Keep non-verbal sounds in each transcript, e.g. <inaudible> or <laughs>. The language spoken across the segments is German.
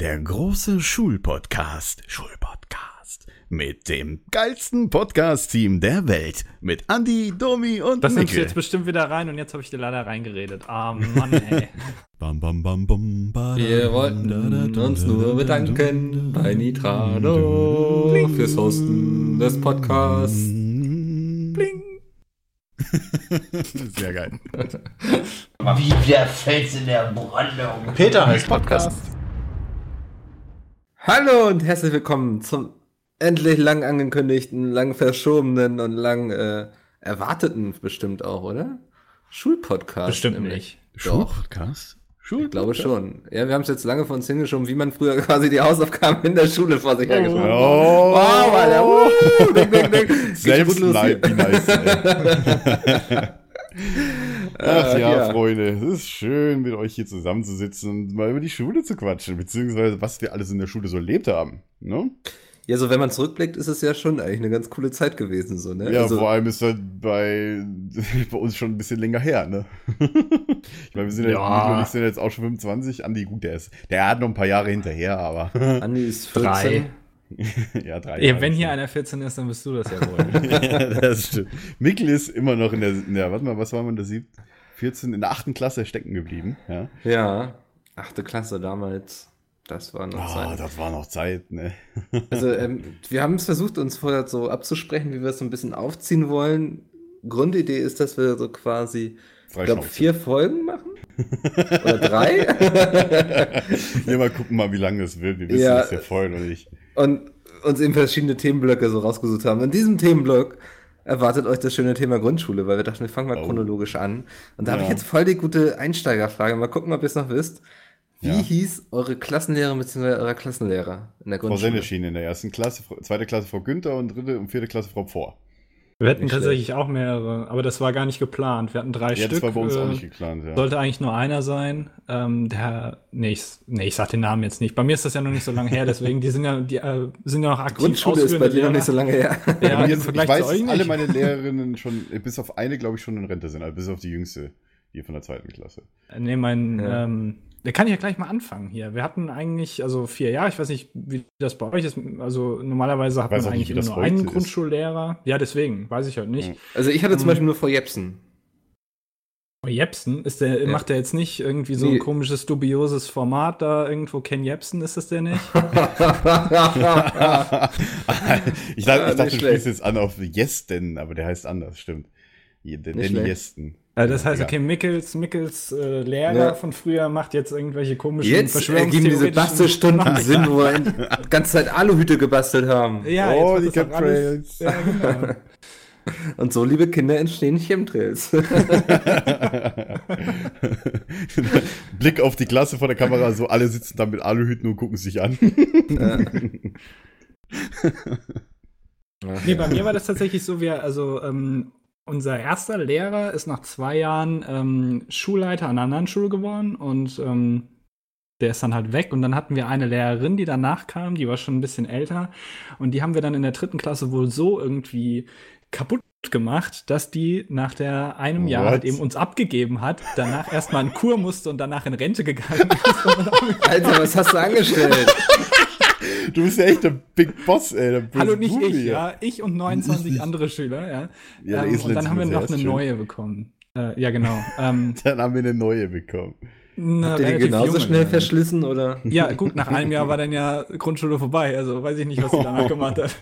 Der große Schulpodcast. Schulpodcast. Mit dem geilsten Podcast-Team der Welt. Mit Andy, Domi und Das nimmst du jetzt bestimmt wieder rein und jetzt habe ich dir leider reingeredet. Ah, Mann, ey. <laughs> Bam, bam, bam, bam, ba, Wir wollten uns nur da, bedanken da, bei Nitrado fürs Hosten des Podcasts. Bling. <laughs> Sehr geil. Wie der Fels in der Brandung. Peter heißt Podcast. Hallo und herzlich willkommen zum endlich lang angekündigten, lang verschobenen und lang äh, erwarteten bestimmt auch, oder? Schulpodcast. Bestimmt nämlich. nicht. Doch, Schulpodcast? ich glaube schon. Ja, wir haben es jetzt lange von uns hingeschoben, wie man früher <laughs> quasi die Hausaufgaben in der Schule vor sich hergeschoben hat. Oh, Wow, Alter. Uh, ding, ding, ding. Selbstleid, wie nice. <laughs> <laughs> Ach Äh, ja, ja. Freunde, es ist schön, mit euch hier zusammenzusitzen und mal über die Schule zu quatschen, beziehungsweise was wir alles in der Schule so erlebt haben. Ne? Ja, so wenn man zurückblickt, ist es ja schon eigentlich eine ganz coole Zeit gewesen, so, ne? Ja, also, vor allem ist das bei, <laughs> bei uns schon ein bisschen länger her, ne? <laughs> ich meine, wir sind ja, Ja. Ich sind jetzt auch schon 25. Andi, gut, der ist, der hat noch ein paar Jahre hinterher, aber <laughs> Andi ist 14. Drei. ja, drei Jahre wenn hier einer 14 ist, dann bist du das ja wohl. ja, das stimmt. Mikkel ist immer noch in der, in der warte mal, was war man da sieht? 14, in der achten Klasse stecken geblieben, ja. Ja, achte Klasse damals. Das war noch Ah, Zeit. das war noch Zeit, ne? <laughs> Also, ähm, wir haben es versucht, uns vorher so abzusprechen, wie wir es so ein bisschen aufziehen wollen. Grundidee ist, dass wir so quasi, ich glaube, vier Folgen machen. Oder drei. <laughs> Ja, mal gucken mal, wie lange es wird. Wir wissen Ja. das ja vorher noch nicht. und uns eben verschiedene Themenblöcke so rausgesucht haben. In diesem Themenblock erwartet euch das schöne Thema Grundschule, weil wir dachten, wir fangen mal Oh. chronologisch an. Und da habe ich Ja. jetzt voll die gute Einsteigerfrage. Mal gucken, ob ihr es noch wisst. Wie Ja. hieß eure Klassenlehrerin bzw. euer Klassenlehrer in der Frau Grundschule? Senneschien in der ersten Klasse, Frau- zweite Klasse Frau Günther und dritte und vierte Klasse Frau Pforr. Wir hatten Nicht tatsächlich auch mehrere, aber das war gar nicht geplant. Wir hatten drei Ja, Stück. das war bei uns äh, auch nicht geplant, ja. Sollte eigentlich nur einer sein. Ähm, der, nee ich, nee, ich sag den Namen jetzt nicht. Bei mir ist das ja noch nicht so lange her, deswegen, die sind ja, die äh, sind ja noch aktiv. Grundschule ist bei dir noch nicht so lange her. Ja, mir ich weiß, dass alle meine Lehrerinnen schon, äh, bis auf eine, glaube ich, schon in Rente sind, also bis auf die jüngste, die von der zweiten Klasse. Nee, mein, Ja. ähm, der kann ich ja gleich mal anfangen hier. Wir hatten eigentlich, also vier Jahre, ich weiß nicht, wie das bei euch ist. Also normalerweise hat man nicht, eigentlich das nur einen ist. Grundschullehrer. Ja, deswegen, weiß ich halt nicht. Also ich hatte zum Mhm. Beispiel nur Frau Jepsen. Oh, Jepsen, ist der, Ja. macht der jetzt nicht irgendwie so Nee. ein komisches, dubioses Format da irgendwo? Ken Jepsen, ist das der nicht? <laughs> <laughs> ich dachte, Ah, ich dachte nicht du schlecht. spielst jetzt an auf Jesten, aber der heißt anders, stimmt. Nicht schlecht. Jesten. Äh, das heißt, okay, Mickels, Mickels äh, Lehrer Ja. von früher macht jetzt irgendwelche komischen Jetzt ergeben diese verschwörungstheoretischen- Bastelstunden Sinn, wo wir die ganze Zeit Aluhüte gebastelt haben. Ja, Oh, jetzt die Chemtrails. Ja, genau. <laughs> Und so, liebe Kinder, entstehen Chemtrails. <laughs> Blick auf die Klasse vor der Kamera, so alle sitzen da mit Aluhüten und gucken sich an. Nee, bei mir war das tatsächlich so, wir, also ähm, unser erster Lehrer ist nach zwei Jahren ähm, Schulleiter an einer anderen Schule geworden und ähm, der ist dann halt weg und dann hatten wir eine Lehrerin, die danach kam, die war schon ein bisschen älter und die haben wir dann in der dritten Klasse wohl so irgendwie kaputt gemacht, dass die nach der einem Jahr What? halt eben uns abgegeben hat, danach erstmal in Kur musste und danach in Rente gegangen ist. <laughs> Alter, was hast du angestellt? <laughs> Du bist ja echt der Big Boss, ey. Der Hallo, nicht Bully, ich, ja. Ich und 29 andere Schüler, ja. Ja, ähm, und dann haben wir noch eine schön. neue bekommen. Äh, ja, genau. <laughs> Ähm, Dann haben wir eine neue bekommen. eine Habt ihr die relativ genauso junge schnell Lehrerin. verschlissen, oder? Ja, gut, nach einem Jahr war dann ja Grundschule vorbei. Also weiß ich nicht, was sie danach <laughs> gemacht hat.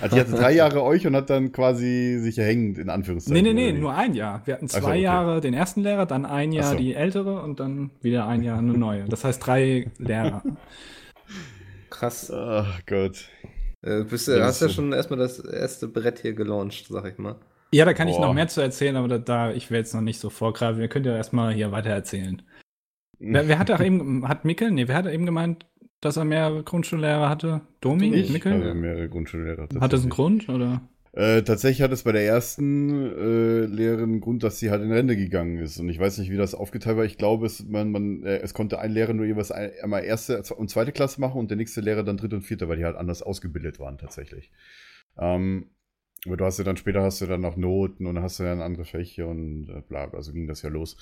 Also die hatte drei Jahre euch und hat dann quasi sich erhängt, in Anführungszeichen. Nee, nee, nee, nur ein Jahr. Wir hatten zwei so, okay. Jahre den ersten Lehrer, dann ein Jahr so. die ältere und dann wieder ein Jahr eine neue. Das heißt drei Lehrer. Krass. Ach Gott. Äh, bist du, hast ja schon erstmal das erste Brett hier gelauncht, sag ich mal. Ja, da kann ich Boah. noch mehr zu erzählen, aber da, da ich will jetzt noch nicht so vorgreifen. Wir könnt ja erstmal hier weiter erzählen. <laughs> Wer, wer hat auch eben, hat Mickel? Nee, wer hat eben gemeint, dass er mehr Grundschullehrer hatte? Domi? Ich Mickel? habe mehrere Grundschullehrer. Hat das einen. Grund? Oder? Äh, tatsächlich hat es bei der ersten äh, Lehrerin Grund, dass sie halt in Rente gegangen ist. Und ich weiß nicht, wie das aufgeteilt war. Ich glaube, es, man, man, äh, es konnte ein Lehrer nur jeweils ein, einmal erste und zweite Klasse machen und der nächste Lehrer dann dritte und vierte, weil die halt anders ausgebildet waren tatsächlich. Ähm, aber du hast ja dann später hast du dann noch Noten und dann hast du dann andere Fächer und äh, bla, bla, so ging das ja los.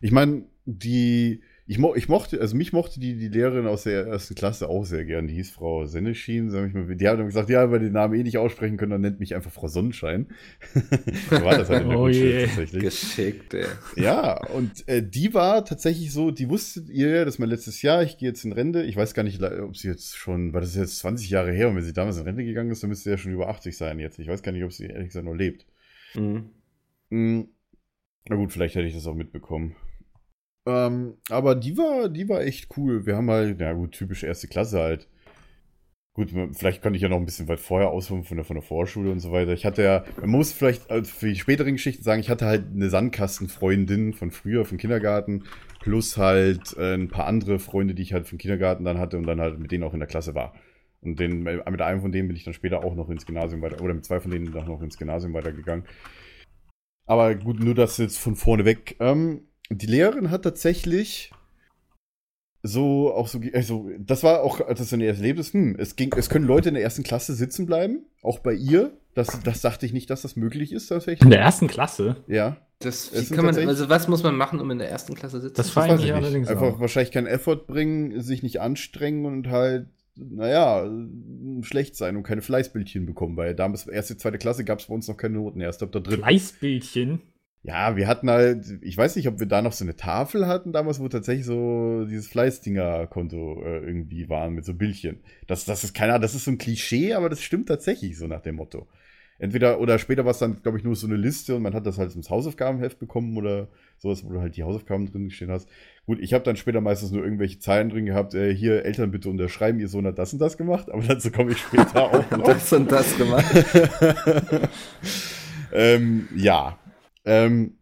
Ich meine, die ich, mo ich mochte, also mich mochte die, die Lehrerin aus der ersten Klasse auch sehr gern. Die hieß Frau Senneschien, sag ich mal. Die hat dann gesagt, ja, weil die Namen eh nicht aussprechen können, dann nennt mich einfach Frau Sonnenschein. <laughs> so war das halt in der Oh Grundschule je. tatsächlich. Geschickt, ey. Ja, und äh, die war tatsächlich so, die wusste ihr, ja, das ist mein letztes Jahr, ich gehe jetzt in Rente. Ich weiß gar nicht, ob sie jetzt schon, weil das ist jetzt 20 Jahre her und wenn sie damals in Rente gegangen ist, dann müsste sie ja schon über 80 sein jetzt. Ich weiß gar nicht, ob sie ehrlich gesagt noch lebt. Mhm. Hm, Na gut, vielleicht hätte ich das auch mitbekommen. Ähm, aber die war, die war echt cool. Wir haben halt, ja gut, typisch erste Klasse halt. Gut, vielleicht konnte ich ja noch ein bisschen weit vorher ausholen von der, von der Vorschule und so weiter. Ich hatte ja, man muss vielleicht also für die späteren Geschichten sagen, ich hatte halt eine Sandkastenfreundin von früher, vom Kindergarten, plus halt äh, ein paar andere Freunde, die ich halt vom Kindergarten dann hatte und dann halt mit denen auch in der Klasse war. Und den, mit einem von denen bin ich dann später auch noch ins Gymnasium weiter, oder mit zwei von denen dann noch ins Gymnasium weitergegangen. Aber gut, nur das jetzt von vorne weg. Ähm, die Lehrerin hat tatsächlich so auch so, also das war auch, als das so ein Erlebnis, hm, es ging, es können Leute in der ersten Klasse sitzen bleiben, auch bei ihr. Das, das dachte ich nicht, dass das möglich ist In tatsächlich. der ersten Klasse. Ja, Das, sind kann man, also was muss man machen, um in der ersten Klasse sitzen? Das das weiß ich nicht. allerdings Einfach auch. wahrscheinlich keinen Effort bringen, sich nicht anstrengen und halt, naja, schlecht sein und keine Fleißbildchen bekommen, weil damals erste, zweite Klasse gab es bei uns noch keine Noten, erst ab der dritten. Fleißbildchen. Ja, wir hatten halt, ich weiß nicht, ob wir da noch so eine Tafel hatten damals, wo tatsächlich so dieses Fleißdinger-Konto äh, irgendwie waren mit so Bildchen. Das, das ist keine Ahnung, das ist so ein Klischee, aber das stimmt tatsächlich so nach dem Motto. Entweder oder später war es dann, glaube ich, nur so eine Liste und man hat das halt ins Hausaufgabenheft bekommen oder sowas, wo du halt die Hausaufgaben drin stehen hast. Gut, ich habe dann später meistens nur irgendwelche Zeilen drin gehabt, äh, hier Eltern bitte unterschreiben, ihr Sohn hat das und das gemacht, aber dazu komme ich später auch <laughs> noch. das und das gemacht. <laughs> ähm, ja. Ähm,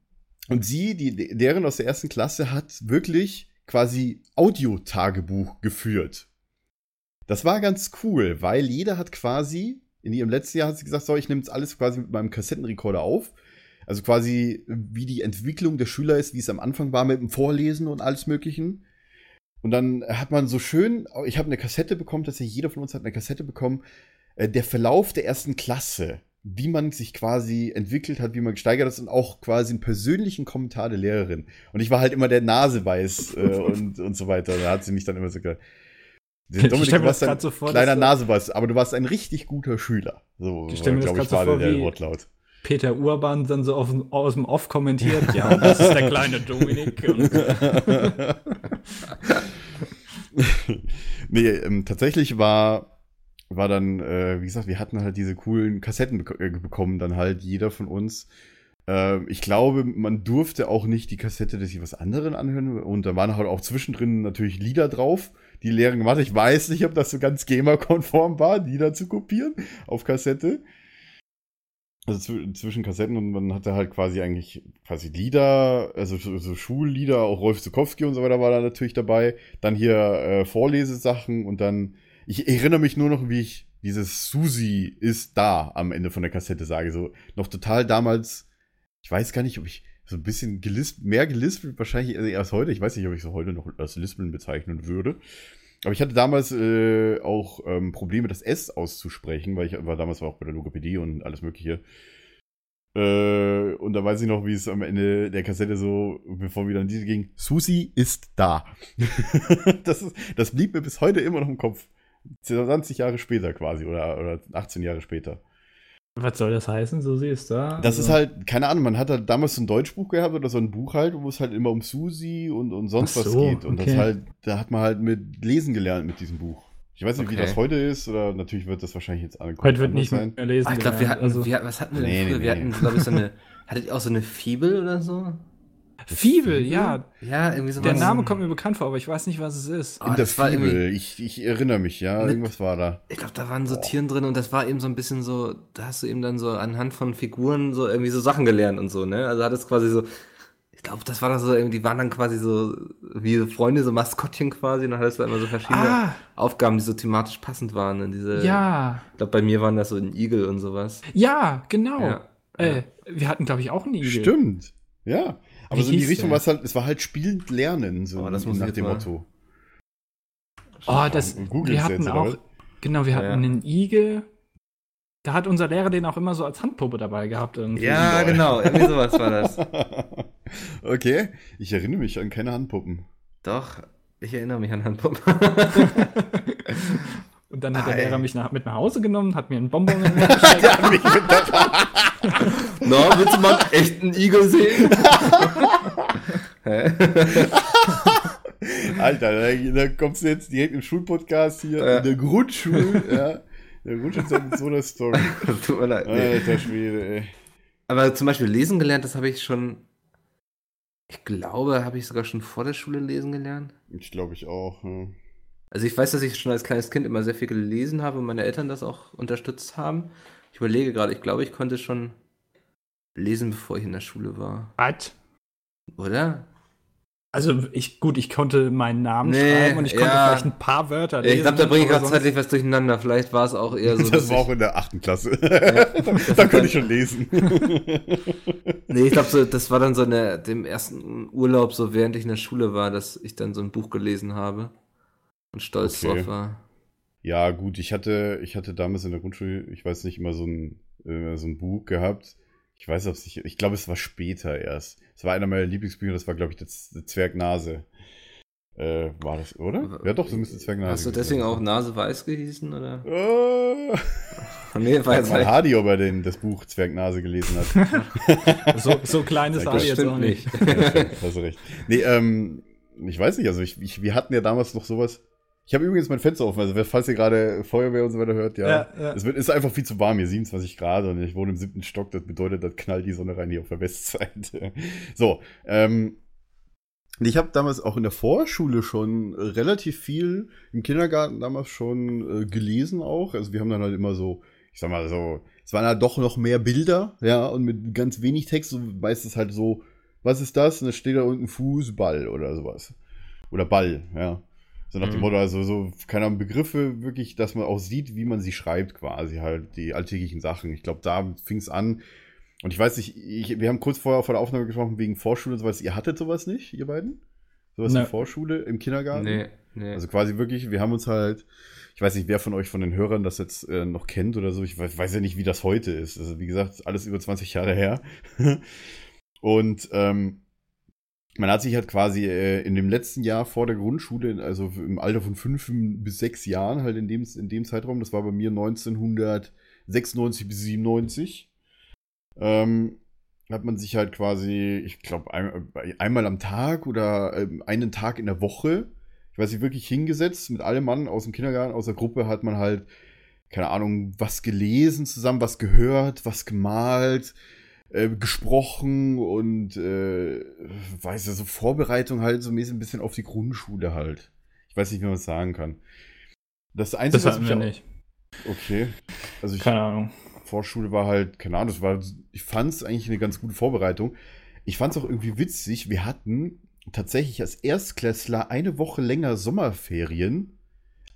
und sie, die Lehrerin aus der ersten Klasse, hat wirklich quasi Audiotagebuch geführt. Das war ganz cool, weil jeder hat quasi, in ihrem letzten Jahr hat sie gesagt, so, ich nehme jetzt alles quasi mit meinem Kassettenrekorder auf. Also quasi, wie die Entwicklung der Schüler ist, wie es am Anfang war mit dem Vorlesen und alles Möglichen. Und dann hat man so schön, ich habe eine Kassette bekommen, tatsächlich jeder von uns hat eine Kassette bekommen, äh, der Verlauf der ersten Klasse, wie man sich quasi entwickelt hat, wie man gesteigert ist und auch quasi einen persönlichen Kommentar der Lehrerin. Und ich war halt immer der Naseweiß äh, <laughs> und, und so weiter. Da hat sie mich dann immer so gesagt, Dominik, du warst ein so vor, kleiner Naseweiß, aber du warst ein richtig guter Schüler. So, Ich stell mir das grad so vor, der Wortlaut. Peter Urban dann so auf, aus dem Off kommentiert. <laughs> Ja, das ist der kleine Dominik. <laughs> Nee, ähm, tatsächlich war, war dann, äh, wie gesagt, wir hatten halt diese coolen Kassetten bek äh, bekommen, dann halt jeder von uns. Äh, ich glaube, man durfte auch nicht die Kassette des jeweils anderen anhören und da waren halt auch zwischendrin natürlich Lieder drauf, die Lehrerin gemacht. Ich weiß nicht, ob das so ganz GEMA-konform war, Lieder zu kopieren auf Kassette. Also zw zwischen Kassetten und man hatte halt quasi eigentlich quasi Lieder, also so, so Schullieder, auch Rolf Zukowski und so weiter war da natürlich dabei. Dann hier äh, Vorlesesachen und dann, ich erinnere mich nur noch, wie ich dieses Susi ist da am Ende von der Kassette sage. So noch total damals, ich weiß gar nicht, ob ich so ein bisschen gelisp mehr gelispelt, wahrscheinlich eher als heute. Ich weiß nicht, ob ich so heute noch als Lispeln bezeichnen würde. Aber ich hatte damals äh, auch ähm, Probleme, das S auszusprechen, weil ich war damals war auch bei der Logopädie und alles Mögliche. Äh, und da weiß ich noch, wie es am Ende der Kassette so, bevor wir dann diese ging, Susi ist da. <laughs> das, ist, das blieb mir bis heute immer noch im Kopf. 20 Jahre später quasi oder, oder 18 Jahre später. was soll das heißen? So sie ist da. Das Also- ist halt, keine Ahnung, man hat halt damals so ein Deutschbuch gehabt oder so ein Buch halt, wo es halt immer um Susi und, und sonst Ach was so, geht. Und das okay. halt, da hat man halt mit Lesen gelernt mit diesem Buch. Ich weiß nicht, wie Okay. das heute ist, oder natürlich wird das wahrscheinlich jetzt alle Heute wird nicht mehr lesen. Ah, ich glaube, wir hatten, also- wir, was hatten wir denn Nee, früher? nee, wir nee. hatten, glaube ich, so eine, hattet ihr auch so eine Fibel oder so? Fibel, ja. Ja, irgendwie so Der Name kommt mir bekannt vor, aber ich weiß nicht, was es ist. Oh, In der das war irgendwie- Fibel. Ich, ich erinnere mich, ja. Mit- Irgendwas war da. Ich glaube, da waren so Tieren drin und das war eben so ein bisschen so, da hast du eben dann so anhand von Figuren so irgendwie so Sachen gelernt und so, ne? Also hattest quasi so, ich glaube, das war dann so, irgendwie, die waren dann quasi so wie so Freunde, so Maskottchen quasi, und dann hattest du immer so verschiedene Ah, Aufgaben, die so thematisch passend waren. In diese, ja. Ich glaube, bei mir waren das so ein Igel und sowas. Ja, genau. Ja. Äh, wir hatten, glaube ich, auch einen Igel. Stimmt. Ja. Aber Wie so in die Richtung der? war es halt, es war halt spielend lernen, so Oh, das muss ich nach dem mal- Motto. Oh, das, Googelst wir hatten jetzt, oder auch, genau, wir hatten ja. einen Igel. Da hat unser Lehrer den auch immer so als Handpuppe dabei gehabt. irgendwie. Ja, genau, irgendwie sowas war das. <laughs> okay. Ich erinnere mich an keine Handpuppen. Doch, ich erinnere mich an Handpump. <laughs> Und dann hat der Ah, Lehrer mich nach, mit nach Hause genommen, hat mir einen Bonbon in den Mund <laughs> gesteckt. Na, willst du mal einen echten Igel sehen? <laughs> <laughs> Alter, da, da kommst du jetzt direkt im Schulpodcast hier Ja. in der Grundschule, ja. In der Grundschule mit so einer Story. <laughs> Tut mir leid. Nee. Alter Schwede, ey. Aber zum Beispiel lesen gelernt, das habe ich schon. Ich glaube, habe ich sogar schon vor der Schule lesen gelernt. Ich glaube ich auch. Ja. Also ich weiß, dass ich schon als kleines Kind immer sehr viel gelesen habe und meine Eltern das auch unterstützt haben. Ich überlege gerade, ich glaube, ich konnte schon lesen, bevor ich in der Schule war. Was? Oder? Also ich, gut, ich konnte meinen Namen Nee, schreiben und ich konnte ja. vielleicht ein paar Wörter lesen. ich glaube, da bringe ich gerade zeitlich was durcheinander. Vielleicht war es auch eher so. das dass war ich- auch in der achten Klasse. Ja. <laughs> da konnte ich schon lesen. <laughs> Nee, ich glaube, so, das war dann so in der, dem ersten Urlaub, so während ich in der Schule war, dass ich dann so ein Buch gelesen habe und stolz Okay. drauf war. Ja, gut, ich hatte, ich hatte damals in der Grundschule, ich weiß nicht, immer so ein, äh, so ein Buch gehabt. Ich weiß, ob es nicht, ich glaube, es war später erst. Es war einer meiner Lieblingsbücher, das war, glaube ich, der Zwergnase. Äh, war das, oder? Ja, doch, so müsste Zwergnase. Hast du deswegen sein. auch Nase weiß gehießen, oder? Äh, <laughs> Nee, war Weiß jetzt mal nicht. Hardy, ob er den, das Buch Zwergnase gelesen hat. <laughs> So, so klein ist Das Ali jetzt auch nicht. Ja, <laughs> stimmt, hast du recht. Nee, ähm, ich weiß nicht, also ich, ich, wir hatten ja damals noch sowas. Ich habe übrigens mein Fenster offen, also falls ihr gerade Feuerwehr und so weiter hört, ja. Ja, ja. Es wird, ist einfach viel zu warm hier, 27 Grad und ich wohne im siebten Stock, das bedeutet, das knallt die Sonne rein hier auf der Westseite. <laughs> So, ähm, ich habe damals auch in der Vorschule schon relativ viel im Kindergarten damals schon äh, gelesen auch. Also wir haben dann halt immer so, ich sag mal so, es waren halt doch noch mehr Bilder, ja, und mit ganz wenig Text, so meistens halt so, was ist das? Und da steht da unten Fußball oder sowas. Oder Ball, ja. So nach dem Mhm. Motto, also so, keine Ahnung, Begriffe wirklich, dass man auch sieht, wie man sie schreibt quasi, halt die alltäglichen Sachen. Ich glaube, da fing es an. Und ich weiß nicht, ich, wir haben kurz vorher vor der Aufnahme gesprochen wegen Vorschule und sowas. Ihr hattet sowas nicht, ihr beiden? Sowas Nee. in Vorschule im Kindergarten? Nee, nee. Also quasi wirklich, wir haben uns halt, ich weiß nicht, wer von euch von den Hörern das jetzt äh, noch kennt oder so. Ich weiß, weiß ja nicht, wie das heute ist. Also wie gesagt, alles über 20 Jahre her. <laughs> Und ähm, man hat sich halt quasi äh, in dem letzten Jahr vor der Grundschule, also im Alter von fünf bis sechs Jahren, halt in dem, in dem Zeitraum, das war bei mir 1996 bis 97, ähm, hat man sich halt quasi, ich glaube, ein, einmal am Tag oder ähm, einen Tag in der Woche, ich weiß nicht, wirklich hingesetzt mit allem Mann aus dem Kindergarten, aus der Gruppe, hat man halt, keine Ahnung, was gelesen zusammen, was gehört, was gemalt, äh, gesprochen und äh, weiß ja, so Vorbereitung halt so mäßig ein bisschen auf die Grundschule halt. Ich weiß nicht, wie man es sagen kann. Das Einzige, Das hatten mich wir auch- nicht. Okay. Also ich, Keine Ahnung. Vorschule war halt, keine Ahnung, das war, ich fand es eigentlich eine ganz gute Vorbereitung. Ich fand es auch irgendwie witzig, wir hatten tatsächlich als Erstklässler eine Woche länger Sommerferien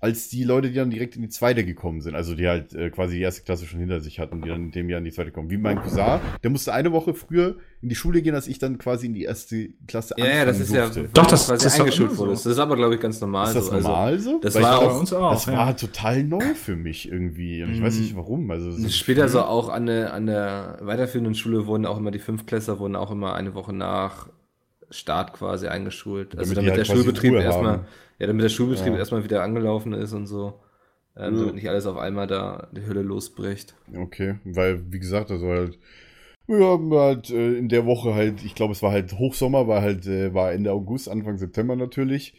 als die Leute, die dann direkt in die zweite gekommen sind. Also die halt äh, quasi die erste Klasse schon hinter sich hatten, die dann in dem Jahr in die zweite kommen. Wie mein Cousin, der musste eine Woche früher in die Schule gehen, als ich dann quasi in die erste Klasse ja, ja, das ist ja durfte. Doch, das- quasi das eingeschult immer so. wurde. Das ist aber, glaube ich, ganz normal. Ist das so. Also, normal so? das Weil war auch- bei uns auch, Das ja. war total neu für mich irgendwie. Und ich weiß nicht warum. Also, so Später so auch an der, an der weiterführenden Schule wurden auch immer die Fünftklässler wurden auch immer eine Woche nach Start quasi eingeschult. Also Damit die damit, halt der quasi Schulbetrieb erstmal, haben. Ja, damit der Schulbetrieb Ja. erstmal wieder angelaufen ist und so. Ähm, Ja. Damit nicht alles auf einmal da die Hülle losbricht. Okay, weil, wie gesagt, also halt, wir haben halt äh, in der Woche halt, ich glaube, es war halt Hochsommer, war halt, äh, war Ende August, Anfang September natürlich.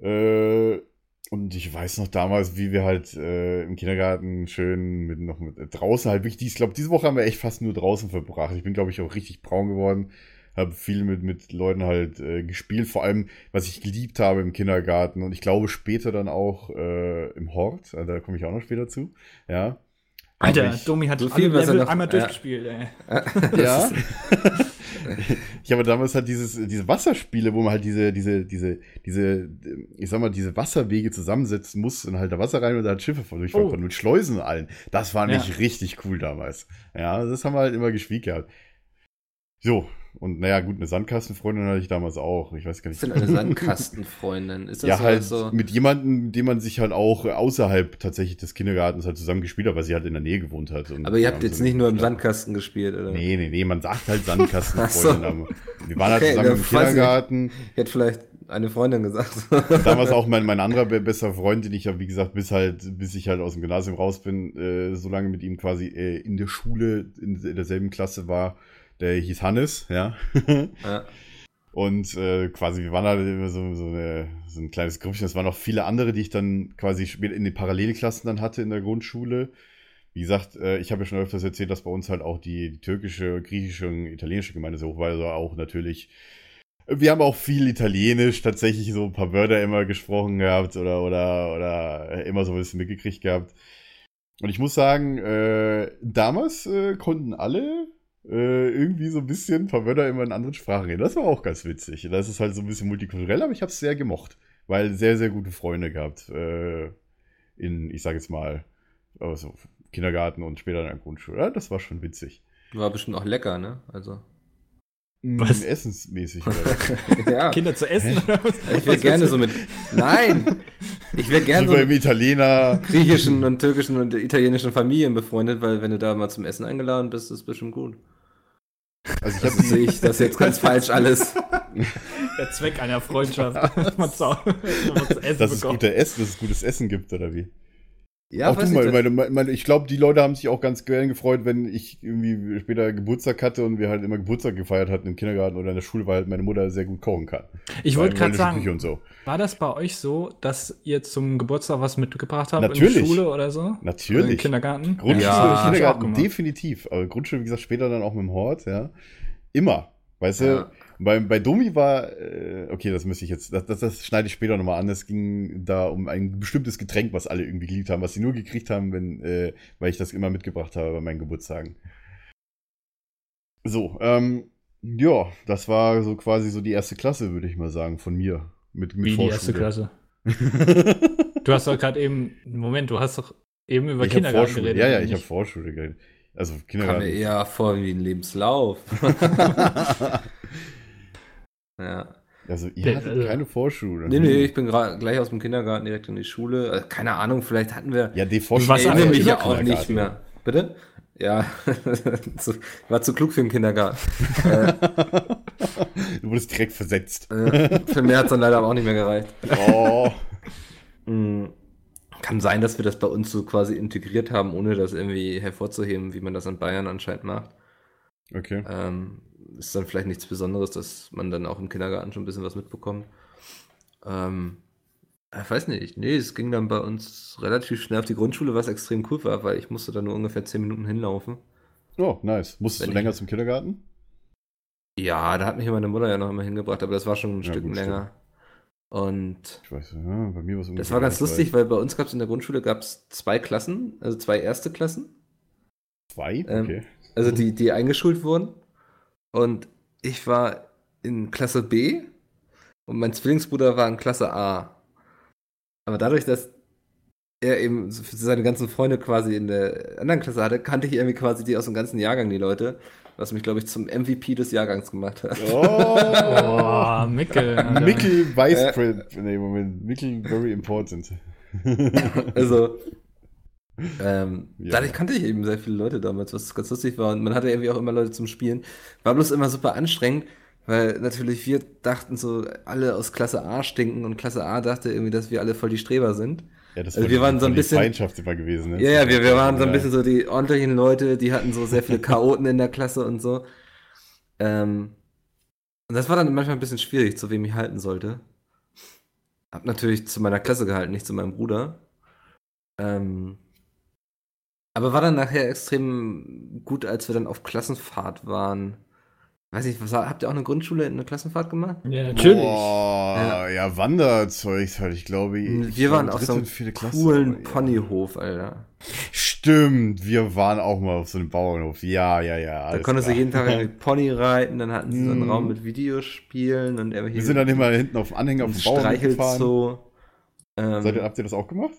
Äh, und ich weiß noch damals, wie wir halt äh, im Kindergarten schön mit noch mit äh, draußen halt wirklich, ich glaube, diese Woche haben wir echt fast nur draußen verbracht. Ich bin, glaube ich, auch richtig braun geworden. Habe viel mit, mit Leuten halt äh, gespielt, vor allem, was ich geliebt habe im Kindergarten und ich glaube später dann auch äh, im Hort, also da komme ich auch noch später zu, ja. Alter, ich- Domi hat so alle viel, was er Level noch- einmal ja. durchgespielt, ey. Ja. <laughs> <laughs> ich habe damals halt dieses, diese Wasserspiele, wo man halt diese, diese, diese, diese, ich sag mal, diese Wasserwege zusammensetzen muss und halt da Wasser rein und da halt Schiffe von durchfahren Oh. konnten mit Schleusen und allen. Das war Ja. nicht richtig cool damals. Ja, das haben wir halt immer gespielt gehabt. So. Und naja, gut, eine Sandkastenfreundin hatte ich damals auch. Ich weiß gar Was nicht. ist denn eine <laughs> Sandkastenfreundin? Ist das ja, so, halt so? mit jemandem, mit dem man sich halt auch außerhalb tatsächlich des Kindergartens halt zusammen gespielt hat, weil sie halt in der Nähe gewohnt hat. Und Aber ihr habt jetzt so nicht nur im Sandkasten gespielt, oder? Nee, nee, nee, man sagt halt <laughs> Sandkastenfreundin. So. Wir waren halt Okay, zusammen im. Kindergarten. Ich hätte vielleicht eine Freundin gesagt. Damals auch mein, mein anderer be- bester Freund, den ich ja, wie gesagt, bis halt, bis ich halt aus dem Gymnasium raus bin, äh, so lange mit ihm quasi äh, in der Schule, in, in derselben Klasse war, der hieß Hannes, ja. ja. Und äh, quasi, wir waren halt immer so, so, eine, so ein kleines Grüppchen. Es waren noch viele andere, die ich dann quasi in den Parallelklassen dann hatte in der Grundschule. Wie gesagt, äh, ich habe ja schon öfters erzählt, dass bei uns halt auch die, die türkische, griechische und italienische Gemeinde so hoch war. Also auch natürlich. Wir haben auch viel Italienisch tatsächlich so ein paar Wörter immer gesprochen gehabt oder, oder, oder immer so ein bisschen mitgekriegt gehabt. Und ich muss sagen, äh, damals äh, konnten alle äh, irgendwie so ein bisschen ein paar Wörter immer in anderen Sprachen reden. Das war auch ganz witzig. Das ist halt so ein bisschen multikulturell, aber ich habe es sehr gemocht, weil sehr, sehr gute Freunde gehabt. Äh, in, ich sage jetzt mal, also Kindergarten und später in der Grundschule. Ja, das war schon witzig. War bestimmt auch lecker, ne? Also. Was? Mm, Essensmäßig. <laughs> Oder? ja. Kinder zu essen oder was? Ich wäre gerne so mit. Nein! Ich wäre gerne so mit Italiener. griechischen und türkischen und italienischen Familien befreundet, weil wenn du da mal zum Essen eingeladen bist, ist bestimmt gut. Also ich Das habe sehe ich das jetzt ganz falsch alles. Der Zweck einer Freundschaft. <laughs> dass man zu, dass man zu essen bekommt. gute Essen, dass es gutes Essen gibt, oder wie? Ja, auch du mal, meine, meine, ich glaube, die Leute haben sich auch ganz gern gefreut, wenn ich irgendwie später Geburtstag hatte und wir halt immer Geburtstag gefeiert hatten im Kindergarten oder in der Schule, weil halt meine Mutter sehr gut kochen kann. Ich wollte gerade sagen, und so. war das bei euch so, dass ihr zum Geburtstag was mitgebracht habt in Natürlich. der Schule oder so? Oder im Natürlich. Kindergarten? Grundschule, Ja, Kindergarten definitiv. Aber Grundschule, wie gesagt, später dann auch mit dem Hort, ja. Immer. Weißt du, Ja. Bei, bei Domi war, äh, okay, das müsste ich jetzt, das, das, das schneide ich später nochmal an. Es ging da um ein bestimmtes Getränk, was alle irgendwie geliebt haben, was sie nur gekriegt haben, wenn, äh, weil ich das immer mitgebracht habe bei meinen Geburtstagen. So, ähm, ja, das war so quasi so die erste Klasse, würde ich mal sagen, von mir. Mit, mit Wie die erste Vorschule. Klasse. <laughs> Du hast doch gerade eben, Moment, du hast doch eben über ich Kindergarten Vorschule. geredet. Ja, ja, ich habe? Vorschule geredet. Also Kam mir Kindergarten. eher vor wie ein Lebenslauf. <laughs> <laughs> ja. Also ihr hattet keine Vorschule. Nee, nee, ich bin gleich aus dem Kindergarten direkt in die Schule. Äh, keine Ahnung, vielleicht hatten wir. Ja, die Vorschule. ich erinnere mich ja auch nicht mehr. Bitte? Ja, <laughs> zu, war zu klug für den Kindergarten. äh, Du wurdest direkt versetzt. äh, für mehr hat es dann leider aber auch nicht mehr gereicht. Oh. Mm, <laughs> Kann sein, dass wir das bei uns so quasi integriert haben, ohne das irgendwie hervorzuheben, wie man das in Bayern anscheinend macht. Okay. Ähm, ist dann vielleicht nichts Besonderes, dass man dann auch im Kindergarten schon ein bisschen was mitbekommt. Ähm, ich weiß nicht. Nee, es ging dann bei uns relativ schnell auf die Grundschule, was extrem cool war, weil ich musste da nur ungefähr 10 Minuten hinlaufen. Oh, nice. Musstest Wenn du ich- länger zum Kindergarten? Ja, da hat mich meine Mutter ja noch immer hingebracht, aber das war schon ein Ja, Stück gut, länger. Und Ich weiß, ja, bei mir war es das war ganz lustig, weil bei uns gab es in der Grundschule gab's zwei Klassen, also zwei erste Klassen. Zwei? Ähm, Okay. Also die, <laughs> die eingeschult wurden. Und ich war in Klasse B und mein Zwillingsbruder war in Klasse A. Aber dadurch, dass er eben seine ganzen Freunde quasi in der anderen Klasse hatte, kannte ich irgendwie quasi die aus dem ganzen Jahrgang, die Leute, was mich, glaube ich, zum MVP des Jahrgangs gemacht hat. Oh! Oh, Mickel. <laughs> Alter. Mickel Vice Äh. Nee, Moment. Mickel very important. Also, ähm, Ja. dadurch kannte ich eben sehr viele Leute damals, was ganz lustig war. Und man hatte irgendwie auch immer Leute zum Spielen. War bloß immer super anstrengend, weil natürlich wir dachten so, alle aus Klasse A stinken und Klasse A dachte irgendwie, dass wir alle voll die Streber sind. Ja, das Also war wir waren so ein bisschen- Feindschaft immer gewesen. Ne? Ja, ja, wir, wir waren so ein bisschen so die ordentlichen Leute, die hatten so sehr viele Chaoten in der Klasse und so. Ähm, und das war dann manchmal ein bisschen schwierig, zu wem ich halten sollte. Hab natürlich zu meiner Klasse gehalten, nicht zu meinem Bruder. Ähm, aber war dann nachher extrem gut, als wir dann auf Klassenfahrt waren. Weiß nicht, was, habt ihr auch eine Grundschule in eine Klassenfahrt gemacht? Ja, natürlich. Boah, ja. Wanderzeugs halt, ich glaube. Ich wir waren auf so einem coolen ja. Ponyhof, Alter. Stimmt, wir waren auch mal auf so einem Bauernhof. Ja, ja, ja. Da konntest klar. du jeden Tag <laughs> irgendwie Pony reiten, dann hatten sie so einen Mm. Raum mit Videospielen und irgendwelche Wir sind dann immer hinten auf dem Anhänger auf dem Bauernhof gefahren. Streichelzoo. Ähm, Seid ihr, habt ihr das auch gemacht?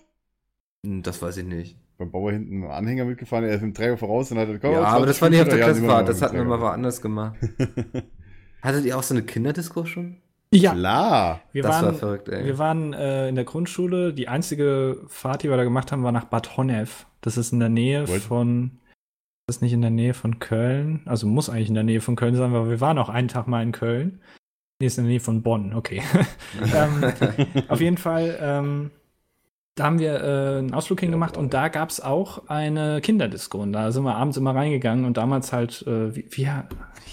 das weiß ich nicht. Beim Bauer hinten am Anhänger mitgefahren, er ist mit dem Träger voraus und hat komm, ja, aber 20 das war nicht auf der Klassenfahrt, das hatten wir mal woanders gemacht. <laughs> Hattet ihr auch so eine Kinderdisco schon? Ja, Klar. wir das war waren, verrückt, ey. wir waren äh, in der Grundschule. Die einzige Fahrt, die wir da gemacht haben, war nach Bad Honnef. Das ist in der Nähe What? von. Das ist nicht in der Nähe von Köln. Also muss eigentlich in der Nähe von Köln sein, weil wir waren auch einen Tag mal in Köln. Nee, ist in der Nähe von Bonn, okay. <laughs> ähm, <laughs> auf jeden Fall, ähm, da haben wir äh, einen Ausflug hingemacht und da gab es auch eine Kinderdisco. Und da sind wir abends immer reingegangen und damals halt, äh, wie, wie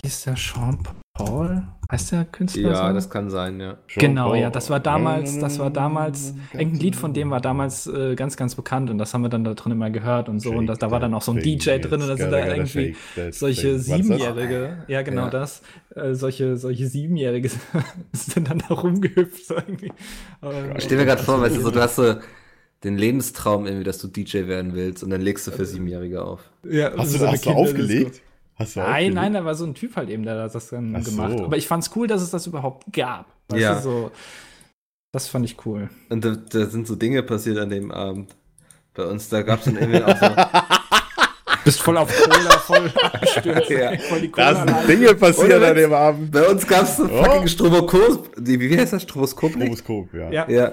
hieß der Sean Paul? Heißt der Künstler? Ja, so? das kann sein, ja. Genau, ja, das war damals, das war damals, irgendein Lied von dem war damals äh, ganz, ganz bekannt und das haben wir dann da drin immer gehört und so. und das, da war dann auch so ein DJ drin und da sind da irgendwie solche Siebenjährige, ja genau Ja. das, äh, solche, solche Siebenjährige <laughs> sind dann da rumgehüpft. So irgendwie. Stell mir gerade vor, weißt du, so, du hast so den Lebenstraum irgendwie, dass du DJ werden willst und dann legst du für Siebenjährige auf. ja, Hast du, so hast du aufgelegt? Hast du Nein, aufgelegt? nein, da war so ein Typ halt eben, der das dann Ach so. gemacht hat. Aber ich fand's cool, dass es das überhaupt gab. Weißt Ja. du, so, das fand ich cool. Und da, da sind so Dinge passiert an dem Abend. Bei uns, da gab es dann irgendwie auch so. <laughs> Bist voll auf Cola, voll abgestürzt. <laughs> Ja. voll die Da sind Cola Dinge passiert an dem Abend. Bei uns gab es so Oh. fucking Stroboskop. Wie, wie heißt das? Stroboskop? Stroboskop, ja. Ja. Ja.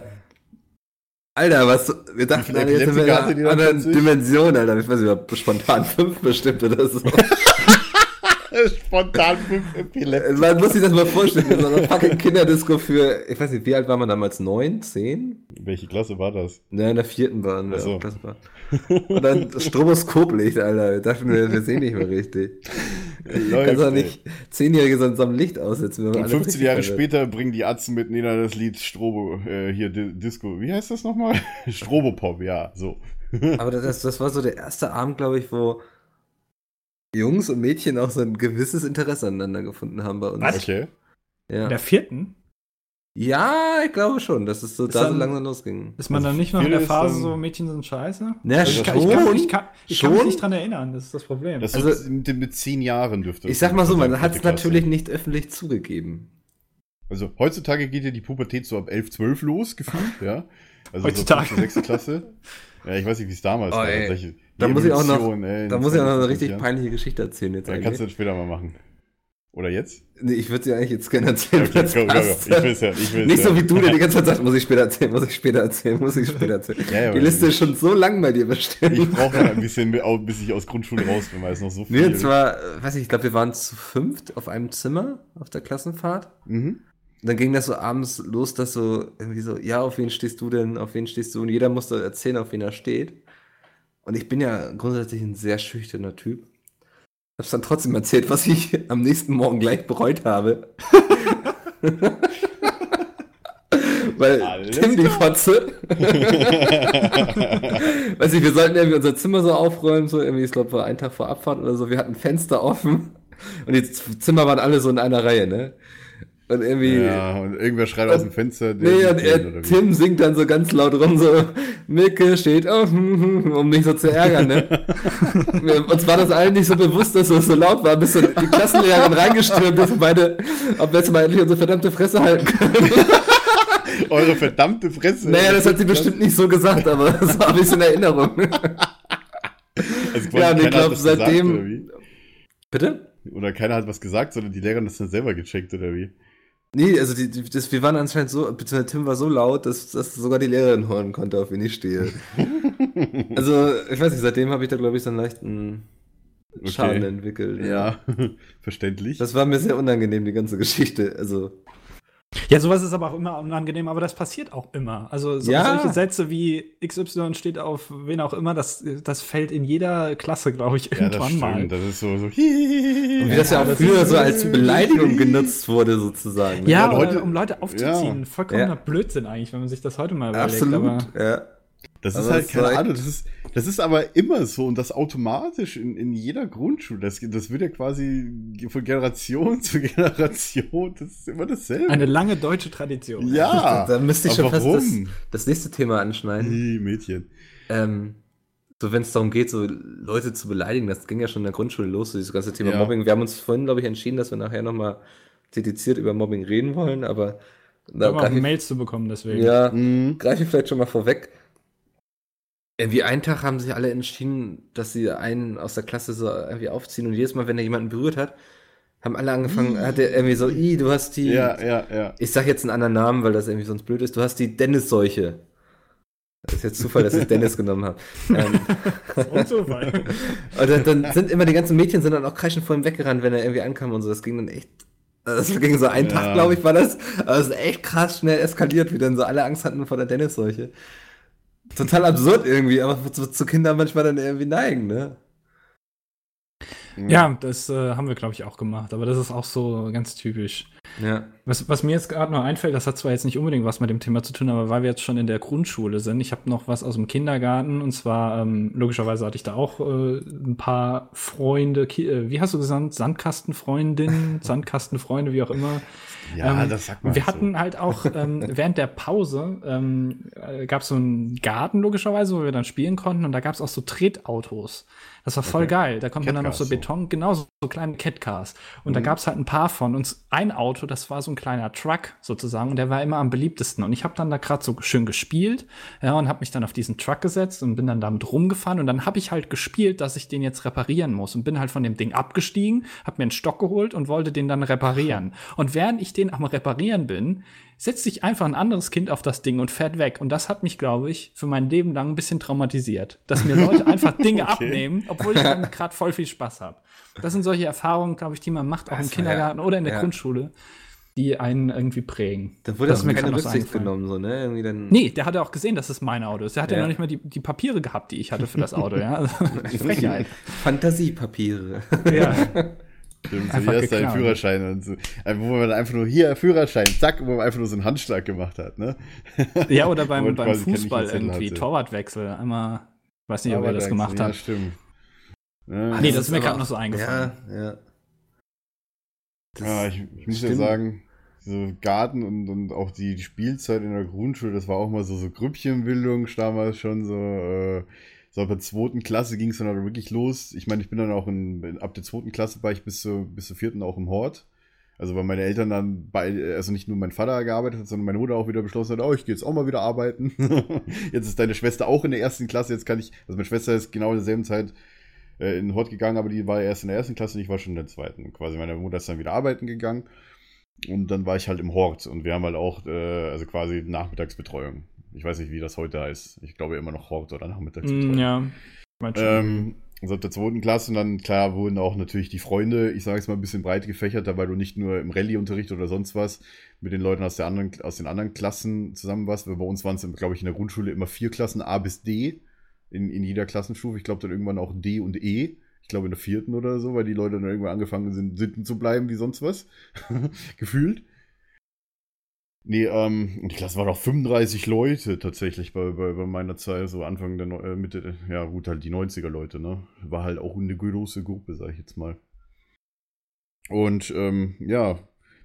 Alter, was, wir dachten, Alter, jetzt sind wir in einer anderen? Dimension, Alter. Ich weiß nicht, spontan fünf bestimmt oder so. <laughs> Spontan fünf Epileptiker. Man muss sich das mal vorstellen, so eine fucking Kinderdisco für, ich weiß nicht, wie alt war man damals? Neun? Zehn? Welche Klasse war das? Ne, in der vierten waren wir. So. Klasse. Und dann Stroboskoplicht, Alter. Wir dachten, wir, wir sehen nicht mehr richtig. Kannst doch nicht Zehnjährige so in so einem Licht aussetzen. Und alle 15 Jahre richtig später bringen die Atzen mit Nena das Lied Strobo, äh, hier Di Disco, wie heißt das nochmal? <laughs> Strobopop, ja, so. <laughs> Aber das, das war so der erste Abend, glaube ich, wo Jungs und Mädchen auch so ein gewisses Interesse aneinander gefunden haben bei uns. Was? Okay. In Ja. der vierten? Ja, ich glaube schon, dass es so Ist da so dann- langsam losging. Ist man Also dann nicht noch in der Phase so, Mädchen sind scheiße? Na, Also ich, kann, ich, schon. kann, ich, kann, ich kann mich nicht dran erinnern, das ist das Problem. Das Also- mit, mit zehn Jahren dürfte Ich das sag mal so, man hat es natürlich nicht öffentlich zugegeben. Also heutzutage geht ja die Pubertät so ab 11, 12 los, gefühlt, ja. Also Heutzutage. so fünfte, sechste Klasse. Ja, ich weiß nicht, wie es damals Oh, war. ey. Da muss ich auch noch- ey, Da muss ich auch noch eine 20 richtig Jahren. peinliche Geschichte erzählen jetzt Ja, kannst eigentlich. du dann später mal machen. Oder jetzt? Nee, ich würde sie eigentlich jetzt gerne erzählen. Okay, komm, komm, komm. Ich will's ja, ich will's Nicht ja. so wie du, der die ganze Zeit <laughs> sagt, muss ich später erzählen, muss ich später erzählen, muss ich später erzählen. Ja, ja, die Liste ich- ist schon so lang bei dir Ich bestimmt. brauche noch ein bisschen, bis ich aus Grundschule raus bin, weil es noch so viel Nee, und zwar, äh, weiß ich, ich glaube, wir waren zu fünft auf einem Zimmer auf der Klassenfahrt. Mhm. Und dann ging das so abends los, dass so irgendwie so, ja, auf wen stehst du denn, auf wen stehst du? Und jeder musste erzählen, auf wen er steht. Und ich bin ja grundsätzlich ein sehr schüchterner Typ. Hab's dann trotzdem erzählt, was ich am nächsten Morgen gleich bereut habe. <laughs> Weil Alles Tim die Fotze. <laughs> Weiß ich, wir sollten irgendwie unser Zimmer so aufräumen, so irgendwie, ich glaube, war ein Tag vor Abfahrt oder so. Wir hatten Fenster offen und die Zimmer waren alle so in einer Reihe, ne? Und irgendwie. Ja, und irgendwer schreit aus dem Fenster. Nee, und er? Tim singt dann so ganz laut rum, so, Micke steht auf, um mich so zu ärgern, ne? <laughs> Uns war das allen nicht so bewusst, dass es so laut war, bis so die Klassenlehrerin reingestürmt ist und beide, ob wir jetzt mal endlich unsere verdammte Fresse halten können. <laughs> Eure verdammte Fresse. Naja, das hat sie bestimmt nicht so gesagt, aber das war ein bisschen Erinnerung. <laughs> Also Ja, und ich keiner hat glaub, das gesagt, seitdem- wie? Bitte? oder keiner hat was gesagt, sondern die Lehrerin das dann selber gecheckt, oder wie? Nee, also die, die, das, wir waren anscheinend so, beziehungsweise Tim war so laut, dass, dass sogar die Lehrerin hören konnte, auf wen ich stehe. <laughs> also, ich weiß nicht, seitdem habe ich da, glaube ich, so einen leichten Okay. Schaden entwickelt. Ja, <laughs> verständlich. Das war mir sehr unangenehm, die ganze Geschichte. Also, Ja, sowas ist aber auch immer unangenehm, aber das passiert auch immer. Also so, Ja. solche Sätze wie XY steht auf wen auch immer, das, das fällt in jeder Klasse, glaube ich, ja, das irgendwann mal. Das ist so, so und wie das ja auch das früher so als Beleidigung genutzt wurde, sozusagen. ne? Ja, oder heute- um Leute aufzuziehen. Ja. Vollkommener Ja. Blödsinn eigentlich, wenn man sich das heute mal überlegt. absolut. Aber Ja. Das ist Aber halt, es keine Ahnung, das ist, das ist aber immer so und das automatisch in, in jeder Grundschule. Das, das wird ja quasi von Generation <laughs> zu Generation, das ist immer dasselbe. eine lange deutsche Tradition. ja, da müsste ich aber schon fast das, das nächste Thema anschneiden. Die Mädchen. Ähm, so, wenn es darum geht, so Leute zu beleidigen, das ging ja schon in der Grundschule los, so dieses ganze Thema Ja. Mobbing. Wir haben uns vorhin, glaube ich, entschieden, dass wir nachher nochmal dediziert über Mobbing reden wollen, aber da greif ich, Mails zu bekommen, deswegen. ja, Mhm. greife ich vielleicht schon mal vorweg. Irgendwie einen Tag haben sich alle entschieden, dass sie einen aus der Klasse so irgendwie aufziehen und jedes Mal, wenn er jemanden berührt hat, haben alle angefangen, hat er irgendwie so, i, du hast die, Ja, ja, ja. ich sag jetzt einen anderen Namen, weil das irgendwie sonst blöd ist, du hast die Dennis-Seuche. Das ist jetzt Zufall, dass ich Dennis genommen habe. Ähm, <laughs> Und weiter. <laughs> und dann, dann sind immer die ganzen Mädchen sind dann auch kreischend vor ihm weggerannt, wenn er irgendwie ankam und so. Das ging dann echt, Das ging so einen Ja. Tag, glaube ich, war das. Aber es ist echt krass schnell eskaliert, wie dann so alle Angst hatten vor der Dennis-Seuche. Total absurd irgendwie, aber zu, zu Kindern manchmal dann irgendwie neigen, ne? Ja, das äh, haben wir, glaube ich, auch gemacht. Aber das ist auch so ganz typisch. Ja. Was, was mir jetzt gerade noch einfällt, das hat zwar jetzt nicht unbedingt was mit dem Thema zu tun, aber weil wir jetzt schon in der Grundschule sind, ich habe noch was aus dem Kindergarten und zwar, ähm, logischerweise hatte ich da auch äh, ein paar Freunde, Ki äh, wie hast du gesagt, Sandkastenfreundinnen, <laughs> Sandkastenfreunde, wie auch immer. Ja, Ähm, das sagt man. Wir so. hatten halt auch ähm, <laughs> während der Pause ähm, äh, gab es so einen Garten logischerweise, wo wir dann spielen konnten und da gab es auch so Tretautos. Das war voll Okay. geil. Da konnte man dann auf so. Beton, genau so, so kleine Catcars. Und Mhm. da gab es halt ein paar von uns. Ein Auto, das war so ein kleiner Truck sozusagen und der war immer am beliebtesten. Und ich habe dann da gerade so schön gespielt ja, und habe mich dann auf diesen Truck gesetzt und bin dann damit rumgefahren und dann habe ich halt gespielt, dass ich den jetzt reparieren muss und bin halt von dem Ding abgestiegen, habe mir einen Stock geholt und wollte den dann reparieren. <laughs> Und während ich den am reparieren bin, setzt sich einfach ein anderes Kind auf das Ding und fährt weg. Und das hat mich, glaube ich, für mein Leben lang ein bisschen traumatisiert. Dass mir Leute <laughs> einfach Dinge Okay. abnehmen, obwohl ich damit gerade voll viel Spaß habe. Das sind solche Erfahrungen, glaube ich, die man macht, auch im Das war Kindergarten ja- oder in der ja. Grundschule, die einen irgendwie prägen. Da wurde Das mir keine gerade noch so Rücksicht genommen, so, ne? Irgendwie dann. Nee, der hatte auch gesehen, dass es mein Auto ist. Der hatte ja Ja. noch nicht mal die, die Papiere gehabt, die ich hatte für das Auto. Ja? <laughs> Also, Frechheit. Fantasiepapiere. ja. <laughs> Stimmt, Einfach zuerst deinen geklaut. Führerschein und so. Äh, Wo man einfach nur hier Führerschein, zack, wo man einfach nur so einen Handschlag gemacht hat, ne? ja, oder beim, <laughs> beim Fußball irgendwie, hatte. Torwartwechsel. Einmal, weiß nicht, ob er das da- gemacht ja, hat. stimmt. Ja, Nee, das ist mir gerade noch so eingefallen. Ja, ja. Das Ja, ich, ich muss ja stimmt. sagen, so Garten und, und auch die, die Spielzeit in der Grundschule, das war auch mal so, so Grüppchenbildung damals schon so. Äh, so ab der zweiten Klasse ging es dann auch wirklich los. Ich meine, ich bin dann auch in, ab der zweiten Klasse war ich bis zur, bis zur vierten auch im Hort. Also weil meine Eltern dann bei, also nicht nur mein Vater gearbeitet hat, sondern meine Mutter auch wieder beschlossen hat, oh, ich gehe jetzt auch mal wieder arbeiten. <laughs> jetzt ist deine Schwester auch in der ersten Klasse, jetzt kann ich, also meine Schwester ist genau in derselben Zeit äh, in den Hort gegangen, aber die war erst in der ersten Klasse und ich war schon in der zweiten. Quasi meine Mutter ist dann wieder arbeiten gegangen und dann war ich halt im Hort und wir haben halt auch, äh, also quasi Nachmittagsbetreuung. Ich weiß nicht, wie das heute heißt. Ich glaube immer noch Hort oder Nachmittagsbetreuung. Mm, ja. Ähm, also ab der zweiten Klasse und dann, klar, wurden auch natürlich die Freunde, ich sage jetzt mal ein bisschen breit gefächerter, weil du nicht nur im Rallye-Unterricht oder sonst was mit den Leuten aus, der anderen, aus den anderen Klassen zusammen warst. Weil bei uns waren es, glaube ich, in der Grundschule immer vier Klassen, A bis D, in, in jeder Klassenstufe. Ich glaube dann irgendwann auch D und E. Ich glaube in der vierten oder so, weil die Leute dann irgendwann angefangen sind, sitzen zu bleiben wie sonst was. <laughs> Gefühlt. Nee, ähm, die Klasse waren auch 35 Leute tatsächlich bei, bei, bei meiner Zeit, so Anfang der Neu- äh, Mitte, ja gut, halt die 90er Leute, ne? War halt auch eine große Gruppe, sag ich jetzt mal. Und ähm, ja,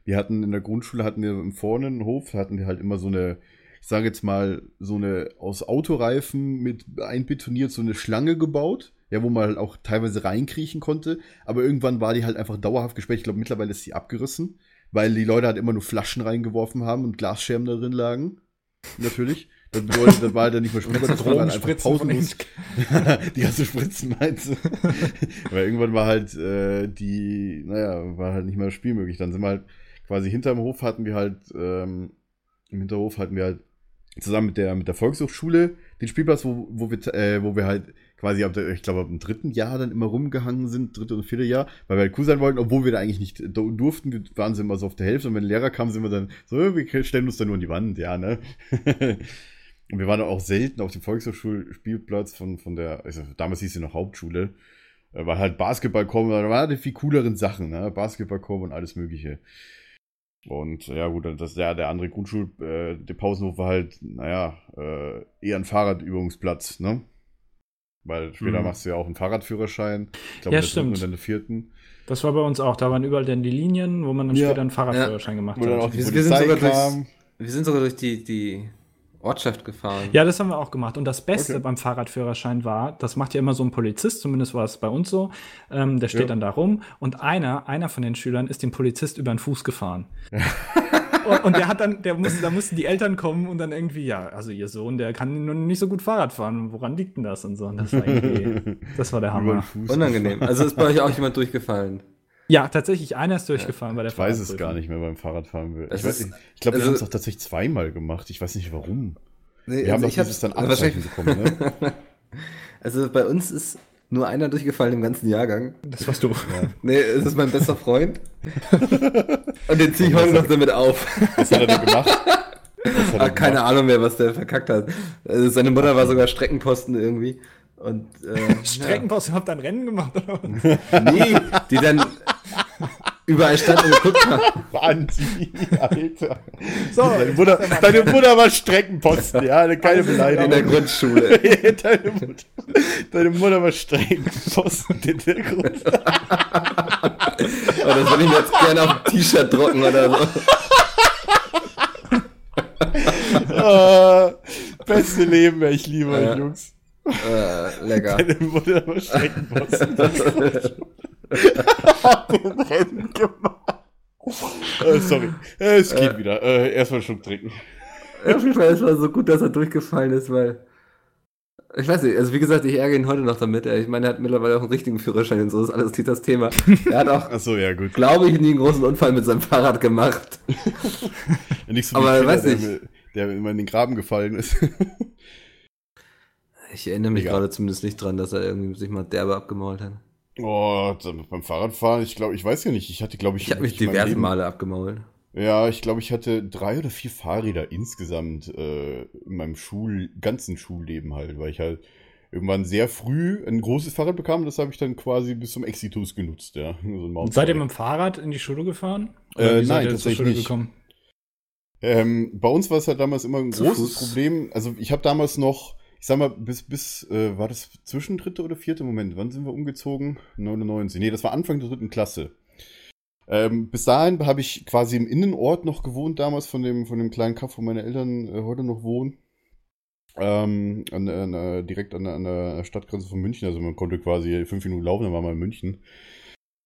wir hatten in der Grundschule hatten wir im vorne einen Hof, hatten wir halt immer so eine, ich sage jetzt mal, so eine aus Autoreifen mit einbetoniert so eine Schlange gebaut, ja, wo man halt auch teilweise reinkriechen konnte, aber irgendwann war die halt einfach dauerhaft gesperrt. Ich glaube, mittlerweile ist sie abgerissen, weil die Leute halt immer nur Flaschen reingeworfen haben und Glasscherben da drin lagen. Natürlich. Das bedeutet, das war halt dann nicht mehr spielbar, das war dann einfach Drogenspritzen von pausenlos. <laughs> die ganze Spritzen meinst du? <laughs> Weil irgendwann war halt äh, die, naja, war halt nicht mehr spielmöglich. Dann sind wir halt quasi hinterm Hof hatten wir halt, ähm, im Hinterhof hatten wir halt zusammen mit der, mit der Volkshochschule den Spielplatz, wo, wo, wir, äh, wo wir halt quasi ab ich glaube, dem dritten Jahr dann immer rumgehangen sind, dritte und vierte Jahr, weil wir halt cool sein wollten, obwohl wir da eigentlich nicht du- durften. Wir waren immer so auf der Hälfte und wenn ein Lehrer kam, sind wir dann so, wir stellen uns da nur an die Wand, ja, ne? <laughs> und wir waren auch selten auf dem Volkshochschulspielplatz von, von der, also damals hieß sie noch Hauptschule, äh, war halt Basketballkorb, da waren die viel cooleren Sachen, ne? Basketballkorb und alles Mögliche. Und ja, gut, das, ja, der andere Grundschul, äh, der Pausenhof war halt, naja, äh, eher ein Fahrradübungsplatz, ne? Weil später Mhm. machst du ja auch einen Fahrradführerschein. Ich glaube, Ja, stimmt. und dann der vierten. Das war bei uns auch. Da waren überall dann die Linien, wo man dann Ja. später einen Fahrradführerschein gemacht Wo dann auch hat. die Wir- wir sind sogar kam. Wir sind sogar durch die, die Ortschaft gefahren. Ja, das haben wir auch gemacht. Und das Beste Okay. beim Fahrradführerschein war, das macht ja immer so ein Polizist, zumindest war es bei uns so, ähm, der steht Ja. dann da rum und einer, einer von den Schülern ist dem Polizist über den Fuß gefahren. <laughs> und, und der hat dann, der musste, da mussten die Eltern kommen und dann irgendwie, ja, also ihr Sohn, der kann nur nicht so gut Fahrrad fahren. Woran liegt denn das? Und so. Und das war irgendwie, <laughs> das war der Hammer. Unangenehm. Also ist bei euch auch jemand durchgefallen. Ja, tatsächlich, einer ist durchgefallen bei der Ich weiß es gar nicht mehr beim Fahrradfahren. Ich, weiß ist- ich glaube, wir also- haben es auch tatsächlich zweimal gemacht. Ich weiß nicht warum. Nee, Wir haben doch dieses dann Abzeichen bekommen, ne? <laughs> Also bei uns ist nur einer durchgefallen im ganzen Jahrgang. Das warst du. Nee, es ist mein bester Freund. <laughs> Und den ziehe ich heute noch damit auf. Was hat er denn gemacht? Er keine gemacht? Ahnung mehr, was der verkackt hat. Also seine Mutter war sogar Streckenposten irgendwie. Und äh, <laughs> Streckenpost, ihr habt ein Rennen gemacht, oder was? ja. nee, die dann überall stand und geguckt hat. Wahnsinn, Alter. So, <laughs> <laughs> Deine Mutter, deine Mutter war Streckenposten, ja, keine In der Beleidigung. Grundschule. deine, Mutter, deine Mutter war Streckenposten in der Grund. Und das würde ich mir jetzt gerne auf ein T-Shirt drucken oder so. Ah, beste Leben, ich liebe euch, Ja. Jungs. Äh, lecker. Deine Mutter war Streckenposten in der Grundschule. Hat <laughs> den Rennen gemacht. Äh, sorry, äh, es geht wieder. Äh, erstmal einen Schluck trinken. Auf jeden Fall, es war so gut, dass er durchgefallen ist, weil. Ich weiß nicht, also wie gesagt, ich ärgere ihn heute noch damit. Ich meine, er hat mittlerweile auch einen richtigen Führerschein und so, das ist alles nicht das Thema. Er hat auch, Achso, ja, gut. glaube ich, nie einen großen Unfall mit seinem Fahrrad gemacht. <laughs> Ja, nicht so Aber weiß der, nicht. mir- der immer in den Graben gefallen ist. Ich erinnere mich Egal. gerade zumindest nicht dran, dass er irgendwie sich mal derbe abgemault hat. Oh, dann beim Fahrradfahren, ich glaube, ich weiß ja nicht, ich hatte, glaube ich, Ich habe mich diverse Leben- Male abgemault. Ja, ich glaube, ich hatte drei oder vier Fahrräder insgesamt äh, in meinem Schul ganzen Schulleben halt, weil ich halt irgendwann sehr früh ein großes Fahrrad bekam, das habe ich dann quasi bis zum Exitus genutzt, ja. <laughs> So Und seid ihr mit dem Fahrrad in die Schule gefahren? Äh, wie seid nein, ihr zur tatsächlich Schule nicht. gekommen? Ähm, bei uns war es halt damals immer ein Zu großes Fuß. Problem. Also ich habe damals noch, ich sag mal, bis, bis, äh, war das zwischen dritte oder vierte Moment? Wann sind wir umgezogen? 99. Nee, das war Anfang der dritten Klasse. Ähm, bis dahin habe ich quasi im Innenort noch gewohnt, damals von dem, von dem kleinen Kaff, wo meine Eltern äh, heute noch wohnen. Ähm, an, an, äh, direkt an, der- an der Stadtgrenze von München. Also man konnte quasi fünf Minuten laufen, dann war man in München.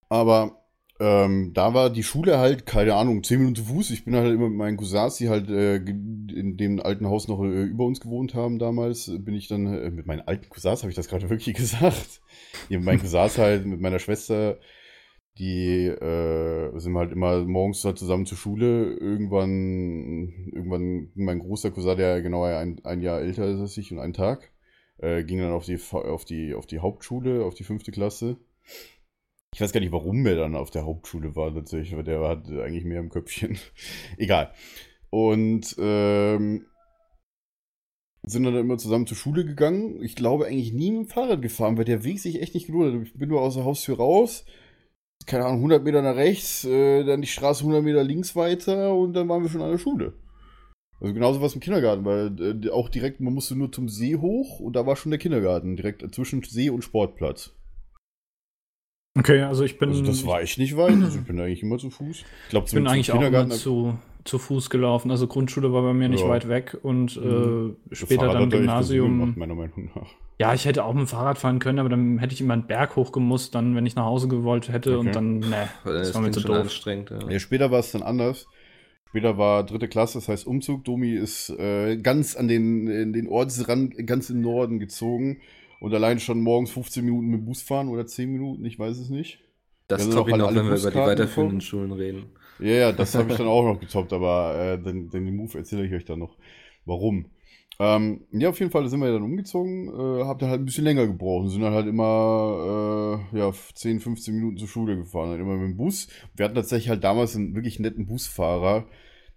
Aber ähm, da war die Schule halt, keine Ahnung, 10 Minuten zu Fuß. Ich bin halt immer mit meinen Cousins, die halt äh, in dem alten Haus noch äh, über uns gewohnt haben damals, bin ich dann äh, mit meinen alten Cousins, habe ich das gerade <laughs> wirklich gesagt? Mit meinen Cousins halt, mit meiner Schwester, die äh, sind halt immer morgens halt zusammen zur Schule. Irgendwann, irgendwann mein großer Cousin, der genau ein, ein Jahr älter ist als ich und einen Tag, äh, ging dann auf die, auf, die, auf die Hauptschule, auf die fünfte Klasse. Ich weiß gar nicht, warum er dann auf der Hauptschule war tatsächlich, weil der hat eigentlich mehr im Köpfchen. <laughs> Egal. Und ähm, sind dann immer zusammen zur Schule gegangen. Ich glaube eigentlich nie mit dem Fahrrad gefahren, weil der Weg sich echt nicht gelohnt hat. Ich bin nur aus der Haustür raus, keine Ahnung, 100 Meter nach rechts, äh, dann die Straße 100 Meter links weiter und dann waren wir schon an der Schule. Also genauso was im Kindergarten, weil äh, auch direkt, man musste nur zum See hoch und da war schon der Kindergarten, direkt zwischen See und Sportplatz. Okay, also ich bin, Also das war echt nicht weit. Also ich bin eigentlich immer zu Fuß. Ich glaube, ich bin eigentlich auch immer zu, zu Fuß gelaufen. Also Grundschule war bei mir nicht Ja. weit weg und Mhm. äh, später dann Gymnasium. meiner Meinung nach. Ja, ich hätte auch mit dem Fahrrad fahren können, aber dann hätte ich immer einen Berg hochgemusst, dann, wenn ich nach Hause gewollt hätte Okay. und dann, ne, das das war mir zu doof. anstrengend. Ja. Ja, später war es dann anders. Später war dritte Klasse, das heißt Umzug. Domi ist äh, ganz an den, in den Ortsrand, ganz im Norden gezogen. Und allein schon morgens 15 Minuten mit dem Bus fahren oder 10 Minuten, ich weiß es nicht. Das Wir sind top auch ich noch, wenn wir über die weiterführenden. Schulen reden. Ja, ja, das habe ich <laughs> dann auch noch getoppt, aber äh, den, den Move erzähle ich euch dann noch. Warum? Ähm, ja, auf jeden Fall sind wir dann umgezogen, äh, hab dann halt ein bisschen länger gebraucht, sind dann halt immer äh, ja, 10, 15 Minuten zur Schule gefahren, dann immer mit dem Bus. Wir hatten tatsächlich halt damals einen wirklich netten Busfahrer,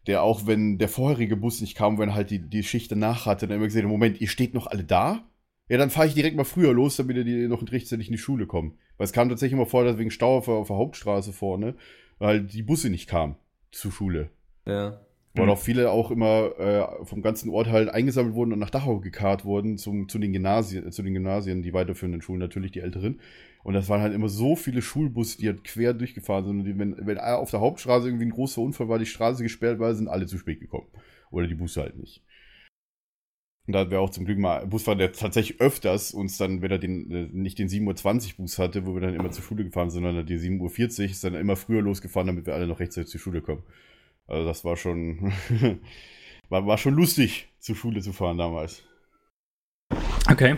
der auch, wenn der vorherige Bus nicht kam, wenn halt die, die Schicht danach hatte, dann immer hat, Moment, ihr steht noch alle da? Ja, dann fahre ich direkt mal früher los, damit die noch rechtzeitig in die Schule kommen. Weil es kam tatsächlich immer vor, dass wegen Stau auf, der- auf der Hauptstraße vorne, weil die Busse nicht kamen zur Schule. Ja. Weil Mhm. auch viele auch immer äh, vom ganzen Ort halt eingesammelt wurden und nach Dachau gekarrt wurden zum, zu, den Gymnasien, zu den Gymnasien, die weiterführenden Schulen, natürlich die älteren. Und das waren halt immer so viele Schulbusse, die halt quer durchgefahren sind. Und die, wenn, wenn auf der Hauptstraße irgendwie ein großer Unfall war, die Straße gesperrt war, sind alle zu spät gekommen. Oder die Busse halt nicht. Und da hatten wir auch zum Glück mal einen Busfahrer, der tatsächlich öfters uns dann, wenn er den, äh, nicht den 7.20 Uhr Bus hatte, wo wir dann immer zur Schule gefahren sind, sondern die 7.40 Uhr, ist dann immer früher losgefahren, damit wir alle noch rechtzeitig zur Schule kommen. Also das war schon, <laughs> war, war schon lustig, zur Schule zu fahren damals. Okay.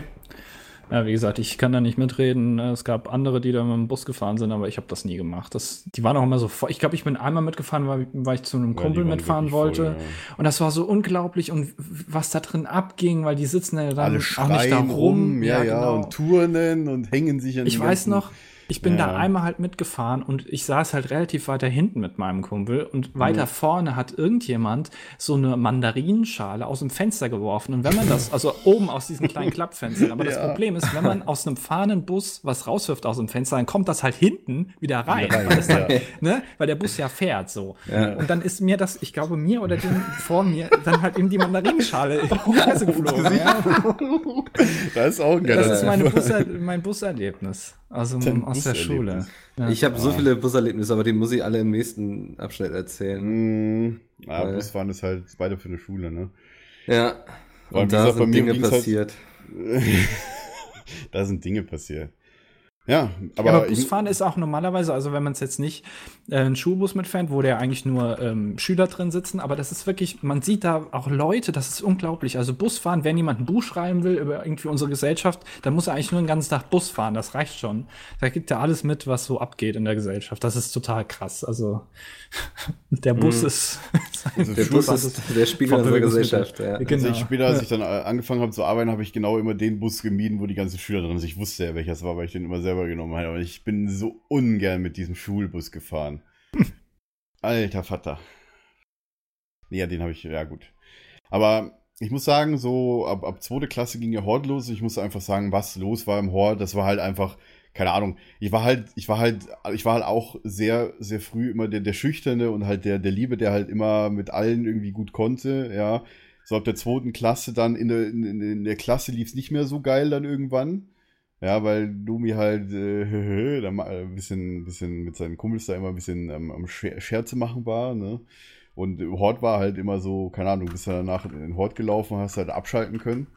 Ja, wie gesagt, ich kann da nicht mitreden. Es gab andere, die da mit dem Bus gefahren sind, aber ich habe das nie gemacht. Das, die waren auch immer so voll. Ich glaube, ich bin einmal mitgefahren, weil, weil ich zu einem Ja, Kumpel waren mitfahren wirklich voll, wollte. ja. Und das war so unglaublich und was da drin abging, weil die sitzen ja dann Alle auch nicht da rum. ja, ja, genau. und turnen und hängen sich an Ich die weiß noch, ich bin Ja. da einmal halt mitgefahren und ich saß halt relativ weiter hinten mit meinem Kumpel und weiter vorne hat irgendjemand so eine Mandarinenschale aus dem Fenster geworfen. Und wenn man das, also oben aus diesen kleinen <laughs> Klappfenstern, aber das Ja. Problem ist, wenn man aus einem fahrenden Bus was rauswirft aus dem Fenster, dann kommt das halt hinten wieder rein. Rein, weil, das dann, ja. ne, weil der Bus ja fährt so. Und dann ist mir das, ich glaube mir oder dem vor mir, dann halt eben die Mandarinenschale in die Fresse geflogen. Ja. <laughs> Das ist auch ein geiler Das ist meine. Buser, mein Buserlebnis also aus der Schule. Ja. Ich habe so viele Buserlebnisse, aber die muss ich alle im nächsten Abschnitt erzählen. Mhm. Ja, Weil- Busfahren ist halt weiter für eine Schule, ne? Ja. Und wie da gesagt, sind Dinge halt- passiert. <laughs> da sind Dinge passiert. Ja, aber, Ja, aber Busfahren ist auch normalerweise, also wenn man es jetzt nicht äh, einen Schulbus mitfährt, wo der eigentlich nur ähm, Schüler drin sitzen, aber das ist wirklich, man sieht da auch Leute, das ist unglaublich. Also Busfahren, wenn jemand ein Buch schreiben will über irgendwie unsere Gesellschaft, dann muss er eigentlich nur den ganzen Tag Bus fahren, das reicht schon. Da gibt er alles mit, was so abgeht in der Gesellschaft. Das ist total krass. Also <laughs> der Bus ist <laughs> <laughs> Also Der Bus ist der Spiegel unserer. Gesellschaft. Ja. Genau. Also ich später, als ich dann angefangen habe zu arbeiten, habe ich genau immer den Bus gemieden, wo die ganzen Schüler drin sind. Ich wusste ja, welcher es war, weil ich den immer selber genommen habe. Aber ich bin so ungern mit diesem Schulbus gefahren. <laughs> Alter Vater. Ja, den habe ich, ja gut. Aber ich muss sagen, so ab, ab zweite Klasse ging ja Hort los. Ich muss einfach sagen, was los war im Hort, das war halt einfach, keine Ahnung. Ich war halt, ich war halt, ich war halt auch sehr, sehr früh immer der, der Schüchterne und halt der, der Liebe, der halt immer mit allen irgendwie gut konnte, ja. So ab der zweiten Klasse dann in der, in, in der Klasse lief es nicht mehr so geil dann irgendwann. Ja, weil Lumi halt äh, <laughs> da ein bisschen, bisschen mit seinen Kumpels da immer ein bisschen ähm, am Scher Scherze machen war, ne? Und Hort war halt immer so, keine Ahnung, du bist danach in den Hort gelaufen, hast halt abschalten können.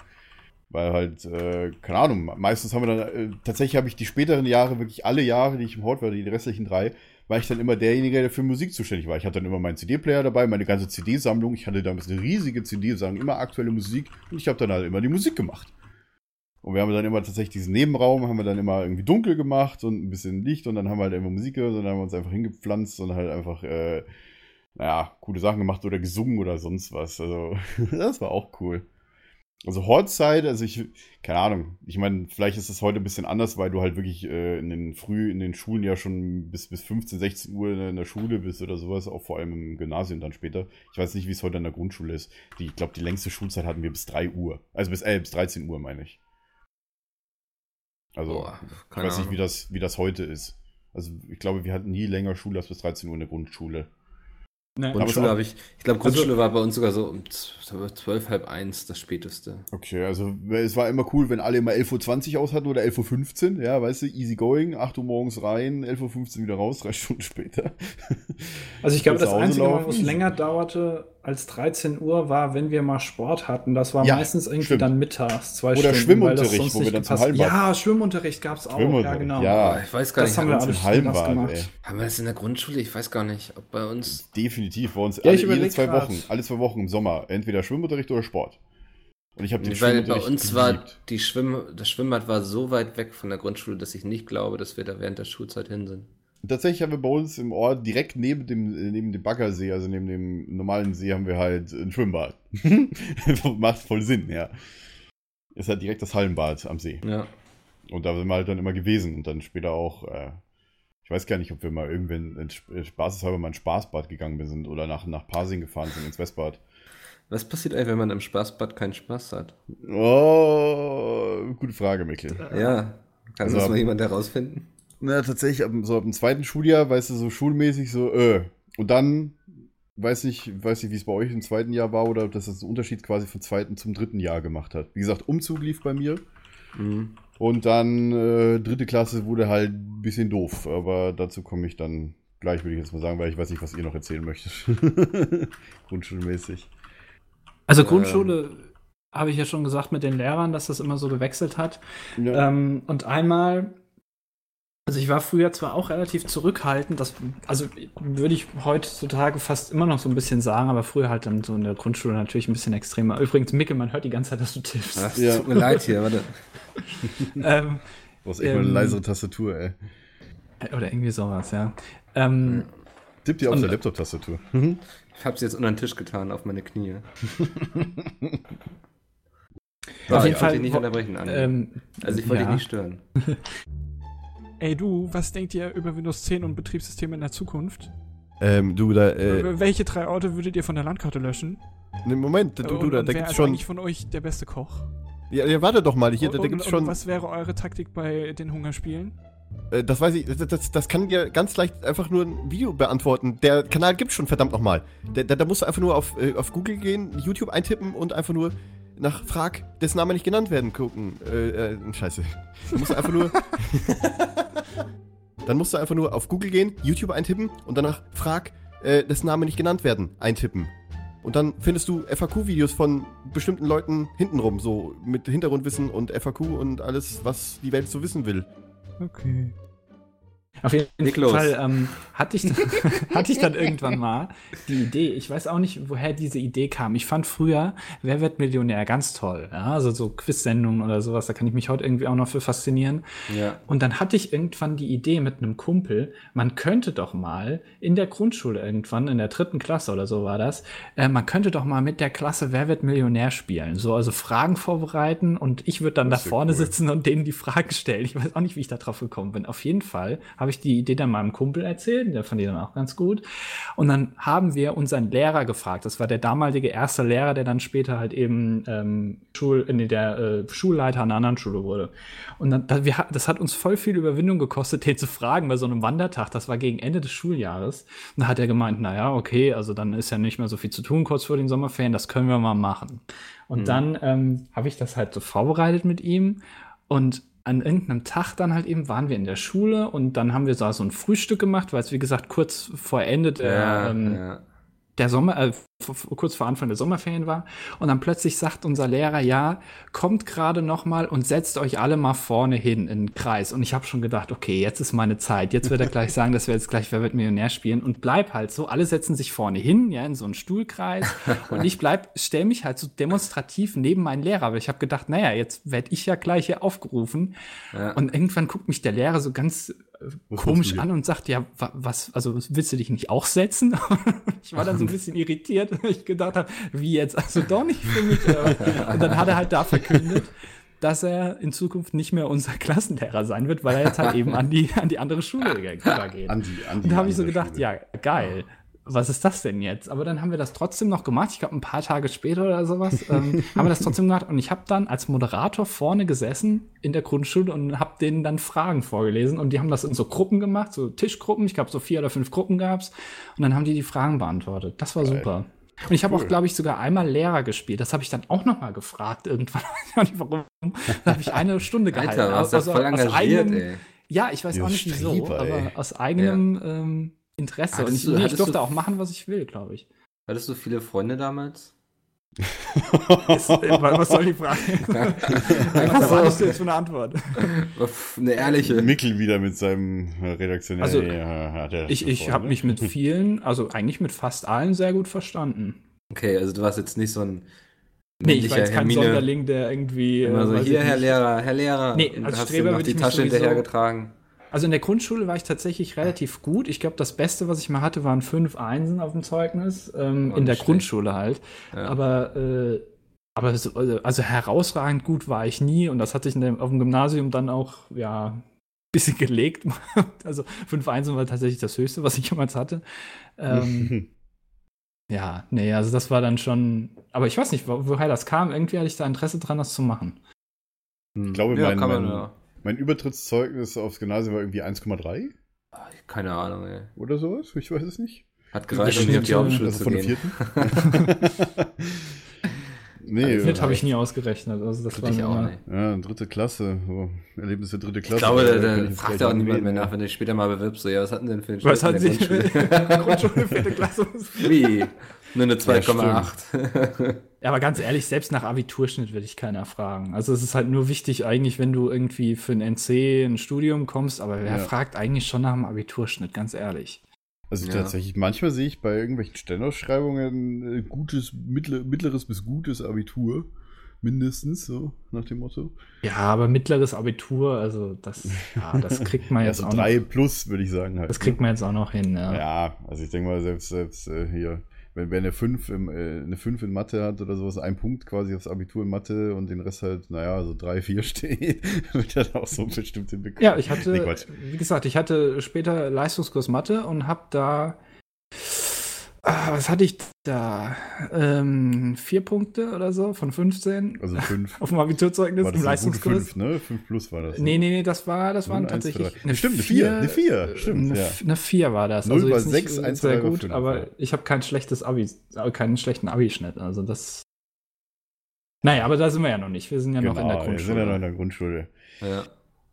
Weil halt, äh, keine Ahnung, meistens haben wir dann, äh, tatsächlich habe ich die späteren Jahre, wirklich alle Jahre, die ich im Hort war, die restlichen drei, war ich dann immer derjenige, der für Musik zuständig war. Ich hatte dann immer meinen CD-Player dabei, meine ganze CD-Sammlung. Ich hatte damals eine riesige CD-Sammlung, immer aktuelle Musik. Und ich habe dann halt immer die Musik gemacht. Und wir haben dann immer tatsächlich diesen Nebenraum, haben wir dann immer irgendwie dunkel gemacht und ein bisschen Licht und dann haben wir halt immer Musik gehört und dann haben wir uns einfach hingepflanzt und halt einfach, äh, naja, coole Sachen gemacht oder gesungen oder sonst was. Also, <laughs> das war auch cool. Also Hortzeit, also ich, keine Ahnung, ich meine, vielleicht ist es heute ein bisschen anders, weil du halt wirklich äh, in den früh in den Schulen ja schon bis, bis 15, 16 Uhr in der Schule bist oder sowas, auch vor allem im Gymnasium dann später. Ich weiß nicht, wie es heute in der Grundschule ist. Die, ich glaube, die längste Schulzeit hatten wir bis 3 Uhr. Also bis, äh, bis 13 Uhr, meine ich. Also, Boah, ich weiß nicht, wie das, wie das heute ist. Also, ich glaube, wir hatten nie länger Schule als bis 13 Uhr in der Grundschule. Ne, Aber Grundschule habe ich, ich glaube, Grundschule war bei uns sogar so um zwölf, halb eins das späteste. Okay, also es war immer cool, wenn alle immer 11.20 Uhr aus hatten oder 11.15 Uhr, ja, weißt du, easy going, 8 Uhr morgens rein, 11.15 Uhr wieder raus, drei <laughs> Stunden später. Also ich glaube, das Einzige, laufen. es länger dauerte als 13 Uhr, war, wenn wir mal Sport hatten. Das war Ja, meistens irgendwie stimmt. dann mittags, zwei Oder Stunden. weil das Schwimmunterricht, sonst wo wir nicht dann zum gepasst- Hallenbad- Ja, Schwimmunterricht gab es auch. Ja, genau. ja. Ich weiß gar Das nicht, haben wir alles Hallenbad, gemacht. ey. haben wir das in der Grundschule? Ich weiß gar nicht, ob bei uns. Definitiv, bei uns Ja, alle, ich jede zwei grad. Wochen, alle zwei Wochen im Sommer, entweder Schwimmunterricht oder Sport. Und ich habe den Weil bei uns war die Schwimm, das Schwimmbad war so weit weg von der Grundschule, dass ich nicht glaube, dass wir da während der Schulzeit hin sind. Tatsächlich haben wir bei uns im Ort direkt neben dem, neben dem Baggersee, also neben dem normalen See, haben wir halt ein Schwimmbad. <laughs> Macht voll Sinn, ja. Ist halt direkt das Hallenbad am See. Ja. Und da sind wir halt dann immer gewesen und dann später auch, äh, ich weiß gar nicht, ob wir mal irgendwann äh, spaßeshalber mal ins Spaßbad gegangen sind oder nach, nach Pasing gefahren sind, ins Westbad. Was passiert eigentlich, wenn man im Spaßbad keinen Spaß hat? Oh, gute Frage, Mikkel. Ja. Kann Also- das mal jemand herausfinden? Na, tatsächlich, so ab dem zweiten Schuljahr, weißt du, so schulmäßig so, äh. Und dann, weiß nicht, weiß nicht, wie es bei euch im zweiten Jahr war oder ob das einen Unterschied quasi vom zweiten zum dritten Jahr gemacht hat. Wie gesagt, Umzug lief bei mir. Mhm. Und dann äh, dritte Klasse wurde halt ein bisschen doof. Aber dazu komme ich dann gleich, würde ich jetzt mal sagen, weil ich weiß nicht, was ihr noch erzählen möchtet. <laughs> Grundschulmäßig. Also Ähm. Grundschule habe ich ja schon gesagt mit den Lehrern, dass das immer so gewechselt hat. Ja. Ähm, und einmal Also ich war früher zwar auch relativ zurückhaltend, das, also würde ich heutzutage fast immer noch so ein bisschen sagen, aber früher halt dann so in der Grundschule natürlich ein bisschen extremer. Übrigens, Mickel, man hört die ganze Zeit, dass du tippst. Ach, Ja. Tut mir leid hier, warte. <laughs> ähm, Du hast echt mal eine Ähm, leisere Tastatur, ey. oder irgendwie sowas, ja. Ähm, Tipp dir auf der Laptop-Tastatur. Ich hab's jetzt unter den Tisch getan, auf meine Knie. <laughs> Auf jeden ich wollte Fall, dich nicht unterbrechen, ähm, also ich wollte ja. dich nicht stören. <laughs> Ey du, was denkt ihr über Windows 10 und Betriebssysteme in der Zukunft? Ähm, du, da, äh, Welche drei Orte würdet ihr von der Landkarte löschen? ne, Moment, du, und, du, da, und da gibt's ist schon. eigentlich von euch der beste Koch? Ja, ja, warte doch mal, hier, da, da und, gibt's und schon. was wäre eure Taktik bei den Hungerspielen? Äh, das weiß ich, das, das, das kann dir ganz leicht einfach nur ein Video beantworten. Der Kanal gibt's schon, verdammt nochmal. Da, da, da musst du einfach nur auf, äh, auf Google gehen, YouTube eintippen und einfach nur nach Frag, dessen Name nicht genannt werden, gucken. Äh, äh, scheiße. Du musst einfach nur. <laughs> Dann musst du einfach nur auf Google gehen, YouTube eintippen und danach Frag, äh, dessen Name nicht genannt werden, eintippen. Und dann findest du FAQ-Videos von bestimmten Leuten hintenrum, so mit Hintergrundwissen und FAQ und alles, was die Welt so wissen will. Okay. Auf jeden. Fall ähm, hatte, ich, <laughs> hatte ich dann irgendwann mal die Idee, ich weiß auch nicht, woher diese Idee kam. Ich fand früher Wer wird Millionär ganz toll. Ja? Also so Quiz-Sendungen oder sowas, da kann ich mich heute irgendwie auch noch für faszinieren. Ja. Und dann hatte ich irgendwann die Idee mit einem Kumpel, man könnte doch mal in der Grundschule irgendwann, in der dritten Klasse oder so war das, äh, man könnte doch mal mit der Klasse Wer wird Millionär spielen. So, also Fragen vorbereiten und ich würde dann da Das ja vorne cool. sitzen und denen die Fragen stellen. Ich weiß auch nicht, wie ich da drauf gekommen bin. Auf jeden Fall habe ich die Idee dann meinem Kumpel erzählt, der fand die dann auch ganz gut. Und dann haben wir unseren Lehrer gefragt. Das war der damalige erste Lehrer, der dann später halt eben ähm, Schul, nee, der äh, Schulleiter an einer anderen Schule wurde. Und dann, da, wir, das hat uns voll viel Überwindung gekostet, den zu fragen bei so einem Wandertag. Das war gegen Ende des Schuljahres. Und da hat er gemeint, na ja, okay, also dann ist ja nicht mehr so viel zu tun kurz vor den Sommerferien, das können wir mal machen. Und dann ähm, habe ich das halt so vorbereitet mit ihm und an irgendeinem Tag dann halt eben waren wir in der Schule und dann haben wir so so ein Frühstück gemacht, weil es wie gesagt kurz vor Ende der, Ja, ähm, ja. Der Sommer, äh, kurz vor Anfang der Sommerferien war. Und dann plötzlich sagt unser Lehrer, ja, kommt gerade noch mal und setzt euch alle mal vorne hin in den Kreis. Und ich habe schon gedacht, okay, jetzt ist meine Zeit. Jetzt wird er gleich sagen, dass wir jetzt gleich Wer wird Millionär spielen. Und bleib halt so. Alle setzen sich vorne hin, ja, in so einen Stuhlkreis. Und ich bleib, stell mich halt so demonstrativ neben meinen Lehrer. Aber ich habe gedacht, naja, jetzt werd ich ja gleich hier aufgerufen. Ja. Und irgendwann guckt mich der Lehrer so ganz komisch an und sagt, ja, wa- was, also willst du dich nicht auch setzen? <laughs> ich war dann so ein bisschen irritiert, <laughs> weil ich gedacht habe, wie jetzt, also doch nicht für mich. <laughs> Und dann hat er halt da verkündet, dass er in Zukunft nicht mehr unser Klassenlehrer sein wird, weil er jetzt halt eben an die, an die andere Schule ge- übergeht. Andi, Andi. Und da habe ich so an gedacht, Schule. ja, geil. Was ist das denn jetzt? Aber dann haben wir das trotzdem noch gemacht. Ich glaube, ein paar Tage später oder sowas ähm, <laughs> haben wir das trotzdem gemacht. Und ich habe dann als Moderator vorne gesessen in der Grundschule und habe denen dann Fragen vorgelesen. Und die haben das in so Gruppen gemacht, so Tischgruppen. Ich glaube, so vier oder fünf Gruppen gab's. Und dann haben die die Fragen beantwortet. Das war super. Und ich habe auch, glaube ich, sogar einmal Lehrer gespielt. Das habe ich dann auch noch mal gefragt irgendwann. <laughs> Ich weiß nicht warum. Da habe ich eine Stunde gehalten. Alter, du Also voll aus engagiert, eigenem- ey. ja, ich weiß Dieses auch nicht wieso, ey. aber aus eigenem ähm, Interesse. Hattest und ich, du- nee, ich durfte du- auch machen, was ich will, glaube ich. Hattest du viele Freunde damals? Ist, äh, was soll die Frage? <laughs> Was so. erwartest du jetzt für eine Antwort? Eine ehrliche. Mickel wieder mit seinem äh, redaktionellen. Also, ja, er Ich, ich habe mich mit <laughs> vielen, also eigentlich mit fast allen sehr gut verstanden. Okay, also du warst jetzt nicht so ein Nee, ich war jetzt kein Hermine. Sonderling, der irgendwie. äh, Immer so, weiß hier, ich Herr. Lehrer, Herr Lehrer. Nee, Und als hast Streber würde die ich mich Tasche hinterhergetragen. Also in der Grundschule war ich tatsächlich relativ gut. Ich glaube, das Beste, was ich mal hatte, waren fünf Einsen auf dem Zeugnis. Ähm, in der schlecht. Grundschule halt. Ja. Aber, äh, aber so, also- herausragend gut war ich nie. Und das hatte ich in dem, auf dem Gymnasium dann auch, ja, ein bisschen gelegt. <laughs> also fünf Einsen war tatsächlich das Höchste, was ich jemals hatte. Ähm, <laughs> ja, nee, also das war dann schon. Aber ich weiß nicht, wo, woher das kam. Irgendwie hatte ich da Interesse dran, das zu machen. Ich glaube, ja, mein, kann man, mein, ja. Mein Übertrittszeugnis aufs Gymnasium war irgendwie 1,3 Keine Ahnung, ey. oder sowas. Ich weiß es nicht. Hat gereicht, um nicht auf die Hauptschule Also zu von der gehen. vierten. <laughs> nee, Schnitt ja, habe ich nie ausgerechnet. Also das war Ich auch nicht. ja, dritte Klasse. So, Erlebnisse dritte Klasse. Ich glaube, da, fragt ja auch niemand mehr nach, wenn du dich später mal bewirbst. So, ja, was hatten Sie denn für einen Was Schnitt hatten in Sie? der <laughs> Grundschule? Grundschule, vierte Klasse. Wie? Nur eine 2,8. <laughs> Ja, aber ganz ehrlich, selbst nach Abiturschnitt würde ich keiner fragen. Also es ist halt nur wichtig eigentlich, wenn du irgendwie für ein NC ein Studium kommst, aber wer Ja. fragt eigentlich schon nach dem Abiturschnitt, ganz ehrlich. Also Ja. tatsächlich, manchmal sehe ich bei irgendwelchen Stellenausschreibungen äh, gutes, mittler, mittleres bis gutes Abitur. Mindestens, so nach dem Motto. Ja, aber mittleres Abitur, also das, ja, das kriegt man Ja, <laughs> jetzt so auch drei noch. plus, würde ich sagen. Halt, Das kriegt man jetzt auch noch hin, ja. Ja, also ich denke mal, selbst, selbst äh, hier, wenn wer eine 5 im, äh, eine 5 in Mathe hat oder sowas, ein Punkt quasi aufs Abitur in Mathe und den Rest halt, naja, so 3, 4 <laughs> steht, wird dann auch so bestimmt hinbekommen. Ja, ich Nee, hatte, Quatsch. wie gesagt, ich hatte später Leistungskurs Mathe und habe da, ah, was hatte ich da? Ähm, vier Punkte oder so von 15 Also 5. <laughs> auf dem Abiturzeugnis War im das eine gute Leistungskurs. 5, ne? 5 plus war das. Nee, nee, nee, das war, das waren Null, eins, tatsächlich drei. Stimmt, eine Vier, eine Vier, stimmt, eine, ja. Eine 4 war das. Null war jetzt nicht sechs, eins, drei sehr war gut, fünf, aber ja. ich habe kein schlechtes Abi, äh, keinen schlechten Abischnitt. Also das. Naja, aber da sind wir ja noch nicht. Wir sind ja noch in der Genau, wir sind ja noch in Grundschule. der Grundschule. ja.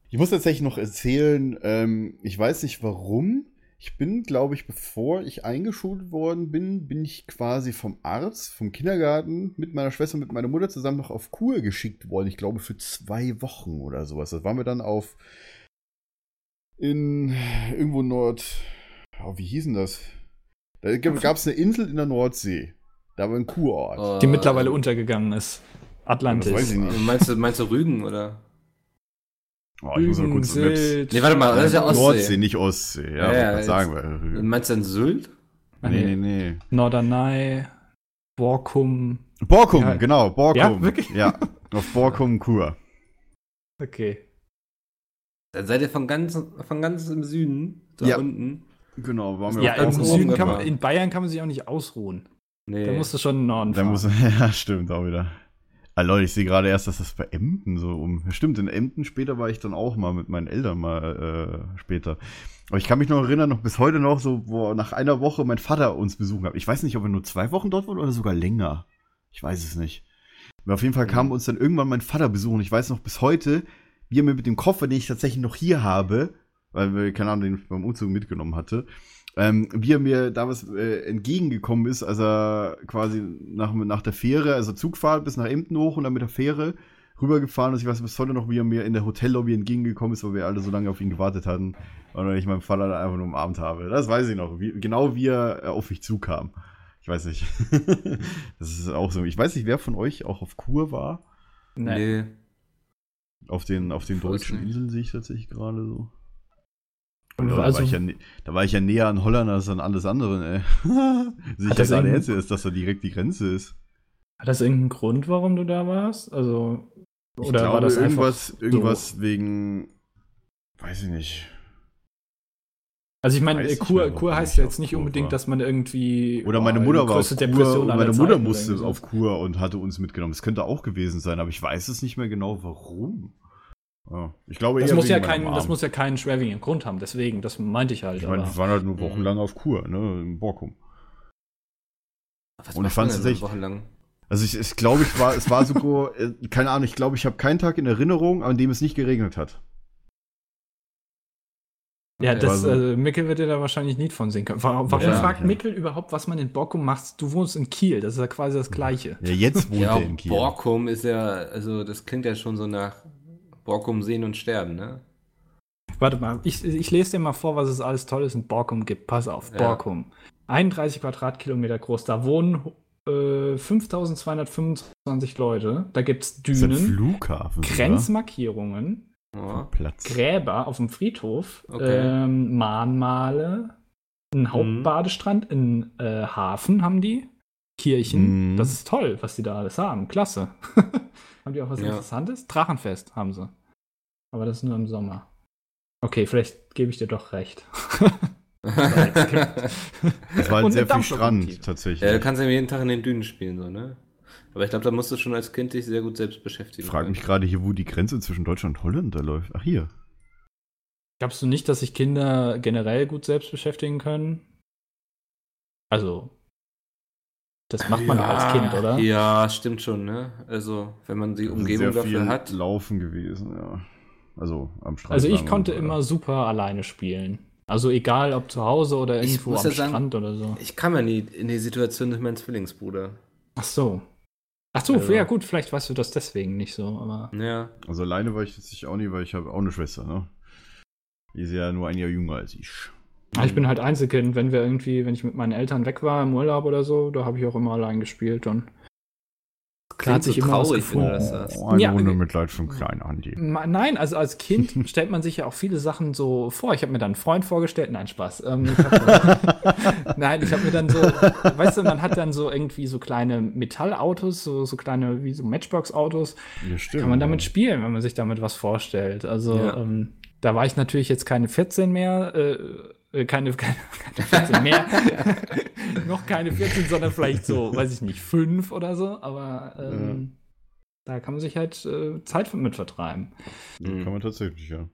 Ich muss tatsächlich noch erzählen, ähm, ich weiß nicht warum. Ich bin, glaube ich, bevor ich eingeschult worden bin, bin ich quasi vom Arzt, vom Kindergarten mit meiner Schwester und mit meiner Mutter zusammen noch auf Kur geschickt worden. Ich glaube für zwei Wochen oder sowas. Das waren wir dann auf in irgendwo Nord. Oh, wie hieß denn das? Da gab es eine Insel in der Nordsee. Da war ein Kurort. Die mittlerweile untergegangen ist. Atlantis. Das weiß ich nicht. Meinst du, meinst du Rügen oder? Oh, ich muss mal kurz Sylt. Nee, warte mal, das ist ja Ostsee. Nordsee, nicht Ostsee. Ja, Ja, ja, sagen wir. Meinst du denn Sylt? Ah, Nee, nee, nee. Norderney, Borkum. Borkum, Ja. genau, Borkum. Ja, wirklich? Ja, auf Borkum Kur. Okay. Dann seid ihr von ganz, von ganz im Süden, da Ja. unten. Genau, waren wir Ja, im Süden kann man, in Bayern kann man sich auch nicht ausruhen. Nee. Da musst du schon in den Norden Da fahren. muss, <laughs> ja, stimmt, auch wieder. Ah, Leute, ich sehe gerade erst, dass das bei Emden so um. Stimmt, in Emden später war ich dann auch mal mit meinen Eltern mal äh, später. Aber ich kann mich noch erinnern, noch bis heute noch, so, wo nach einer Woche mein Vater uns besuchen hat. Ich weiß nicht, ob er nur zwei Wochen dort war oder sogar länger. Ich weiß es nicht. Aber auf jeden Fall kam uns dann irgendwann mein Vater besuchen. Ich weiß noch bis heute, wie er mir mit dem Koffer, den ich tatsächlich noch hier habe, weil wir, keine Ahnung, den ich beim Umzug mitgenommen hatte, ähm, wie er mir damals äh, entgegengekommen ist, als er quasi nach, nach der Fähre, also Zugfahrt bis nach Emden hoch und dann mit der Fähre rübergefahren ist. Ich weiß bis heute noch, wie er mir in der Hotellobby entgegengekommen ist, weil wir alle so lange auf ihn gewartet hatten. Und ich meinen Vater dann einfach nur umarmt habe. Das weiß ich noch. Wie, genau wie er äh, auf mich zukam. Ich weiß nicht. <laughs> das ist auch so. Ich weiß nicht, wer von euch auch auf Kur war. Nee. Auf den, auf den deutschen. Inseln sehe ich tatsächlich gerade so. Und da, also- war ich ja, da war ich ja näher an Holland als an alles andere, ey. Ich ja das gerade jetzt erst, dass da direkt die Grenze ist. Hat das irgendeinen Grund, warum du da warst? Also, Ich oder glaube, war das irgendwas, einfach irgendwas wegen, weiß ich nicht. Also ich meine, äh, ich Kur, mehr, Kur heißt ich ja jetzt nicht unbedingt, war. dass man irgendwie Oder meine oh, Mutter war auf Kur, Depression meine Mutter musste auf so. Kur und hatte uns mitgenommen. Das könnte auch gewesen sein, aber ich weiß es nicht mehr genau, warum. Ja, ich glaube Das muss, ja kein, das muss ja keinen schwerwiegenden Grund haben, deswegen, das meinte ich halt. Ich meine, wir waren halt nur Mhm. wochenlang auf Kur, ne, in Borkum. Was Und ich man denn tatsächlich- wochenlang? Also ich, ich glaube, ich war, es war sogar, <laughs> äh, keine Ahnung, ich glaube, ich habe keinen Tag in Erinnerung, an dem es nicht geregnet hat. ja, Okay. das, Also- äh, Mickel wird dir da wahrscheinlich nicht von sehen können. Warum, warum Ja, fragt ja. Mickel überhaupt, was man in Borkum macht? Du wohnst in Kiel, das ist ja quasi das Gleiche. Ja, jetzt wohnt Ja, er in Kiel. Borkum ist ja, also das klingt ja schon so nach Borkum sehen und sterben, ne? Warte mal, ich, ich lese dir mal vor, was es alles Tolles in Borkum gibt. Pass auf, Ja. Borkum. 31 Quadratkilometer groß, da wohnen äh, 5225 Leute. Da gibt es Das ist ein Dünen, Flughafen. Grenzmarkierungen, Ja. Platz. Gräber auf dem Friedhof, Okay. ähm, Mahnmale, einen Hauptbadestrand, einen äh, Hafen haben die, Kirchen. Mhm. Das ist toll, was die da alles haben. Klasse. <laughs> haben die auch was Ja. Interessantes? Drachenfest haben sie. Aber das ist nur im Sommer. Okay, vielleicht gebe ich dir doch recht. <laughs> Das war halt sehr viel Strand, tatsächlich. Ja, du kannst ja jeden Tag in den Dünen spielen, so, ne? Aber ich glaube, da musst du schon als Kind dich sehr gut selbst beschäftigen. Ich frage mich gerade hier, wo die Grenze zwischen Deutschland und Holland da läuft. Ach, hier. Glaubst du nicht, dass sich Kinder generell gut selbst beschäftigen können? Also, das macht man doch als Kind, oder? Ja, stimmt schon, ne? Also, wenn man die Umgebung sehr viel dafür hat. Laufen gewesen, ja. Also am Strand. Also ich konnte und, äh, immer super alleine spielen. Also egal, ob zu Hause oder irgendwo am ja sagen- Strand oder so. Ich kam ja nie in die Situation durch meinen Zwillingsbruder. Ach so. Ach so, Also- ja gut, vielleicht weißt du das deswegen nicht so, aber. Ja. Also alleine war ich jetzt nicht auch nie, weil ich habe auch eine Schwester, ne? Die ist ja nur ein Jahr jünger als ich. Ich bin halt Einzelkind, wenn wir irgendwie, wenn ich mit meinen Eltern weg war im Urlaub oder so, da habe ich auch immer allein gespielt und Klingt hat sich so immer was traurig, wenn du das sagst. Oh, eine Ja, Runde äh, Mitleid einen kleinen Andi. Nein, also als Kind <laughs> stellt man sich ja auch viele Sachen so vor. Ich habe mir dann einen Freund vorgestellt. Nein, Spaß. Ähm, ich hab, <laughs> nein, ich habe mir dann so, weißt du, man hat dann so irgendwie so kleine Metallautos, so, so kleine, wie so Matchbox-Autos. Ja, stimmt. Kann man damit spielen, wenn man sich damit was vorstellt. Also Ja. ähm, da war ich natürlich jetzt keine 14 mehr, äh, äh, keine, <laughs> keine, keine 14 mehr, <laughs> noch keine 14, sondern vielleicht so, weiß ich nicht, 5 oder so. Aber ähm, da kann man sich halt äh, Zeit mit vertreiben. Ja, Mhm. Kann man tatsächlich, ja.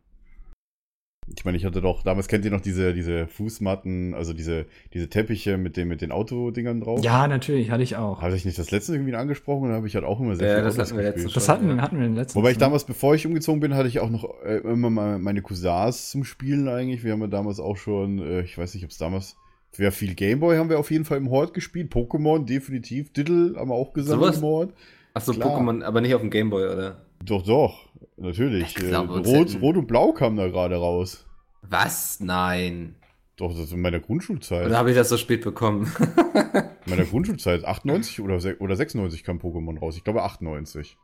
Ich meine, ich hatte doch, damals kennt ihr noch diese, diese Fußmatten, also diese, diese Teppiche mit, dem, mit den Autodingern drauf? Ja, natürlich, hatte ich auch. Habe ich nicht das letzte irgendwie angesprochen? Dann habe ich halt auch immer sehr Ja, viel das Autos hatten wir letztens Das hatten, ja. hatten wir in den letzten Wobei ich damals, bevor ich umgezogen bin, hatte ich auch noch äh, immer mal meine Cousins zum Spielen eigentlich. Wir haben ja damals auch schon, äh, ich weiß nicht, ob es damals, sehr viel Gameboy haben wir auf jeden Fall im Hort gespielt. Pokémon, definitiv. Diddle haben wir auch gesammelt Sowas? im Hort. Achso. Pokémon, aber nicht auf dem Gameboy, oder? Doch, doch, natürlich. Ich Äh, glaube, uns Rot, Rot und Blau kam da gerade raus. Was? Nein. Doch, das ist in meiner Grundschulzeit. Oder habe ich das so spät bekommen? <laughs> In meiner Grundschulzeit, 98 oder, oder 96 kam Pokémon raus. Ich glaube 98.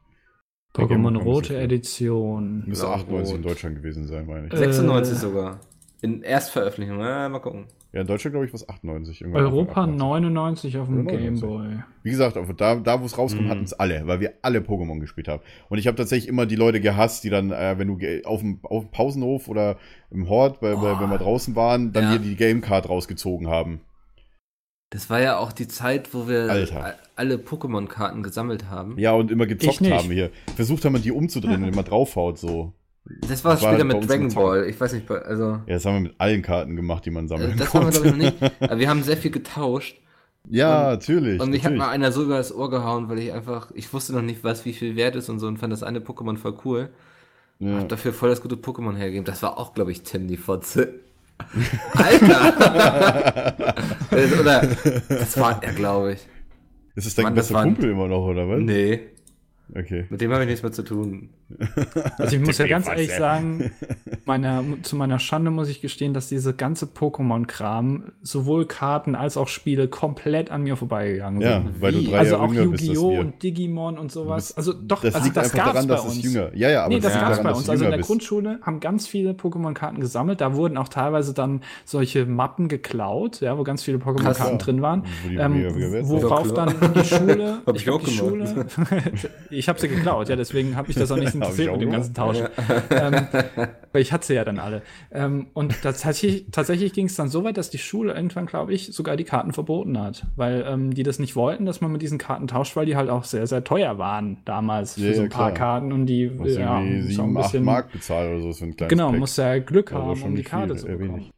Der Pokémon Rote. Edition. Müsste Blau, 98 in Rot. Deutschland gewesen sein, meine ich. Äh, 96 sogar. In Erstveröffentlichung. Ja, mal gucken. Ja, in Deutschland glaube ich was 98. irgendwann Europa Anfang 98. 99 auf dem Oder 99. Gameboy. Wie gesagt, da, da wo es rauskommt, Mhm. hatten es alle, weil wir alle Pokémon gespielt haben. Und ich habe tatsächlich immer die Leute gehasst, die dann, äh, wenn du auf dem, auf dem Pausenhof oder im Hort, bei, bei, Oh. wenn wir draußen waren, dann Ja. hier die Gamecard rausgezogen haben. Das war ja auch die Zeit, wo wir Alter. alle Pokémon-Karten gesammelt haben. Ja, und immer gezockt haben hier. Versucht haben, die umzudrehen <laughs> und immer draufhaut so. Das war Das später halt mit Dragon. Ball. Ich weiß nicht, also. Ja, das haben wir mit allen Karten gemacht, die man sammeln Das haben wir, konnte. glaube ich, noch nicht. <laughs> Aber wir haben sehr viel getauscht. Ja, Und- natürlich. Und mich hat mal einer so über das Ohr gehauen, weil ich einfach, ich wusste noch nicht, was wie viel wert ist und so und fand das eine Pokémon voll cool. ja. Hab dafür voll das gute Pokémon hergegeben. Das war auch, glaube ich, Tim die Fotze. <laughs> Alter! <laughs> Oder, das war er, glaube ich. Ist es dein Mann, das bester Kumpel immer noch, oder was? Nee, Okay. mit dem habe ich nichts mehr zu tun. <laughs> Also ich muss ja ganz ehrlich sagen, <laughs> meiner, zu meiner Schande muss ich gestehen, dass diese ganze Pokémon-Kram, sowohl Karten als auch Spiele, komplett an mir vorbeigegangen Ja, sind. weil du Wie? drei Also Jahre auch Yu-Gi-Oh! und Digimon und sowas. bist- Also doch, Das also liegt das einfach gab's daran, bei dass uns. es jünger. Ja, ja, aber nee, das liegt gab's daran, bei dass uns. du Also in der bist. Grundschule haben ganz viele Pokémon-Karten gesammelt. Da wurden auch teilweise dann solche Mappen geklaut, ja, wo ganz viele Pokémon-Karten drin waren. Wo die Ähm, worauf Ja, dann die Schule, <laughs> Hab ich glaub, auch die gemacht. Schule, ich habe sie geklaut, ja, deswegen habe ich das auch nicht Ich interessiert mit dem ganzen. Tausch. ähm, weil ich hatte sie ja dann alle. Ähm, und tatsächlich, tatsächlich ging es dann so weit, dass die Schule irgendwann, glaube ich, sogar die Karten verboten hat, weil ähm, die das nicht wollten, dass man mit diesen Karten tauscht, weil die halt auch sehr, sehr teuer waren damals für Ja, so ja, ein paar klar. Karten und die Musst ja, auch 7, ein 8 bisschen- Mark bezahlen oder so für Genau, Pack. muss ja Glück Also haben, schon um die Karte viel, zu bekommen. wenig.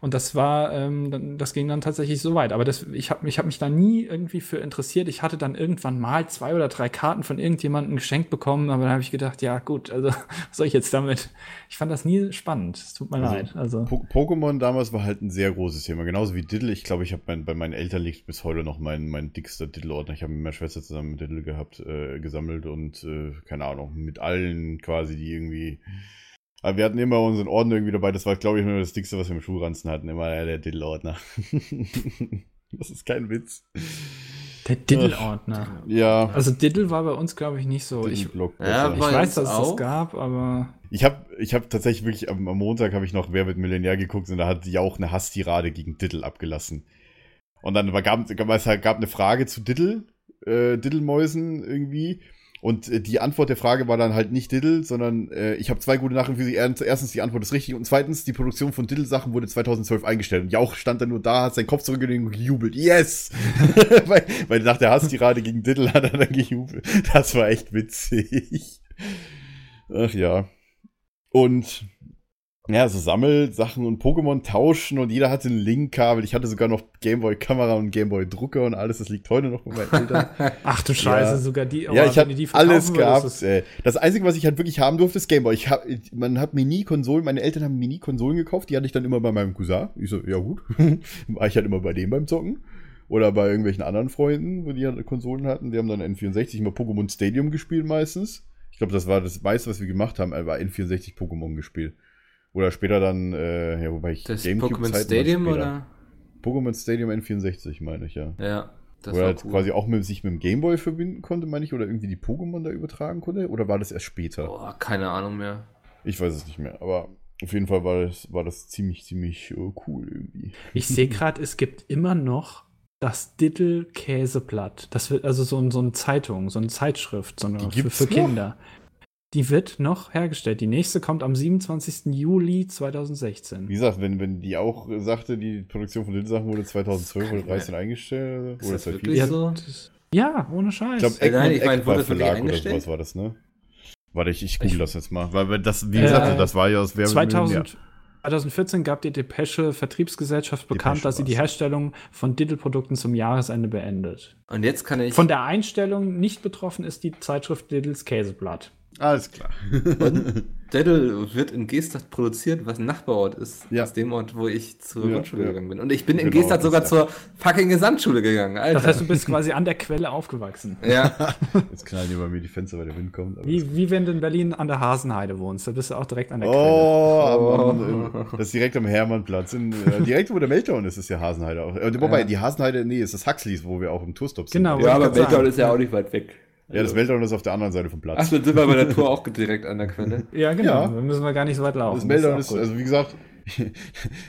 Und das war, ähm, das ging dann tatsächlich so weit. Aber das, ich habe ich hab mich da nie irgendwie für interessiert. Ich hatte dann irgendwann mal zwei oder drei Karten von irgendjemandem geschenkt bekommen, aber dann habe ich gedacht, ja gut, also <laughs> was soll ich jetzt damit? Ich fand das nie spannend. Es tut mir Also, leid. Also Po Pokémon damals war halt ein sehr großes Thema. Genauso wie Diddle. Ich glaube, ich habe mein, bei meinen Eltern liegt bis heute noch mein, mein dickster Diddle-Ordner. Ich habe mit meiner Schwester zusammen Diddle gehabt, äh, gesammelt und äh, keine Ahnung, mit allen quasi, die irgendwie. Aber wir hatten immer unseren Ordner irgendwie dabei. Das war, glaube ich, nur das dickste, was wir im Schulranzen hatten. Immer der Diddle-Ordner. <laughs> das ist kein Witz. der Diddle-Ordner. Ja. Also Diddle war bei uns, glaube ich, nicht so. Ich. Ja, ich weiß, dass es das gab, aber Ich habe ich hab tatsächlich wirklich am, am Montag habe ich noch Wer wird Millionär geguckt und da hat die auch eine Hasstirade gegen Diddle abgelassen. Und dann war, gab, gab es halt, gab eine Frage zu Diddle, äh, Diddle-Mäusen irgendwie. Und äh, die Antwort der Frage war dann halt nicht Diddle, sondern äh, ich habe zwei gute Nachrichten für Sie. Er- Erstens, die Antwort ist richtig. Und zweitens, die Produktion von Diddle-Sachen wurde 2012 eingestellt. Und Jauch stand dann nur da, hat seinen Kopf zurückgelegt und gejubelt. Yes! <laughs> <laughs> weil, weil nach der Hasstirade gegen Diddle hat er dann gejubelt. Das war echt witzig. Ach ja. Und Ja, so Sammelsachen und Pokémon tauschen und jeder hatte ein Link-Kabel. Ich hatte sogar noch Gameboy-Kamera und Gameboy-Drucker und alles. Das liegt heute noch bei meinen Eltern. <laughs> Ach du Scheiße, Ja. sogar die. ja, aber ich hatte alles gehabt. ist- ey. Das Einzige, was ich halt wirklich haben durfte, ist Gameboy. Ich hab, man hat mir nie Konsolen, meine Eltern haben mir nie Konsolen gekauft. Die hatte ich dann immer bei meinem Cousin. Ich so, ja gut. <laughs> War ich halt immer bei dem beim Zocken. Oder bei irgendwelchen anderen Freunden, wo die halt Konsolen hatten. Die haben dann N64 immer Pokémon Stadium gespielt meistens. Ich glaube, das war das meiste, was wir gemacht haben, war N64 Pokémon gespielt. Oder später dann, äh, ja, wobei ich Das Pokémon Stadium später. oder? Pokémon Stadium N64, meine ich, ja. Ja, das Wo er war halt cool. quasi auch mit, sich mit dem Gameboy verbinden konnte, meine ich, oder irgendwie die Pokémon da übertragen konnte? Oder war das erst später? Boah, keine Ahnung mehr. Ich weiß es nicht mehr, aber auf jeden Fall war das, war das ziemlich, ziemlich äh, cool irgendwie. Ich sehe gerade, es gibt immer noch das Diddle Käseblatt. Das wird also so, ein- so eine Zeitung, so eine Zeitschrift, so eine für, für noch? Die wird noch hergestellt. Die nächste kommt am 27. Juli 2016. Wie gesagt, wenn, wenn die auch äh, sagte, die Produktion von den Sachen wurde 2012 oder 2013 eingestellt, Ist oder das seit wirklich Ja, so? das, ja, ohne Scheiß. Ich glaube, Äh, nein, Egmont ich das wirklich Verlag oder sowas war das, ne? Warte, ich, ich google das jetzt mal. Weil, das, wie Äh, gesagt, das war ja aus Wer wird Millionär? 2000, 2014 gab die Depesche Vertriebsgesellschaft bekannt, Depesche dass sie die. Herstellung von Diddle-Produkten zum Jahresende beendet. Und jetzt kann ich. Von der Einstellung nicht betroffen ist die Zeitschrift Diddles Käseblatt. Alles klar. <laughs> Daddle wird in Gestadt produziert, was ein Nachbarort ist. Ja. Aus dem Ort, wo ich zur Ja, Grundschule ja. gegangen bin. Und ich bin in Genau, Gestadt sogar zur fucking Gesamtschule gegangen, Alter. Das heißt, du bist quasi an der Quelle aufgewachsen. <laughs> ja. <laughs> Jetzt knallen hier bei mir die Fenster, weil der Wind kommt. Wie, wie wenn du in Berlin an der Hasenheide wohnst. Da bist du auch direkt an der Quelle. Oh, am, das ist direkt am Hermannplatz. In, äh, direkt wo der Meltdown ist, ist ja Hasenheide auch. Äh, wobei, Ja. die Hasenheide, nee, ist das Huxleys, wo wir auch im Tourstop sind. Genau, ja, aber Meltdown ist ja auch nicht weit weg. Ja, das Meltdown ist auf der anderen Seite vom Platz. Ach, dann sind wir bei der Tour <laughs> auch direkt an der Quelle. Ja, genau. Ja. Dann müssen wir gar nicht so weit laufen. das Meltdown ist, gut. also wie gesagt, <laughs>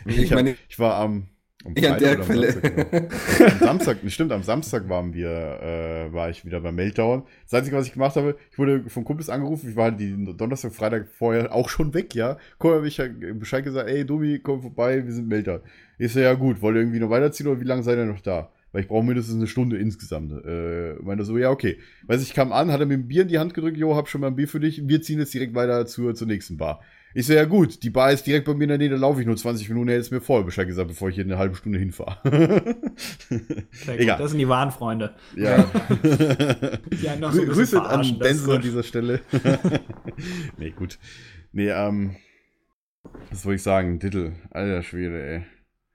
ich, Ich meine- ich war am, am Ja, an der oder am Quelle. Samstag, genau. <laughs> am Samstag, stimmt, am Samstag waren wir, äh, war ich wieder beim Meltdown. Das Einzige, was ich gemacht habe, ich wurde von Kumpels angerufen, ich war halt die Donnerstag, Freitag vorher auch schon weg, ja. Komm, hab ich ja Bescheid gesagt, ey, Domi, komm vorbei, wir sind Meltdown. Ich so, ja gut, wollt ihr irgendwie noch weiterziehen oder wie lange seid ihr noch da? Weil ich brauche mindestens eine Stunde insgesamt. Äh, meinte so, ja, okay. Weiß ich, kam an, hat er mir ein Bier in die Hand gedrückt, jo, hab schon mal ein Bier für dich. Wir ziehen jetzt direkt weiter zur, zur nächsten Bar. Ich so, ja gut, die Bar ist direkt bei mir in der Nähe, da laufe ich nur 20 Minuten, er ist mir voll Bescheid gesagt, bevor ich hier eine halbe Stunde hinfahre. Egal. Das sind die wahren Freunde. ja. <laughs> Die noch so Grüße an Denzel an dieser Stelle. <laughs> nee, gut. Nee, ähm, was soll ich sagen? Diddle, alter Schwede, ey.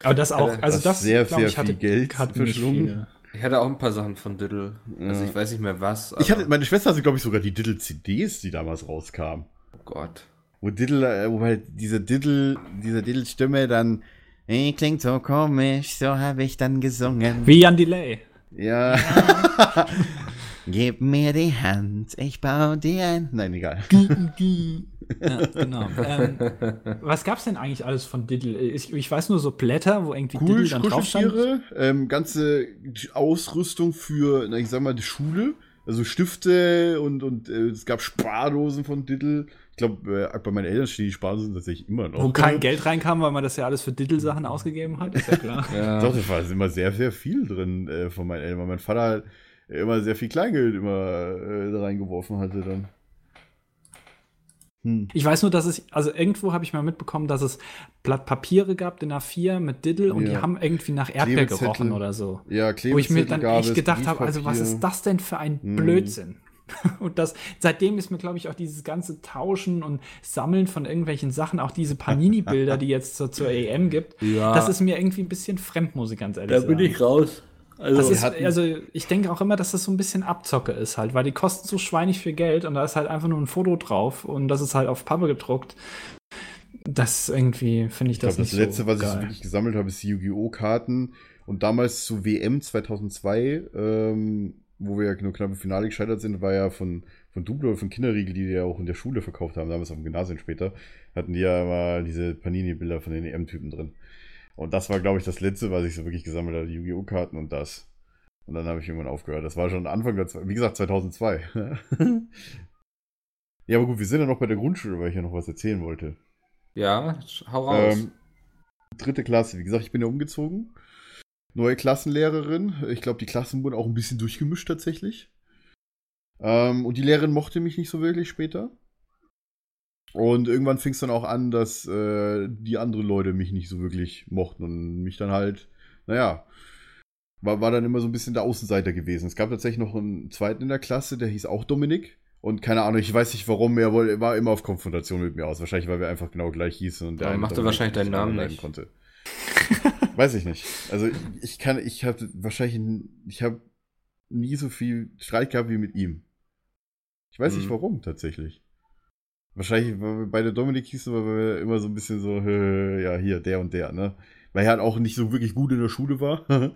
Aber das auch, also Das das, sehr, glaub sehr ich, hatte, viel Geld nicht verschlungen. viele. Ich hatte auch ein paar Sachen von Diddle. Also Ja. ich weiß nicht mehr was. Ich hatte, meine Schwester hatte, glaube ich, sogar die Diddle-CDs, die damals rauskamen. oh Gott. Wo Diddle, äh, wo halt diese Diddle, diese Diddle-Stimme dann, hey, klingt so komisch, so habe ich dann gesungen. Wie Jan Delay. Ja. <laughs> Gib mir die Hand, ich baue dir ein. Nein, egal. Ja, genau. ähm, <laughs> was gab's denn eigentlich alles von Diddle? Ich, ich weiß nur so Blätter, wo irgendwie Diddle Cool, dann drauf stand. Ähm, ganze Ausrüstung für, na, ich sag mal, die Schule. Also Stifte und, und äh, es gab Spardosen von Diddle. Ich glaube, äh, bei meinen Eltern stehen die Spardosen tatsächlich immer noch. Wo kein Geld reinkam, weil man das ja alles für Diddle-Sachen ausgegeben hat, ist ja klar. <laughs> Ja. Doch, da war immer sehr, sehr viel drin äh, von meinen Eltern, weil mein Vater immer sehr viel Kleingeld immer äh, reingeworfen hatte dann. Hm. Ich weiß nur, dass es, also irgendwo habe ich mal mitbekommen, dass es Blatt Papiere gab, den A4 mit Diddle und die Ja. haben irgendwie nach Erdbeer gerochen oder so. Ja, Wo ich mir dann echt gedacht habe, also was ist das denn für ein Hm. Blödsinn? <laughs> Und das, seitdem ist mir, glaube ich, auch dieses ganze Tauschen und Sammeln von irgendwelchen Sachen, auch diese Panini-Bilder, die jetzt zur, zur EM gibt, <laughs> Ja. das ist mir irgendwie ein bisschen fremd, muss ich ganz ehrlich Da sagen. bin ich raus. Also, Das ist, also ich denke auch immer, dass das so ein bisschen Abzocke ist halt, weil die kosten so schweinig viel Geld und da ist halt einfach nur ein Foto drauf und das ist halt auf Pappe gedruckt. Das irgendwie finde ich Ich das das nicht letzte, so was ich so geil. wirklich gesammelt habe, ist die Yu-Gi-Oh! Karten. Und damals zu WM 2002, ähm, wo wir ja nur knapp im Finale gescheitert sind, war ja von, von Dublo oder von Kinderriegel, die die ja auch in der Schule verkauft haben, damals auf dem Gymnasium später, hatten die ja mal diese Panini-Bilder von den EM-Typen drin. Und das war, glaube ich, das letzte, was ich so wirklich gesammelt habe, die Yu-Gi-Oh! Karten und das. Und dann habe ich irgendwann aufgehört. Das war schon Anfang der, wie gesagt, 2002. <laughs> ja, aber gut, wir sind ja noch bei der Grundschule, weil ich ja noch was erzählen wollte. ja, hau raus. Ähm, dritte Klasse, wie gesagt, ich bin ja umgezogen. Neue Klassenlehrerin. Ich glaube, die Klassen wurden auch ein bisschen durchgemischt tatsächlich. Ähm, und die Lehrerin mochte mich nicht so wirklich später. Und irgendwann fing es dann auch an, dass äh, die anderen Leute mich nicht so wirklich mochten und mich dann halt, naja, war, war dann immer so ein bisschen der Außenseiter gewesen. Es gab tatsächlich noch einen zweiten in der Klasse, der hieß auch Dominik. Und keine Ahnung, ich weiß nicht warum, er war immer auf Konfrontation mit mir aus. Wahrscheinlich, weil wir einfach genau gleich hießen und der Aber eine macht er Dominik wahrscheinlich deinen Namen nicht. konnte. <laughs> weiß ich nicht. Also ich, kann, ich habe wahrscheinlich, ich habe nie so viel Streit gehabt wie mit ihm. Ich weiß nicht Mhm. warum tatsächlich. Wahrscheinlich, weil wir beide Dominik hießen, weil wir immer so ein bisschen so, ja, hier, der und der, ne? Weil er halt auch nicht so wirklich gut in der Schule war. <laughs>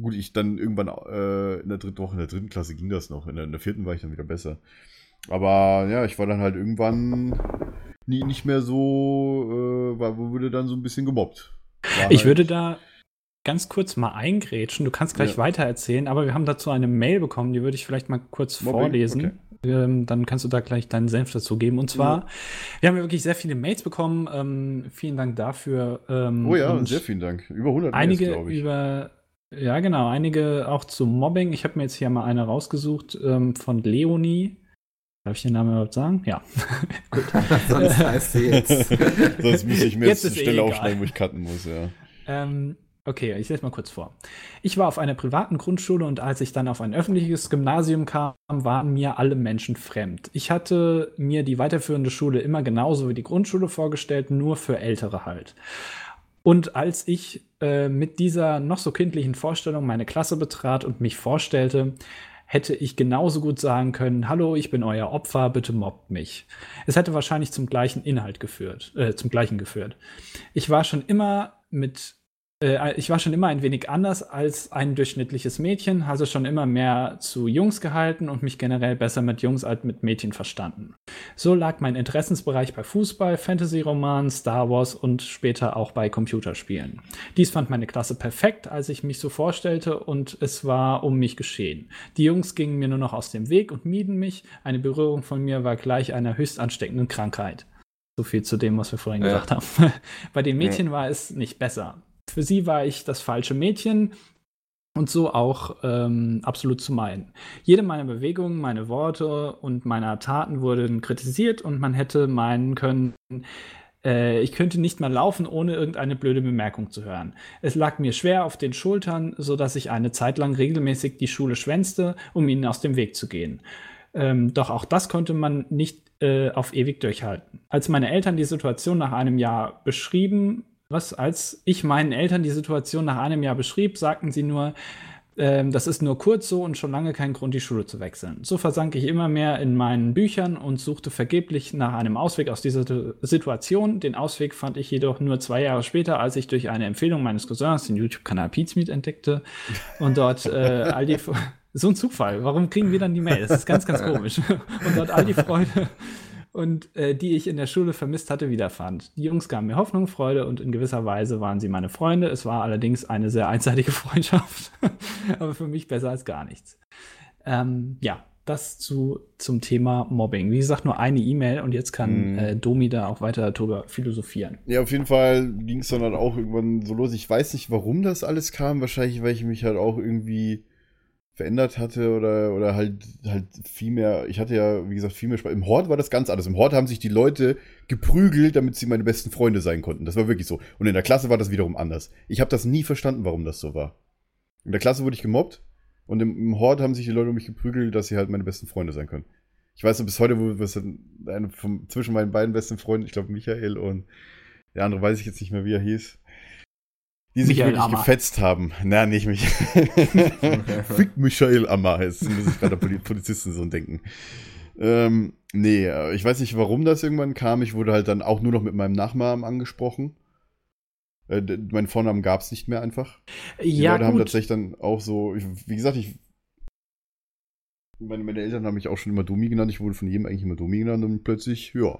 gut, ich dann irgendwann äh, in der dritten Woche, in der dritten Klasse ging das noch. In der, in der vierten war ich dann wieder besser. Aber ja, ich war dann halt irgendwann nie, nicht mehr so, äh, war, wurde dann so ein bisschen gemobbt. War Ich halt- würde da ganz kurz mal eingrätschen. Du kannst gleich Ja. weiter erzählen, aber wir haben dazu eine Mail bekommen, die würde ich vielleicht mal kurz Mobbing? vorlesen. Okay. Ähm, dann kannst du da gleich deinen Senf dazu geben. Und zwar, wir haben ja wirklich sehr viele Mails bekommen. Ähm, vielen Dank dafür. Ähm, Oh ja, und sehr vielen Dank. Über 100 Einige glaube ich. über, ja genau, einige auch zum Mobbing. Ich habe mir jetzt hier mal eine rausgesucht ähm, von Leonie. Darf ich den Namen überhaupt sagen? Ja. <laughs> Gut. <laughs> Sonst heißt sie jetzt. <laughs> Sonst muss ich mir Jetzt jetzt, eine eh Stelle egal. aufschneiden, wo ich cutten muss, ja. Ähm, okay, ich lese mal kurz vor. Ich war auf einer privaten Grundschule und als ich dann auf ein öffentliches Gymnasium kam, waren mir alle Menschen fremd. Ich hatte mir die weiterführende Schule immer genauso wie die Grundschule vorgestellt, nur für Ältere halt. Und als ich äh, mit dieser noch so kindlichen Vorstellung meine Klasse betrat und mich vorstellte, hätte ich genauso gut sagen können, hallo, ich bin euer Opfer, bitte mobbt mich. Es hätte wahrscheinlich zum gleichen Inhalt geführt, äh, zum gleichen geführt. Ich war schon immer mit äh, ich war schon immer ein wenig anders als ein durchschnittliches Mädchen, also schon immer mehr zu Jungs gehalten und mich generell besser mit Jungs als mit Mädchen verstanden. So lag mein Interessensbereich bei Fußball, Fantasy-Romanen, Star Wars und später auch bei Computerspielen. Dies fand meine Klasse perfekt, als ich mich so vorstellte und es war um mich geschehen. Die Jungs gingen mir nur noch aus dem Weg und mieden mich. Eine Berührung von mir war gleich einer höchst ansteckenden Krankheit. So viel zu dem, was wir vorhin Ja. gesagt haben. <laughs> Bei den Mädchen war es nicht besser. Für sie war ich das falsche Mädchen und so auch ähm, absolut zu meinen. Jede meiner Bewegungen, meine Worte und meiner Taten wurden kritisiert und man hätte meinen können, äh, ich könnte nicht mehr laufen, ohne irgendeine blöde Bemerkung zu hören. Es lag mir schwer auf den Schultern, so dass ich eine Zeit lang regelmäßig die Schule schwänzte, um ihnen aus dem Weg zu gehen. Ähm, doch auch das konnte man nicht äh, auf ewig durchhalten. Als meine Eltern die Situation nach einem Jahr beschrieben, was, als ich meinen Eltern die Situation nach einem Jahr beschrieb, sagten sie nur, ähm, das ist nur kurz so und schon lange kein Grund, die Schule zu wechseln. So versank ich immer mehr in meinen Büchern und suchte vergeblich nach einem Ausweg aus dieser Situation. Den Ausweg fand ich jedoch nur zwei Jahre später, als ich durch eine Empfehlung meines Cousins den YouTube-Kanal Pizmeet entdeckte und dort äh, all die. <laughs> So ein Zufall. Warum kriegen wir dann die Mail? Das ist ganz, ganz <laughs> komisch. Und dort all die Freude und äh, die ich in der Schule vermisst hatte, wiederfand. Die Jungs gaben mir Hoffnung, Freude und in gewisser Weise waren sie meine Freunde. Es war allerdings eine sehr einseitige <laughs> Freundschaft, aber für mich besser als gar nichts. Ähm, ja, das zu, zum Thema Mobbing. Wie gesagt, nur eine E-Mail und jetzt kann Mhm. äh, Domi da auch weiter darüber philosophieren. Ja, auf jeden Fall ging es dann halt auch irgendwann so los. Ich weiß nicht, warum das alles kam. Wahrscheinlich, weil ich mich halt auch irgendwie verändert hatte oder, oder halt, halt viel mehr. Ich hatte ja, wie gesagt, viel mehr Spaß. Im Hort war das ganz anders. Im Hort haben sich die Leute geprügelt, damit sie meine besten Freunde sein konnten. Das war wirklich so. Und in der Klasse war das wiederum anders. Ich habe das nie verstanden, warum das so war. In der Klasse wurde ich gemobbt und im, im Hort haben sich die Leute um mich geprügelt, dass sie halt meine besten Freunde sein können. Ich weiß noch bis heute, wo was eine vom, zwischen meinen beiden besten Freunden, ich glaube Michael und der andere weiß ich jetzt nicht mehr, wie er hieß. Die sich Michael wirklich Ammer. gefetzt haben. Na, nicht mich. <laughs> Fick Michael Ammer. Jetzt muss ich bei der Poli- Polizisten so denken. Ähm, nee, äh, ich weiß nicht, warum das irgendwann kam. Ich wurde halt dann auch nur noch mit meinem Nachnamen angesprochen. Äh, meinen Vornamen gab es nicht mehr einfach. Die ja, Leute haben gut. tatsächlich dann auch so, ich, wie gesagt, ich. Meine, meine Eltern haben mich auch schon immer Domi genannt. Ich wurde von jedem eigentlich immer Domi genannt und plötzlich, ja.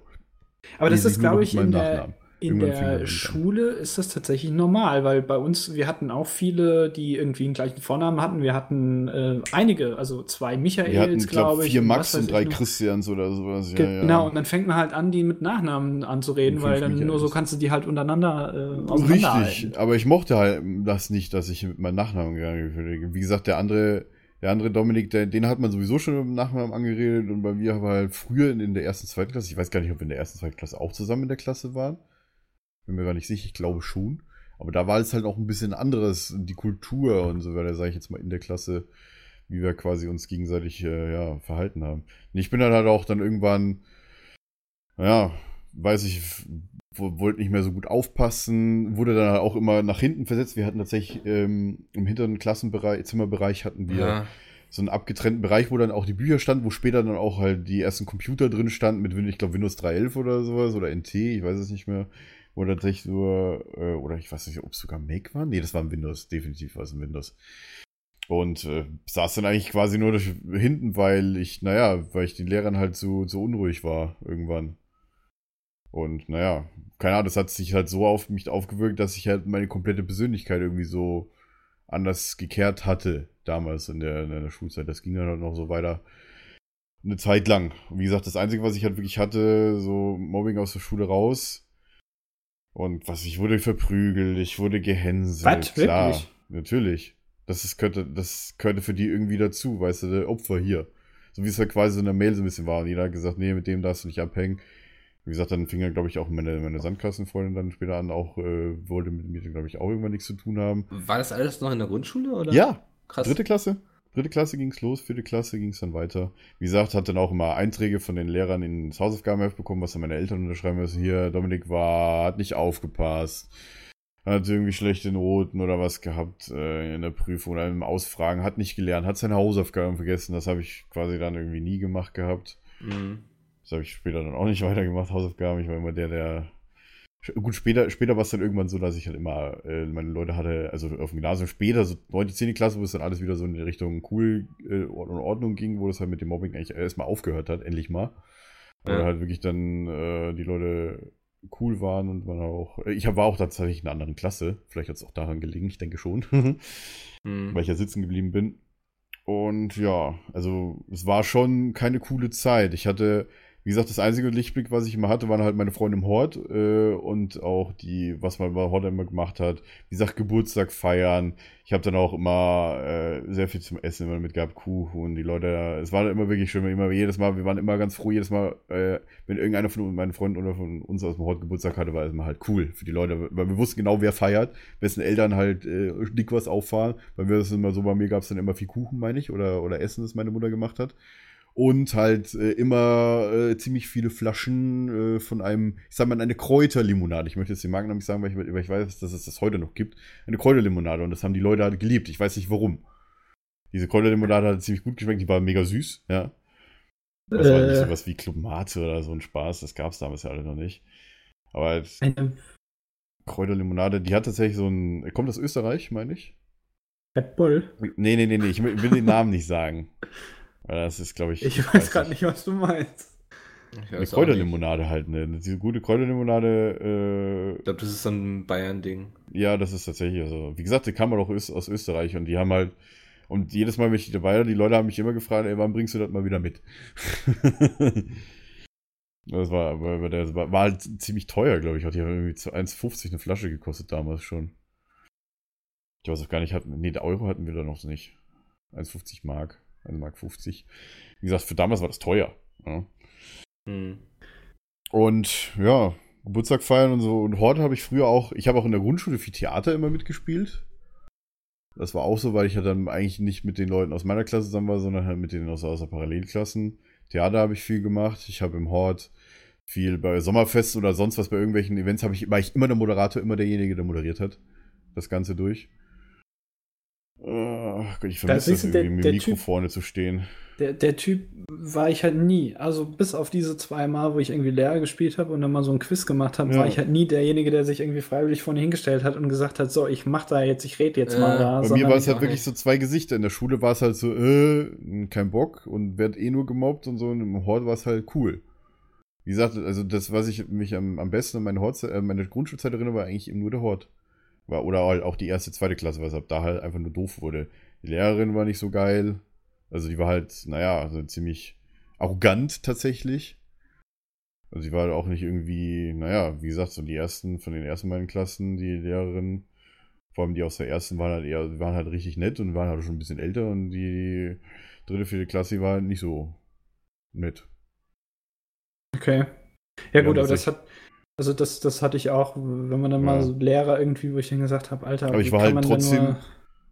Aber das ist, glaube ich, in der, Nachnamen. In der das an. Schule ist das tatsächlich normal, weil bei uns, wir hatten auch viele, die irgendwie den gleichen Vornamen hatten. Wir hatten äh, einige, also zwei Michaels, glaube ich. vier Max und drei. Christians oder sowas. Ja, ja. Genau, und dann fängt man halt an, die mit Nachnamen anzureden, weil dann nur so Michaels. kannst du die halt untereinander äh. Richtig, aber ich mochte halt das nicht, dass ich mit meinem Nachnamen gegangen bin. Wie gesagt, der andere, Der andere Dominik, der, den hat man sowieso schon im Nachnamen angeredet und bei mir war halt früher in, in der ersten, zweiten Klasse, ich weiß gar nicht, ob wir in der ersten, zweiten Klasse auch zusammen in der Klasse waren. Bin mir gar nicht sicher, ich glaube schon. Aber da war es halt auch ein bisschen anderes, die Kultur und so weiter, sage ich jetzt mal, in der Klasse, wie wir quasi uns gegenseitig äh, ja, verhalten haben. Und ich bin dann halt auch dann irgendwann, ja, weiß ich, wo- wollte nicht mehr so gut aufpassen, wurde dann halt auch immer nach hinten versetzt. Wir hatten tatsächlich ähm, im hinteren Klassenbereich, Zimmerbereich hatten wir Ja. so einen abgetrennten Bereich, wo dann auch die Bücher standen, wo später dann auch halt die ersten Computer drin standen mit, ich glaube, Windows 3.11 oder sowas oder NT, ich weiß es nicht mehr. Wo tatsächlich nur, äh, oder ich weiß nicht, ob es sogar Make war. Nee, das war ein Windows, definitiv war es ein Windows. Und äh, saß dann eigentlich quasi nur durch, hinten, weil ich, naja, weil ich den Lehrern halt so, so unruhig war irgendwann. Und naja, keine Ahnung, das hat sich halt so auf mich aufgewirkt, dass ich halt meine komplette Persönlichkeit irgendwie so anders gekehrt hatte damals in der, in der Schulzeit. Das ging dann halt noch so weiter eine Zeit lang. Und wie gesagt, das Einzige, was ich halt wirklich hatte, so Mobbing aus der Schule raus. Und was, ich wurde verprügelt, ich wurde gehänselt. Was? Klar, Wirklich? natürlich. Das ist, könnte, das gehörte für die irgendwie dazu, weißt du, der Opfer hier. So wie es halt quasi so in der Mail so ein bisschen war. Und jeder hat gesagt, nee, mit dem darfst du nicht abhängen. Wie gesagt, dann fing ja, glaube ich, auch meine, meine Sandkassenfreundin dann später an, auch äh, wollte mit mir, glaube ich, auch irgendwann nichts zu tun haben. War das alles noch in der Grundschule? Oder? Ja, krass. dritte Klasse. Dritte Klasse ging's los, vierte Klasse ging's dann weiter. Wie gesagt, hat dann auch immer Einträge von den Lehrern ins Hausaufgabenheft bekommen, was dann meine Eltern unterschreiben müssen. Hier, Dominik war, hat nicht aufgepasst, hat irgendwie schlechte Noten oder was gehabt äh, in der Prüfung oder im Ausfragen, hat nicht gelernt, hat seine Hausaufgaben vergessen. Das habe ich quasi dann irgendwie nie gemacht gehabt. Mhm. Das habe ich später dann auch nicht <laughs> weitergemacht, Hausaufgaben. Ich war immer der, der. Gut, später, später war es dann irgendwann so, dass ich halt immer äh, meine Leute hatte, also auf dem Gymnasium später, so 9., 10. Klasse, wo es dann alles wieder so in die Richtung cool äh, und Ordnung ging, wo das halt mit dem Mobbing eigentlich erstmal aufgehört hat, endlich mal. Weil Ja. halt wirklich dann äh, die Leute cool waren und man auch. äh, Ich war auch tatsächlich in einer anderen Klasse. Vielleicht hat es auch daran gelegen, ich denke schon. <laughs> Mhm. weil ich ja sitzen geblieben bin. Und ja, also es war schon keine coole Zeit. Ich hatte, wie gesagt, das einzige Lichtblick, was ich immer hatte, waren halt meine Freunde im Hort äh, und auch die, was man bei Hort immer gemacht hat. Wie gesagt, Geburtstag feiern. Ich habe dann auch immer äh, sehr viel zum Essen immer mitgehabt, Kuchen. Die Leute, es war immer wirklich schön, immer jedes Mal, wir waren immer ganz froh, jedes Mal, äh, wenn irgendeiner von meinen Freunden oder von uns aus dem Hort Geburtstag hatte, war es immer halt cool für die Leute, weil wir wussten genau, wer feiert, wessen Eltern halt äh, dick was auffahren. Weil wir das immer so, bei mir gab es dann immer viel Kuchen, meine ich, oder, oder Essen, das meine Mutter gemacht hat. Und halt äh, immer äh, ziemlich viele Flaschen äh, von einem, ich sag mal, eine Kräuterlimonade. Ich möchte jetzt den Markennamen nicht sagen, weil ich, weil ich weiß, dass es das heute noch gibt. Eine Kräuterlimonade. Und das haben die Leute halt geliebt. Ich weiß nicht warum. Diese Kräuterlimonade hat ziemlich gut geschmeckt. Die war mega süß, ja. Das war nicht Äh. sowas wie Club Mate oder so ein Spaß. Das gab es damals ja alle noch nicht. Aber halt Kräuterlimonade, die hat tatsächlich so ein. Kommt aus Österreich, meine ich? Red Bull. Nee, nee, nee, nee. Ich will den Namen nicht sagen. <laughs> Weil das ist, glaube ich. Ich weiß gerade nicht, was du meinst. Eine. Kräuterlimonade halt, ne? Diese gute Kräuterlimonade, Ich glaube, das ist so ein Bayern-Ding. äh, ja, das ist tatsächlich, also, wie gesagt, die kam auch aus Österreich und die haben halt, und jedes Mal, wenn ich dabei war, die Leute haben mich immer gefragt, ey, wann bringst du das mal wieder mit? <laughs> das war, aber der war, war halt ziemlich teuer, glaube ich, hat die haben irgendwie zu 1,50 eine Flasche gekostet damals schon. Ich weiß auch gar nicht, hatten, nee, der Euro hatten wir da noch nicht. 1,50 Mark, 1 Mark 50. Wie gesagt, für damals war das teuer. Ja. Mhm. Und ja, Geburtstag feiern und so. Und Hort habe ich früher auch, ich habe auch in der Grundschule viel Theater immer mitgespielt. Das war auch so, weil ich ja dann eigentlich nicht mit den Leuten aus meiner Klasse zusammen war, sondern halt mit denen aus, aus der Parallelklassen. Theater habe ich viel gemacht. Ich habe im Hort viel bei Sommerfesten oder sonst was bei irgendwelchen Events habe ich, war ich immer der Moderator, immer derjenige, der moderiert hat. Das Ganze durch. Ach Gott, ich vermisse das der- irgendwie, mit dem Mikro Typ- vorne zu stehen. Der, der Typ war ich halt nie. Also bis auf diese zwei Mal, wo ich irgendwie Lehrer gespielt habe und dann mal so ein Quiz gemacht habe, Ja. war ich halt nie derjenige, der sich irgendwie freiwillig vorne hingestellt hat und gesagt hat, so, ich mach da jetzt, ich rede jetzt Äh, mal da. Bei mir war es halt wirklich so zwei Gesichter. In der Schule war es halt so, äh, kein Bock und werd eh nur gemobbt und so. Und im Hort war es halt cool. Wie gesagt, also das, was ich mich am, am besten an meine, Hort, äh, meine Grundschulzeit erinnere, war eigentlich eben nur der Hort. War, oder halt auch die erste, zweite Klasse, was ab da halt einfach nur doof wurde. Die Lehrerin war nicht so geil. Also die war halt, naja, also ziemlich arrogant tatsächlich. Also sie war halt auch nicht irgendwie, naja, wie gesagt, so die ersten, von den ersten beiden Klassen, die Lehrerin Vor allem die aus der ersten waren halt eher, waren halt richtig nett und waren halt schon ein bisschen älter und die dritte, vierte Klasse die war halt nicht so nett. Okay. Ja, Ja, gut, aber das hat, also das, das hatte ich auch, wenn man dann mal Ja. so Lehrer irgendwie, wo ich dann gesagt habe, Alter, Aber ich war halt trotzdem,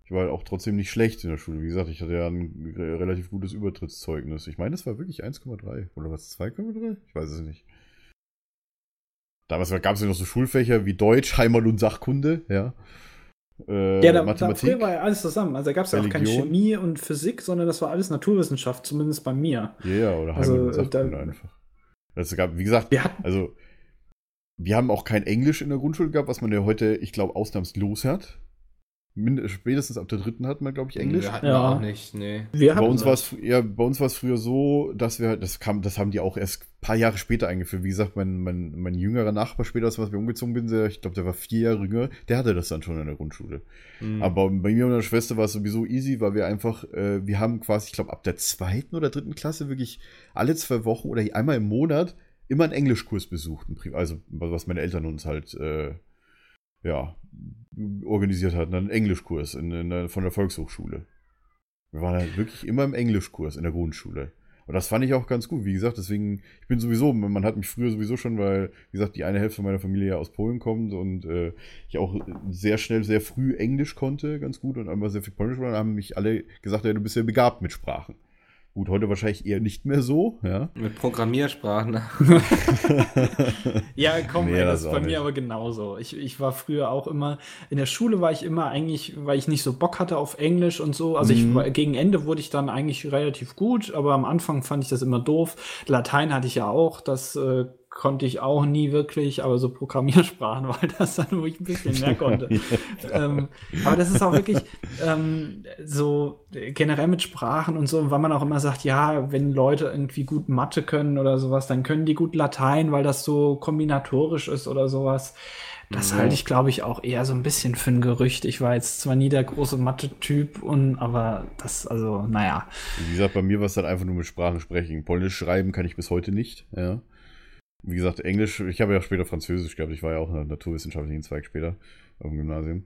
ich war halt auch trotzdem nicht schlecht in der Schule. Wie gesagt, ich hatte ja ein re- relativ gutes Übertrittszeugnis. Ich meine, es war wirklich 1,3 oder was, 2,3? Ich weiß es nicht. Damals gab es ja noch so Schulfächer wie Deutsch, Heimat und Sachkunde, ja. Äh, Ja, da, da Mathematik. früher war ja alles zusammen. Also da gab es ja auch keine. Chemie und Physik, sondern das war alles Naturwissenschaft, zumindest bei mir. Ja, ja, oder Heimat Also, und Sachkunde da- einfach. Es gab, wie gesagt, Wir hatten, also wir haben auch kein Englisch in der Grundschule gehabt, was man ja heute, ich glaube, ausnahmslos hat. Mind spätestens ab der dritten hat man, glaube ich, Englisch. Wir hatten Ja. auch nicht, nee. wir Bei uns das. war es ja, bei uns war es früher so, dass wir halt, das kam, das haben die auch erst ein paar Jahre später eingeführt. Wie gesagt, mein, mein, mein jüngerer Nachbar später, als wir umgezogen bin, der, ich glaube, der war vier Jahre jünger, der hatte das dann schon in der Grundschule. Mhm. Aber bei mir und meiner Schwester war es sowieso easy, weil wir einfach, äh, wir haben quasi, ich glaube, ab der zweiten oder dritten Klasse wirklich alle zwei Wochen oder einmal im Monat immer einen Englischkurs besucht. Also, was meine Eltern uns halt, äh, ja, organisiert hatten, einen Englischkurs in, in von der Volkshochschule. Wir waren halt wirklich immer im Englischkurs in der Grundschule. Und das fand ich auch ganz gut. Wie gesagt, deswegen, ich bin sowieso, man hat mich früher sowieso schon, weil, wie gesagt, die eine Hälfte meiner Familie ja aus Polen kommt und äh, ich auch sehr schnell, sehr früh Englisch konnte, ganz gut und einmal sehr viel Polnisch war, haben mich alle gesagt, ja, du bist ja begabt mit Sprachen. Gut, heute wahrscheinlich eher nicht mehr so, ja. Mit Programmiersprachen. <laughs> <laughs> Ja, komm, Nee, ey, das das ist bei nicht. mir aber genauso. Ich, ich war früher auch immer, in der Schule war ich immer eigentlich, weil ich nicht so Bock hatte auf Englisch und so. Also ich Mhm. war, gegen Ende wurde ich dann eigentlich relativ gut, aber am Anfang fand ich das immer doof. Latein hatte ich ja auch, das äh, konnte ich auch nie wirklich, aber so Programmiersprachen <laughs> war das dann, wo ich ein bisschen mehr konnte. <laughs> ähm, aber das ist auch wirklich ähm, so generell mit Sprachen und so, weil man auch immer sagt, ja, wenn Leute irgendwie gut Mathe können oder sowas, dann können die gut Latein, weil das so kombinatorisch ist oder sowas. Das Ja. halte ich, glaube ich, auch eher so ein bisschen für ein Gerücht. Ich war jetzt zwar nie der große Mathe-Typ, und aber das, also, naja. Wie gesagt, bei mir war es dann einfach nur mit Sprachen sprechen. Polnisch schreiben kann ich bis heute nicht, ja. Wie gesagt, Englisch, ich habe ja später Französisch gehabt, ich war ja auch in der naturwissenschaftlichen Zweig später auf dem Gymnasium.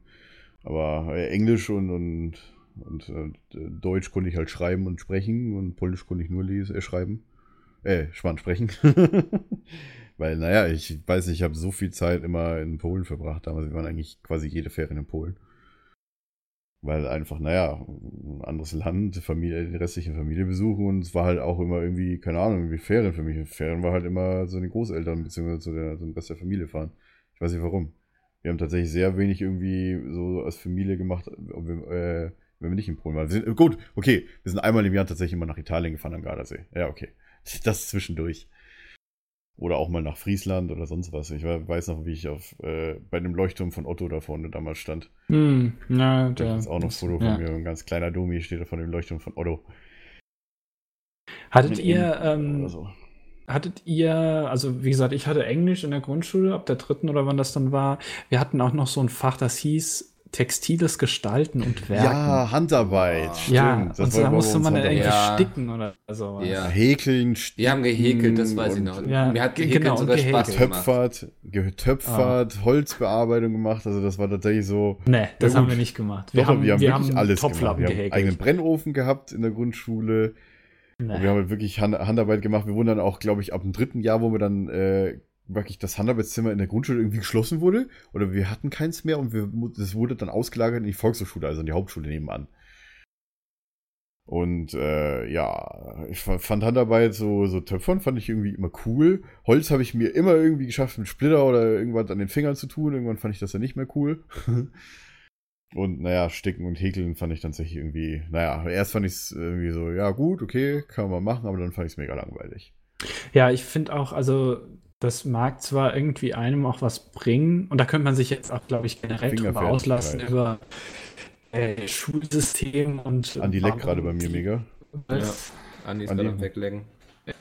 Aber äh, Englisch und, und, und äh, Deutsch konnte ich halt schreiben und sprechen und Polnisch konnte ich nur lesen, äh, schreiben. Äh, spannend sprechen. <laughs> Weil, naja, ich weiß nicht, ich habe so viel Zeit immer in Polen verbracht. Damals waren eigentlich quasi jede Ferien in Polen. Weil einfach, naja, ein anderes Land, Familie, die restliche Familie besuchen und es war halt auch immer irgendwie, keine Ahnung, irgendwie Ferien für mich. Ferien war halt immer so den Großeltern beziehungsweise zu der, zum Rest der Familie fahren. Ich weiß nicht warum. Wir haben tatsächlich sehr wenig irgendwie so als Familie gemacht, äh, wenn wir nicht in Polen waren. Sind, gut, okay, wir sind einmal im Jahr tatsächlich immer nach Italien gefahren am Gardasee. Ja, okay. Das zwischendurch. Oder auch mal nach Friesland oder sonst was. Ich weiß noch, wie ich auf äh, bei dem Leuchtturm von Otto da vorne damals stand. Hm, na, Da ist auch noch ein Foto ja. von mir. Ein ganz kleiner Domi steht da von dem Leuchtturm von Otto. Hattet ihr, ähm, so. Hattet ihr, also wie gesagt, ich hatte Englisch in der Grundschule, ab der dritten oder wann das dann war. Wir hatten auch noch so ein Fach, das hieß Textiles Gestalten und Werken. Ja, Handarbeit. Ah. Stimmt. ja Das und war da musste man irgendwie Ja. sticken oder so. Ja. Häkeln, Wir haben gehäkelt, das weiß ich noch. Ja, Mir hat ge- Häkeln genau, und sogar Spaß gehäkelt. gemacht. Töpfert, getöpfert, Holzbearbeitung gemacht. Also das war tatsächlich so. Nee, das Ja, haben wir nicht gemacht. Doch, wir haben wirklich alles Topflappen gemacht. Wir haben einen eigenen gehäkelt. Brennofen gehabt in der Grundschule. Und wir Nee. haben halt wirklich Hand Handarbeit gemacht. Wir wurden dann auch, glaube ich, ab dem dritten Jahr, wo wir dann äh, wirklich das Handarbeitszimmer in der Grundschule irgendwie geschlossen wurde. Oder wir hatten keins mehr und wir, das wurde dann ausgelagert in die Volkshochschule, also in die Hauptschule nebenan. Und äh, ja, ich fa- fand Handarbeit so, so Töpfern fand ich irgendwie immer cool. Holz habe ich mir immer irgendwie geschafft, mit Splitter oder irgendwas an den Fingern zu tun. Irgendwann fand ich das ja nicht mehr cool. <laughs> Und naja, Sticken und Häkeln fand ich tatsächlich irgendwie, naja, erst fand ich es irgendwie so, ja gut, okay, kann man machen, aber dann fand ich es mega langweilig. Ja, ich finde auch, also das mag zwar irgendwie einem auch was bringen, und da könnte man sich jetzt auch, glaube ich, generell drüber auslassen, über äh, Schulsystem und. Andi leckt gerade bei mir mega. Ja. Andi ist gerade am Weglegen.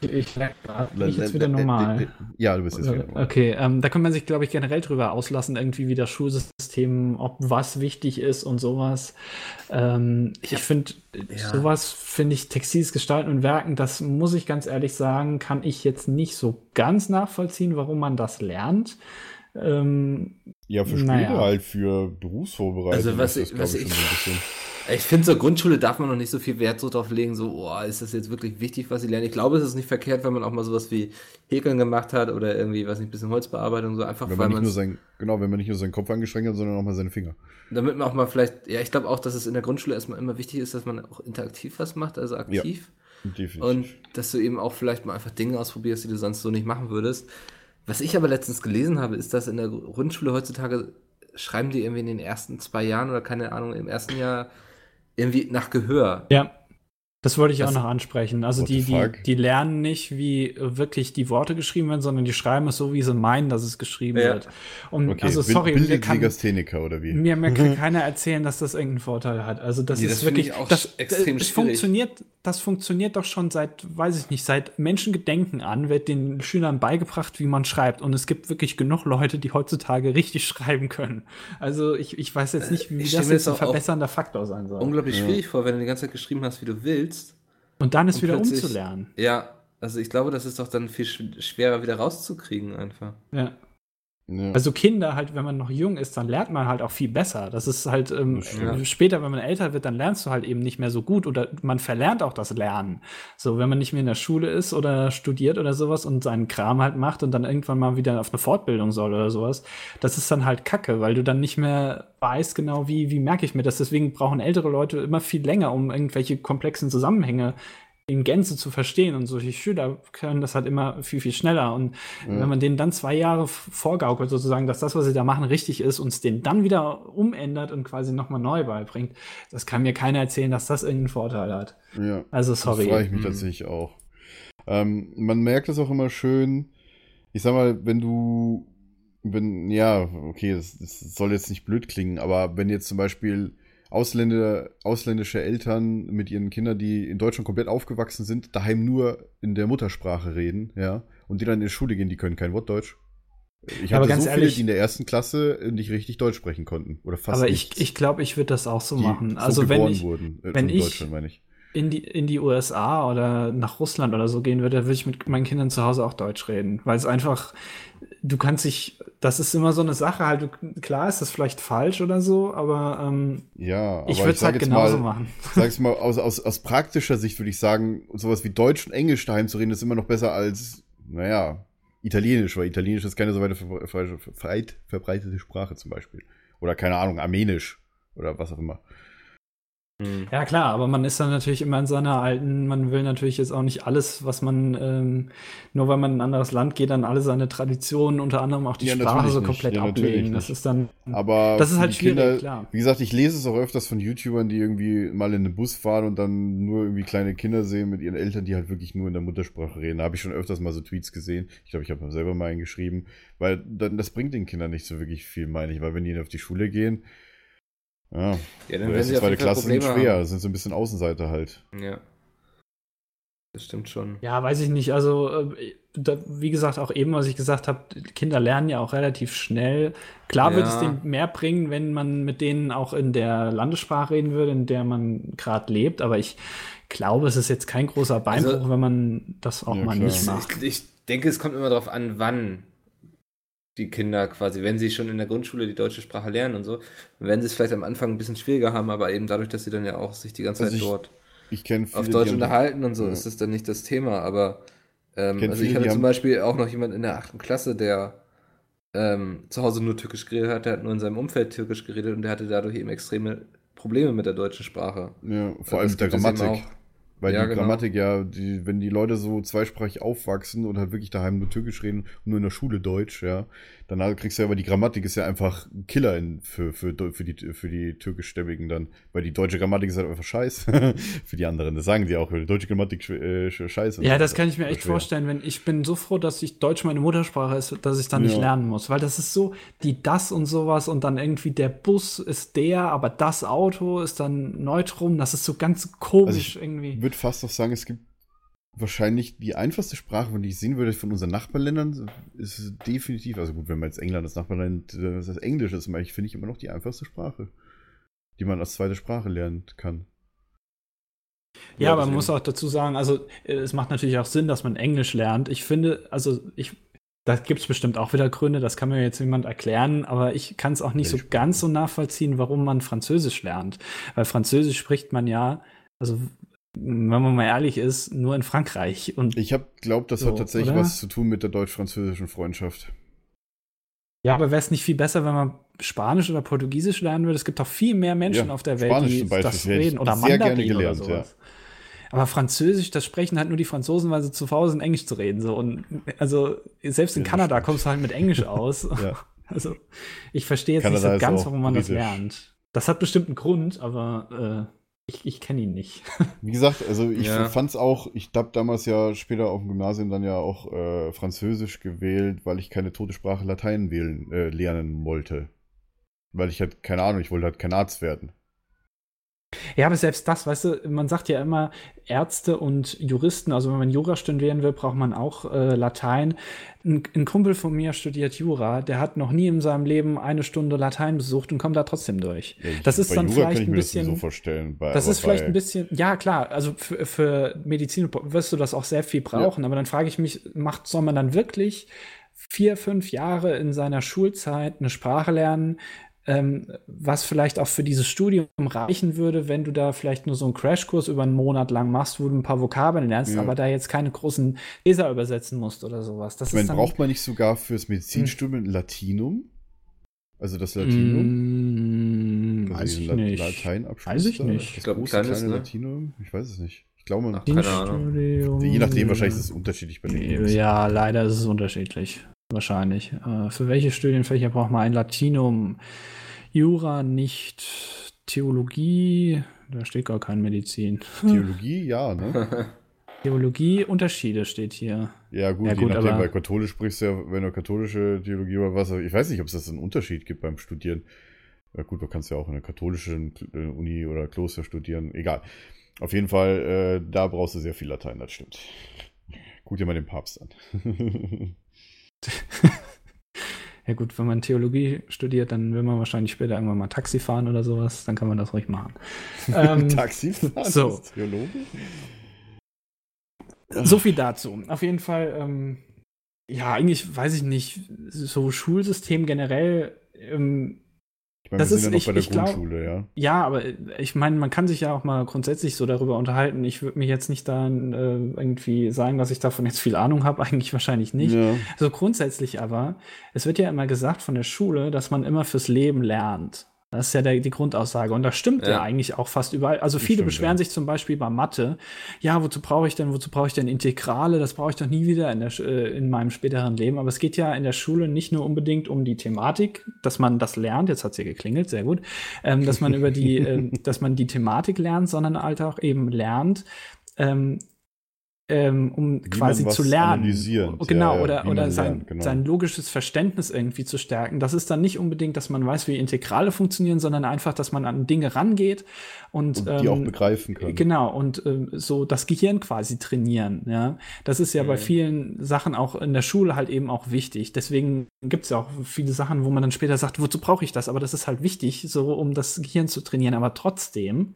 Ich leck gerade. Bin ich jetzt wieder normal. Ja, du bist jetzt wieder normal. Okay, ähm, da kann man sich, glaube ich, generell drüber auslassen, irgendwie wie das Schulsystem, ob was wichtig ist und sowas. Ähm, ich finde, Ja. sowas finde ich, textiles Gestalten und Werken, das muss ich ganz ehrlich sagen, kann ich jetzt nicht so ganz nachvollziehen, warum man das lernt. Ähm, Ja, für später Naja. halt, für Berufsvorbereitung. Also was ist ich- was ich- so ein bisschen. Ich finde, zur Grundschule darf man noch nicht so viel Wert so drauf legen, so, oh, ist das jetzt wirklich wichtig, was sie lernen? Ich glaube, es ist nicht verkehrt, wenn man auch mal sowas wie Häkeln gemacht hat oder irgendwie, weiß nicht, ein bisschen Holzbearbeitung, so einfach, Wenn weil man nicht nur sein, genau, wenn man nicht nur seinen Kopf angestrengt hat, sondern auch mal seine Finger. damit man auch mal vielleicht, ja, ich glaube auch, dass es in der Grundschule erstmal immer wichtig ist, dass man auch interaktiv was macht, also aktiv. Definitiv. Und dass du eben auch vielleicht mal einfach Dinge ausprobierst, die du sonst so nicht machen würdest. Was ich aber letztens gelesen habe, ist, dass in der Grundschule heutzutage schreiben die irgendwie in den ersten zwei Jahren oder keine Ahnung, im ersten Jahr irgendwie nach Gehör. ja. Das wollte ich Das- auch noch ansprechen. Also die, die, die lernen nicht, wie wirklich die Worte geschrieben werden, sondern die schreiben es so, wie sie meinen, dass es geschrieben Ja. wird. Und okay, also Bild- sorry, mir kann, wie? mir, mir kann keiner erzählen, dass das irgendeinen Vorteil hat. Also das Nee, ist das wirklich, ich auch das, extrem das schwierig. funktioniert, das funktioniert doch schon seit, weiß ich nicht, seit Menschengedenken an wird den Schülern beigebracht, wie man schreibt. Und es gibt wirklich genug Leute, die heutzutage richtig <laughs> schreiben können. Also ich, ich weiß jetzt nicht, wie Ich das jetzt ein das verbessernder Faktor sein soll. Unglaublich schwierig vor, wenn du die ganze Zeit geschrieben hast, wie du willst. Und dann ist Und wieder umzulernen. Ja, also ich glaube, das ist doch dann viel sch- schwerer wieder rauszukriegen einfach. Ja. Ja. Also Kinder halt, wenn man noch jung ist, dann lernt man halt auch viel besser. Das ist halt ähm, stimmt. später, wenn man älter wird, dann lernst du halt eben nicht mehr so gut oder man verlernt auch das Lernen. So, wenn man nicht mehr in der Schule ist oder studiert oder sowas und seinen Kram halt macht und dann irgendwann mal wieder auf eine Fortbildung soll oder sowas, das ist dann halt Kacke, weil du dann nicht mehr weißt genau, wie wie merke ich mir das. Deswegen brauchen ältere Leute immer viel länger, um irgendwelche komplexen Zusammenhänge in Gänze zu verstehen und solche Schüler können das halt immer viel, viel schneller. Und wenn man denen dann zwei Jahre vorgaukelt, sozusagen, dass das, was sie da machen, richtig ist und es denen dann wieder umändert und quasi nochmal neu beibringt, das kann mir keiner erzählen, dass das irgendeinen Vorteil hat. ja. Also Das frage ich sorry. mich tatsächlich auch. Ähm, man merkt es auch immer schön. Ich sag mal, wenn du, wenn, ja, okay, das, das soll jetzt nicht blöd klingen, aber wenn jetzt zum Beispiel Ausländer, ausländische Eltern mit ihren Kindern, die in Deutschland komplett aufgewachsen sind, daheim nur in der Muttersprache reden, ja, und die dann in die Schule gehen, die können kein Wort Deutsch. Ich Aber hatte ganz so viele, ehrlich- die in der ersten Klasse nicht richtig Deutsch sprechen konnten. Oder fast Aber nicht. ich, ich glaube, ich würde das auch so machen. so Also wenn ich wurden. Äh, wenn in ich- Deutschland, meine ich. In die, in die USA oder nach Russland oder so gehen würde, würde ich mit meinen Kindern zu Hause auch Deutsch reden. Weil es einfach, du kannst dich, das ist immer so eine Sache, halt, du, klar ist das vielleicht falsch oder so, aber ähm, Ja, aber ich würde es halt genauso mal, machen. Sag's mal, aus, aus, aus praktischer Sicht würde ich sagen, sowas wie Deutsch und Englisch daheim zu reden, ist immer noch besser als, naja, Italienisch, weil Italienisch ist keine so weit verbreitete Sprache zum Beispiel. Oder keine Ahnung, Armenisch oder was auch immer. Hm. Ja, klar, aber man ist dann natürlich immer in seiner alten, man will natürlich jetzt auch nicht alles, was man, ähm, nur weil man in ein anderes Land geht, dann alle seine Traditionen, unter anderem auch die Ja, Sprache so komplett Ja, ablegen. Das ist dann, Aber das ist halt schwierig, Kinder, klar. Wie gesagt, ich lese es auch öfters von YouTubern, die irgendwie mal in den Bus fahren und dann nur irgendwie kleine Kinder sehen mit ihren Eltern, die halt wirklich nur in der Muttersprache reden. Da habe ich schon öfters mal so Tweets gesehen. Ich glaube, ich habe selber mal einen geschrieben, weil dann, das bringt den Kindern nicht so wirklich viel, meine ich, weil wenn die auf die Schule gehen, ja, Ja, dann werden ist sie zweite Klasse sind schwer, haben. das sind so ein bisschen Außenseiter halt. Ja. Das stimmt schon. ja, weiß ich nicht. Also, äh, da, wie gesagt, auch eben, was ich gesagt habe, Kinder lernen ja auch relativ schnell. Klar wird Ja. es denen mehr bringen, wenn man mit denen auch in der Landessprache reden würde, in der man gerade lebt, aber ich glaube, es ist jetzt kein großer Beinbruch, Also- wenn man das auch Ja, mal klar. nicht Ich, macht. ich, ich denke, es kommt immer darauf an, wann die Kinder quasi, wenn sie schon in der Grundschule die deutsche Sprache lernen und so, dann werden sie es vielleicht am Anfang ein bisschen schwieriger haben, aber eben dadurch, dass sie dann ja auch sich die ganze Also Zeit ich- dort Ich viele, auf Deutsch unterhalten und so, Ja. ist das dann nicht das Thema, aber ähm, also ich viele, hatte die zum Beispiel auch noch jemanden in der achten Klasse, der ähm, zu Hause nur Türkisch geredet hat, der hat nur in seinem Umfeld Türkisch geredet und der hatte dadurch eben extreme Probleme mit der deutschen Sprache. Ja, vor allem Das mit der Grammatik. Weil Ja, die genau. Grammatik ja, die, wenn die Leute so zweisprachig aufwachsen und halt wirklich daheim nur Türkisch reden und nur in der Schule Deutsch, ja, dann kriegst du ja, aber die Grammatik ist ja einfach ein Killer in, für, für, für, die, für die türkischstämmigen dann. Weil die deutsche Grammatik ist halt einfach scheiße. <laughs> für die anderen. Das sagen die auch, weil die deutsche Grammatik äh, sch- scheiße Ja, das kann ich mir echt schwer. vorstellen, wenn ich bin so froh, dass ich Deutsch meine Muttersprache ist, dass ich dann nicht Ja. lernen muss, weil das ist so die das und sowas und dann irgendwie der Bus ist der, aber das Auto ist dann neutrum, das ist so ganz komisch Also irgendwie. Ich würde fast auch sagen, es gibt wahrscheinlich die einfachste Sprache, die ich sehen würde von unseren Nachbarländern, ist definitiv, also gut, wenn man jetzt England als Nachbarland, äh, das heißt Englisch ist, ich finde ich immer noch die einfachste Sprache, die man als zweite Sprache lernen kann. Ja, aber man muss auch dazu sagen, also äh, es macht natürlich auch Sinn, dass man Englisch lernt. Ich finde, also ich Da gibt es bestimmt auch wieder Gründe, das kann mir jetzt jemand erklären, aber ich kann es auch nicht so ganz so nachvollziehen, warum man Französisch lernt. Weil Französisch spricht man ja, also wenn man mal ehrlich ist, nur in Frankreich. Und Ich habe glaubt, das So, hat tatsächlich oder? was zu tun mit der deutsch-französischen Freundschaft. ja, aber wäre es nicht viel besser, wenn man Spanisch oder Portugiesisch lernen würde? Es gibt doch viel mehr Menschen Ja, auf der Welt, Spanisch die das reden. Oder Mandarin oder gelernt, sowas. Aber Französisch, das sprechen halt nur die Franzosen, weil sie zu faul sind, Englisch zu reden. So. Und also selbst in Ja, Kanada kommst du halt mit Englisch <laughs> aus. Ja. Also ich verstehe jetzt Kanada nicht so ganz, warum man das britisch. lernt. Das hat bestimmt einen Grund, aber äh, ich, ich kenne ihn nicht. <laughs> Wie gesagt, also ich Ja. fand's auch, ich habe damals ja später auf dem Gymnasium dann ja auch äh, Französisch gewählt, weil ich keine tote Sprache Latein wählen, äh, lernen wollte. Weil ich halt, keine Ahnung, ich wollte halt kein Arzt werden. Ja, aber selbst das, weißt du, man sagt ja immer, Ärzte und Juristen, also wenn man Jura studieren will, braucht man auch äh, Latein. Ein, ein Kumpel von mir studiert Jura, der hat noch nie in seinem Leben eine Stunde Latein besucht und kommt da trotzdem durch. Ja, ich- das ist dann Jura vielleicht ein mir das so bisschen. vorstellen. Bei, Das ist vielleicht ein bisschen, ja klar, also für, für Medizin wirst du das auch sehr viel brauchen, aber dann frage ich mich, macht, soll man dann wirklich vier, fünf Jahre in seiner Schulzeit eine Sprache lernen, ähm, was vielleicht auch für dieses Studium reichen würde, wenn du da vielleicht nur so einen Crashkurs über einen Monat lang machst, wo du ein paar Vokabeln lernst, Ja. aber da jetzt keine großen Leser übersetzen musst oder sowas. Das Ich meine, ist dann, braucht man nicht sogar fürs Medizinstudium ein Latinum? Also das Latinum? Mm, also weiß ich La- nicht. Lateinabschluss Weiß ich da? nicht. Das Ich glaub, ein große, kleines, kleine ne? Latinum? Ich weiß es nicht. Ich glaube, man, Ach, keine Ahnung. Je nachdem wahrscheinlich ist es unterschiedlich bei den Jungs. Ja, leider ist es unterschiedlich. Wahrscheinlich. Äh, für welche Studienfächer braucht man ein Latinum? Jura nicht. Theologie, da steht gar kein Medizin. Theologie, ja, ne? <laughs> Theologie, Unterschiede steht hier. Ja, gut, Ja, je gut, nachdem, aber- weil katholisch sprichst du ja, wenn du katholische Theologie oder was, ich weiß nicht, ob es das einen Unterschied gibt beim Studieren. Ja, gut, du kannst ja auch in einer katholischen äh, Uni oder Kloster studieren, egal. Auf jeden Fall, äh, da brauchst du sehr viel Latein, das stimmt. Guck dir mal den Papst an. <laughs> <laughs> Ja gut, wenn man Theologie studiert, dann will man wahrscheinlich später irgendwann mal Taxi fahren oder sowas, dann kann man das ruhig machen. <laughs> ähm, Taxifahren so. als Theologe? So viel dazu. Auf jeden Fall, ähm, ja, eigentlich weiß ich nicht, so Schulsystem generell, ähm, Ich meine, Das wir ist- sind ja noch ich- bei der ich glaub- Grundschule, ja. ja, aber äh, ich meine, man kann sich ja auch mal grundsätzlich so darüber unterhalten. Ich würde mich jetzt nicht dann äh, irgendwie sagen, dass ich davon jetzt viel Ahnung habe, <laughs> eigentlich wahrscheinlich nicht. Ja. So grundsätzlich aber, es wird ja immer gesagt von der Schule, dass man immer fürs Leben lernt. Das ist ja der, die Grundaussage. Und das stimmt ja. Ja. eigentlich auch fast überall. Also Das viele stimmt, beschweren ja. sich zum Beispiel bei Mathe. Ja, wozu brauche ich denn, wozu brauche ich denn Integrale? Das brauche ich doch nie wieder in, der, äh, in meinem späteren Leben. Aber es geht ja in der Schule nicht nur unbedingt um die Thematik, dass man das lernt. Jetzt hat sie geklingelt, sehr gut. Ähm, dass man über die, <laughs> ähm, dass man die Thematik lernt, sondern halt auch eben lernt, ähm, ähm, um Wie quasi zu lernen. Genau, Ja, ja, oder, wie oder sein, lernt, genau. sein logisches Verständnis irgendwie zu stärken. Das ist dann nicht unbedingt, dass man weiß, wie Integrale funktionieren, sondern einfach, dass man an Dinge rangeht und, Und die auch ähm, begreifen können. Genau, und ähm, so das Gehirn quasi trainieren, ja. Das ist ja bei Mhm. vielen Sachen auch in der Schule halt eben auch wichtig. Deswegen gibt es ja auch viele Sachen, wo man dann später sagt, wozu brauche ich das? Aber das ist halt wichtig, so um das Gehirn zu trainieren. Aber trotzdem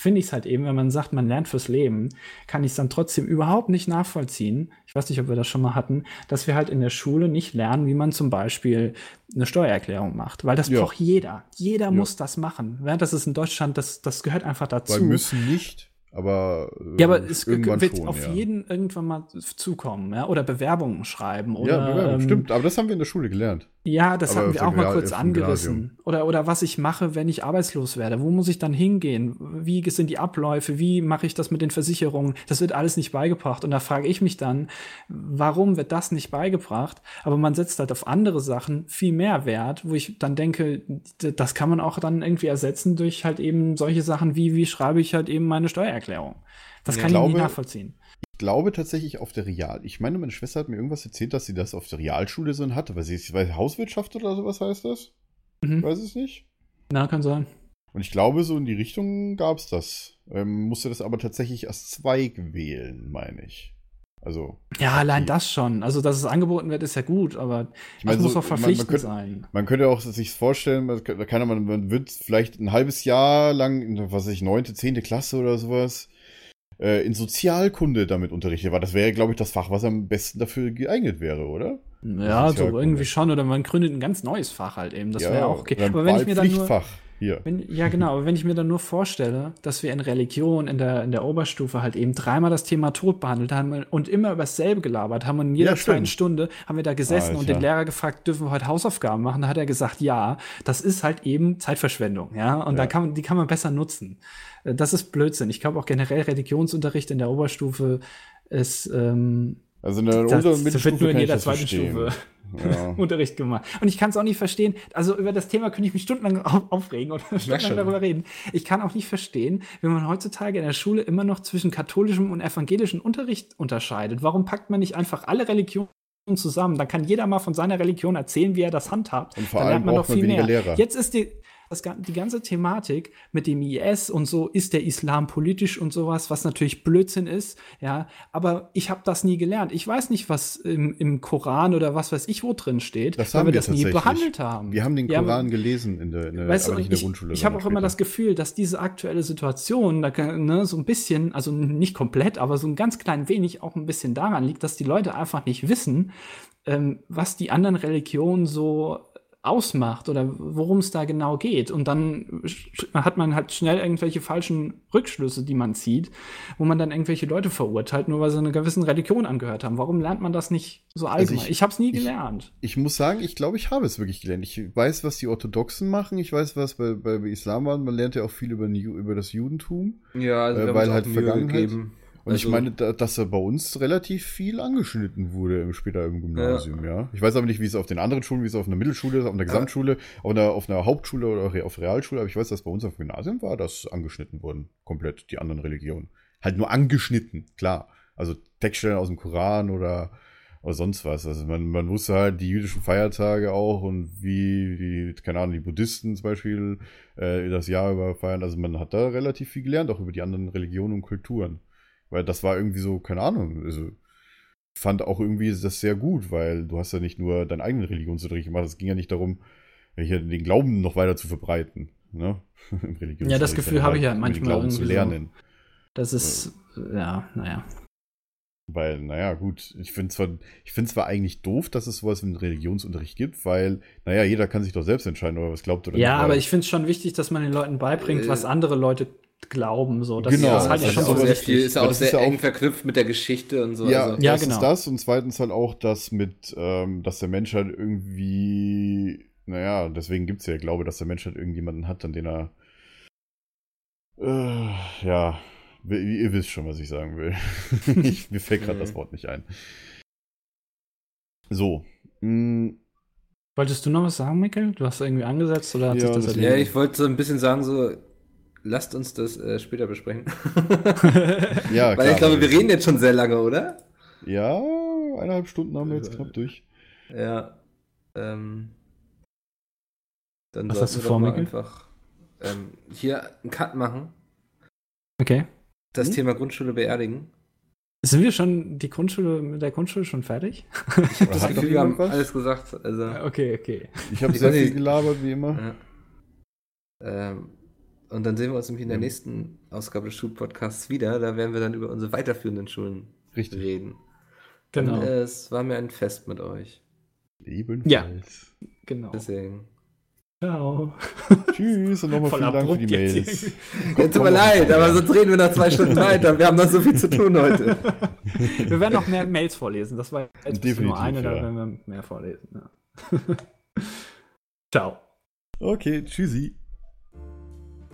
finde ich es halt eben, wenn man sagt, man lernt fürs Leben, kann ich es dann trotzdem überhaupt nicht nachvollziehen. Ich weiß nicht, ob wir das schon mal hatten, dass wir halt in der Schule nicht lernen, wie man zum Beispiel eine Steuererklärung macht. Weil das Ja. braucht jeder. Jeder muss das machen. Ja, das ist in Deutschland, das, das gehört einfach dazu. Weil müssen nicht, aber, äh, Ja, aber es wird schon, auf ja. jeden irgendwann mal zukommen, ja? Oder Bewerbungen schreiben. Oder, ja, Bewerbung, ähm, stimmt. Aber das haben wir in der Schule gelernt. Ja, das Aber hatten wir auch mal kurz angerissen. Oder, oder was ich mache, wenn ich arbeitslos werde. Wo muss ich dann hingehen? Wie sind die Abläufe? Wie mache ich das mit den Versicherungen? Das wird alles nicht beigebracht. Und da frage ich mich dann, warum wird das nicht beigebracht? Aber man setzt halt auf andere Sachen viel mehr Wert, wo ich dann denke, das kann man auch dann irgendwie ersetzen durch halt eben solche Sachen wie, wie schreibe ich halt eben meine Steuererklärung? Das Ja, kann ich glaube- nicht nachvollziehen. Ich glaube tatsächlich auf der Real. Ich meine, meine Schwester hat mir irgendwas erzählt, dass sie das auf der Realschule so hatte. Weil sie ist, weil Hauswirtschaft oder sowas heißt das? Mhm. Weiß es nicht. Na, kann sein. Und ich glaube, so in die Richtung gab es das. Ähm, musste das aber tatsächlich als Zweig wählen, meine ich. Also, Ja, allein Die- das schon. Also, dass es angeboten wird, ist ja gut, aber ich meine, das muss so, doch man- man verpflichtend könnte- sein. Man könnte auch sich vorstellen, man, kann- man, man wird vielleicht ein halbes Jahr lang, in, was weiß ich, neunte, zehnte Klasse oder sowas, äh, in Sozialkunde damit unterrichtet. Weil das wäre, glaube ich, das Fach, was am besten dafür geeignet wäre, oder? Ja, so irgendwie schon. Oder man gründet ein ganz neues Fach halt eben. Das Ja, wäre auch okay. Aber wenn ich mir dann nur. Hier. wenn, ja, genau. Aber wenn ich mir dann nur vorstelle, dass wir in Religion in der, in der Oberstufe halt eben dreimal das Thema Tod behandelt haben und immer über dasselbe gelabert haben und in jeder Ja, zweiten. Stunde haben wir da gesessen und Alter. den Lehrer gefragt, dürfen wir heute Hausaufgaben machen? Da hat er gesagt, ja. Das ist halt eben Zeitverschwendung, ja. Und da Ja. kann man, die kann man besser nutzen. Äh, Das ist Blödsinn. Ich glaube auch generell Religionsunterricht in der Oberstufe ist, ähm, Also in der das, Unter- und das Mittelstufe wird nur in jeder zweiten. Stufe Ja. <laughs> Unterricht gemacht. Und ich kann es auch nicht verstehen. Also über das Thema könnte ich mich stundenlang auf, aufregen oder <laughs> stundenlang darüber reden. Ich kann auch nicht verstehen, wenn man heutzutage in der Schule immer noch zwischen katholischem und evangelischem Unterricht unterscheidet. Warum packt man nicht einfach alle Religionen zusammen? Dann kann jeder mal von seiner Religion erzählen, wie er das handhabt. Und vor Dann allem lernt man doch man viel mehr. Lehrer. Jetzt ist die, das, die ganze Thematik mit dem IS und so, ist der Islam politisch und sowas, was natürlich Blödsinn ist, ja, aber ich habe das nie gelernt. Ich weiß nicht, was im, im Koran oder was weiß ich wo drin steht, Das weil wir wir das nie behandelt haben. Wir haben den Ja, Koran gelesen in der, in der, Weißt du, in der ich, Grundschule. ich habe auch sondern immer das später. Gefühl, dass diese aktuelle Situation, da ne, so ein bisschen, also nicht komplett, aber so ein ganz klein wenig auch ein bisschen daran liegt, dass die Leute einfach nicht wissen, ähm, was die anderen Religionen so ausmacht oder worum es da genau geht. Und dann hat man halt schnell irgendwelche falschen Rückschlüsse, die man zieht, wo man dann irgendwelche Leute verurteilt, nur weil sie einer gewissen Religion angehört haben. Warum lernt man das nicht so allgemein? Also ich- ich habe es nie ich- gelernt. Ich muss sagen, ich glaube, ich habe es wirklich gelernt. Ich weiß, was die Orthodoxen machen. Ich weiß, was bei, bei Islam war. Man lernt ja auch viel über, über das Judentum. Ja, also Äh, weil halt Vergangenheit- gegeben. Und ich Also- meine, da, dass da bei uns relativ viel angeschnitten wurde im, später im Gymnasium, ja. Ich weiß aber nicht, wie es auf den anderen Schulen, wie es auf einer Mittelschule ist, auf einer Gesamtschule, auf einer, auf einer Hauptschule oder auf Realschule, aber ich weiß, dass bei uns auf dem Gymnasium war, dass angeschnitten wurden, komplett die anderen Religionen. Halt nur angeschnitten, klar. Also Textstellen aus dem Koran oder, oder sonst was. Also man, man wusste halt die jüdischen Feiertage auch und wie, die, keine Ahnung, die Buddhisten zum Beispiel äh, das Jahr über feiern. Also man hat da relativ viel gelernt, auch über die anderen Religionen und Kulturen. Weil das war irgendwie so, keine Ahnung, also fand auch irgendwie das sehr gut, weil du hast ja nicht nur deinen eigenen Religionsunterricht gemacht, es ging ja nicht darum, hier den Glauben noch weiter zu verbreiten. Ne? <laughs> Ja, das Gefühl habe ich ja den manchmal Glauben zu irgendwie so. lernen. Das ist, ja, naja. Weil, naja, gut, ich finde zwar, ich finde zwar eigentlich doof, dass es sowas wie einen Religionsunterricht gibt, weil, naja, jeder kann sich doch selbst entscheiden, ob er was glaubt oder Ja, nicht. aber weil- ich finde es schon wichtig, dass man den Leuten beibringt, Äh, was andere Leute glauben. So. Das, Genau, das halte ich das schon ist so sehr viel, ist ja auch ist sehr ja eng auch- verknüpft mit der Geschichte und so. Ja, also, Ja, erstens genau. das und zweitens halt auch das mit, ähm, dass der Mensch halt irgendwie, naja, deswegen gibt es ja Glaube, dass der Mensch halt irgendjemanden hat, an den er, äh, ja, ihr, ihr wisst schon, was ich sagen will. <laughs> ich, mir fällt gerade Mhm. das Wort nicht ein. So. mm, Wolltest du noch was sagen, Mikkel? Du hast irgendwie angesetzt oder hat Ja, sich das deswegen- ja, erledigt? ich wollte so ein bisschen sagen, so, lasst uns das äh, später besprechen. <laughs> Ja, Weil ich glaube, wir reden jetzt schon sehr lange, oder? Ja, eineinhalb Stunden haben wir jetzt knapp durch. Ja. Ähm, dann Was sollten hast du vor, mal Mikkel? einfach ähm, hier einen Cut machen, Okay. das Hm? Thema Grundschule beerdigen. Sind wir schon die Grundschule mit der Grundschule schon fertig? Ich habe das <laughs> Hat noch Gefühl, wir haben was? alles gesagt. Also, Okay, okay. Ich habe sehr viel gelabert, wie immer. ja. ähm, und dann sehen wir uns nämlich in der Ja. nächsten Ausgabe des Schulpodcasts wieder. Da werden wir dann über unsere weiterführenden Schulen Richtig. reden. Genau. Und, äh, es war mir ein Fest mit euch. Ebenfalls. genau. Deswegen. Ciao. <laughs> Tschüss und nochmal vielen Dank für die Mails. Ja, tut mir leid, aber sonst reden wir noch zwei Stunden <laughs> weiter. Wir haben noch so viel zu tun heute. Wir werden noch mehr Mails vorlesen. Das war jetzt Definitiv, nur eine, da ja. werden wir mehr vorlesen. Ja. <laughs> Ciao. Okay, tschüssi.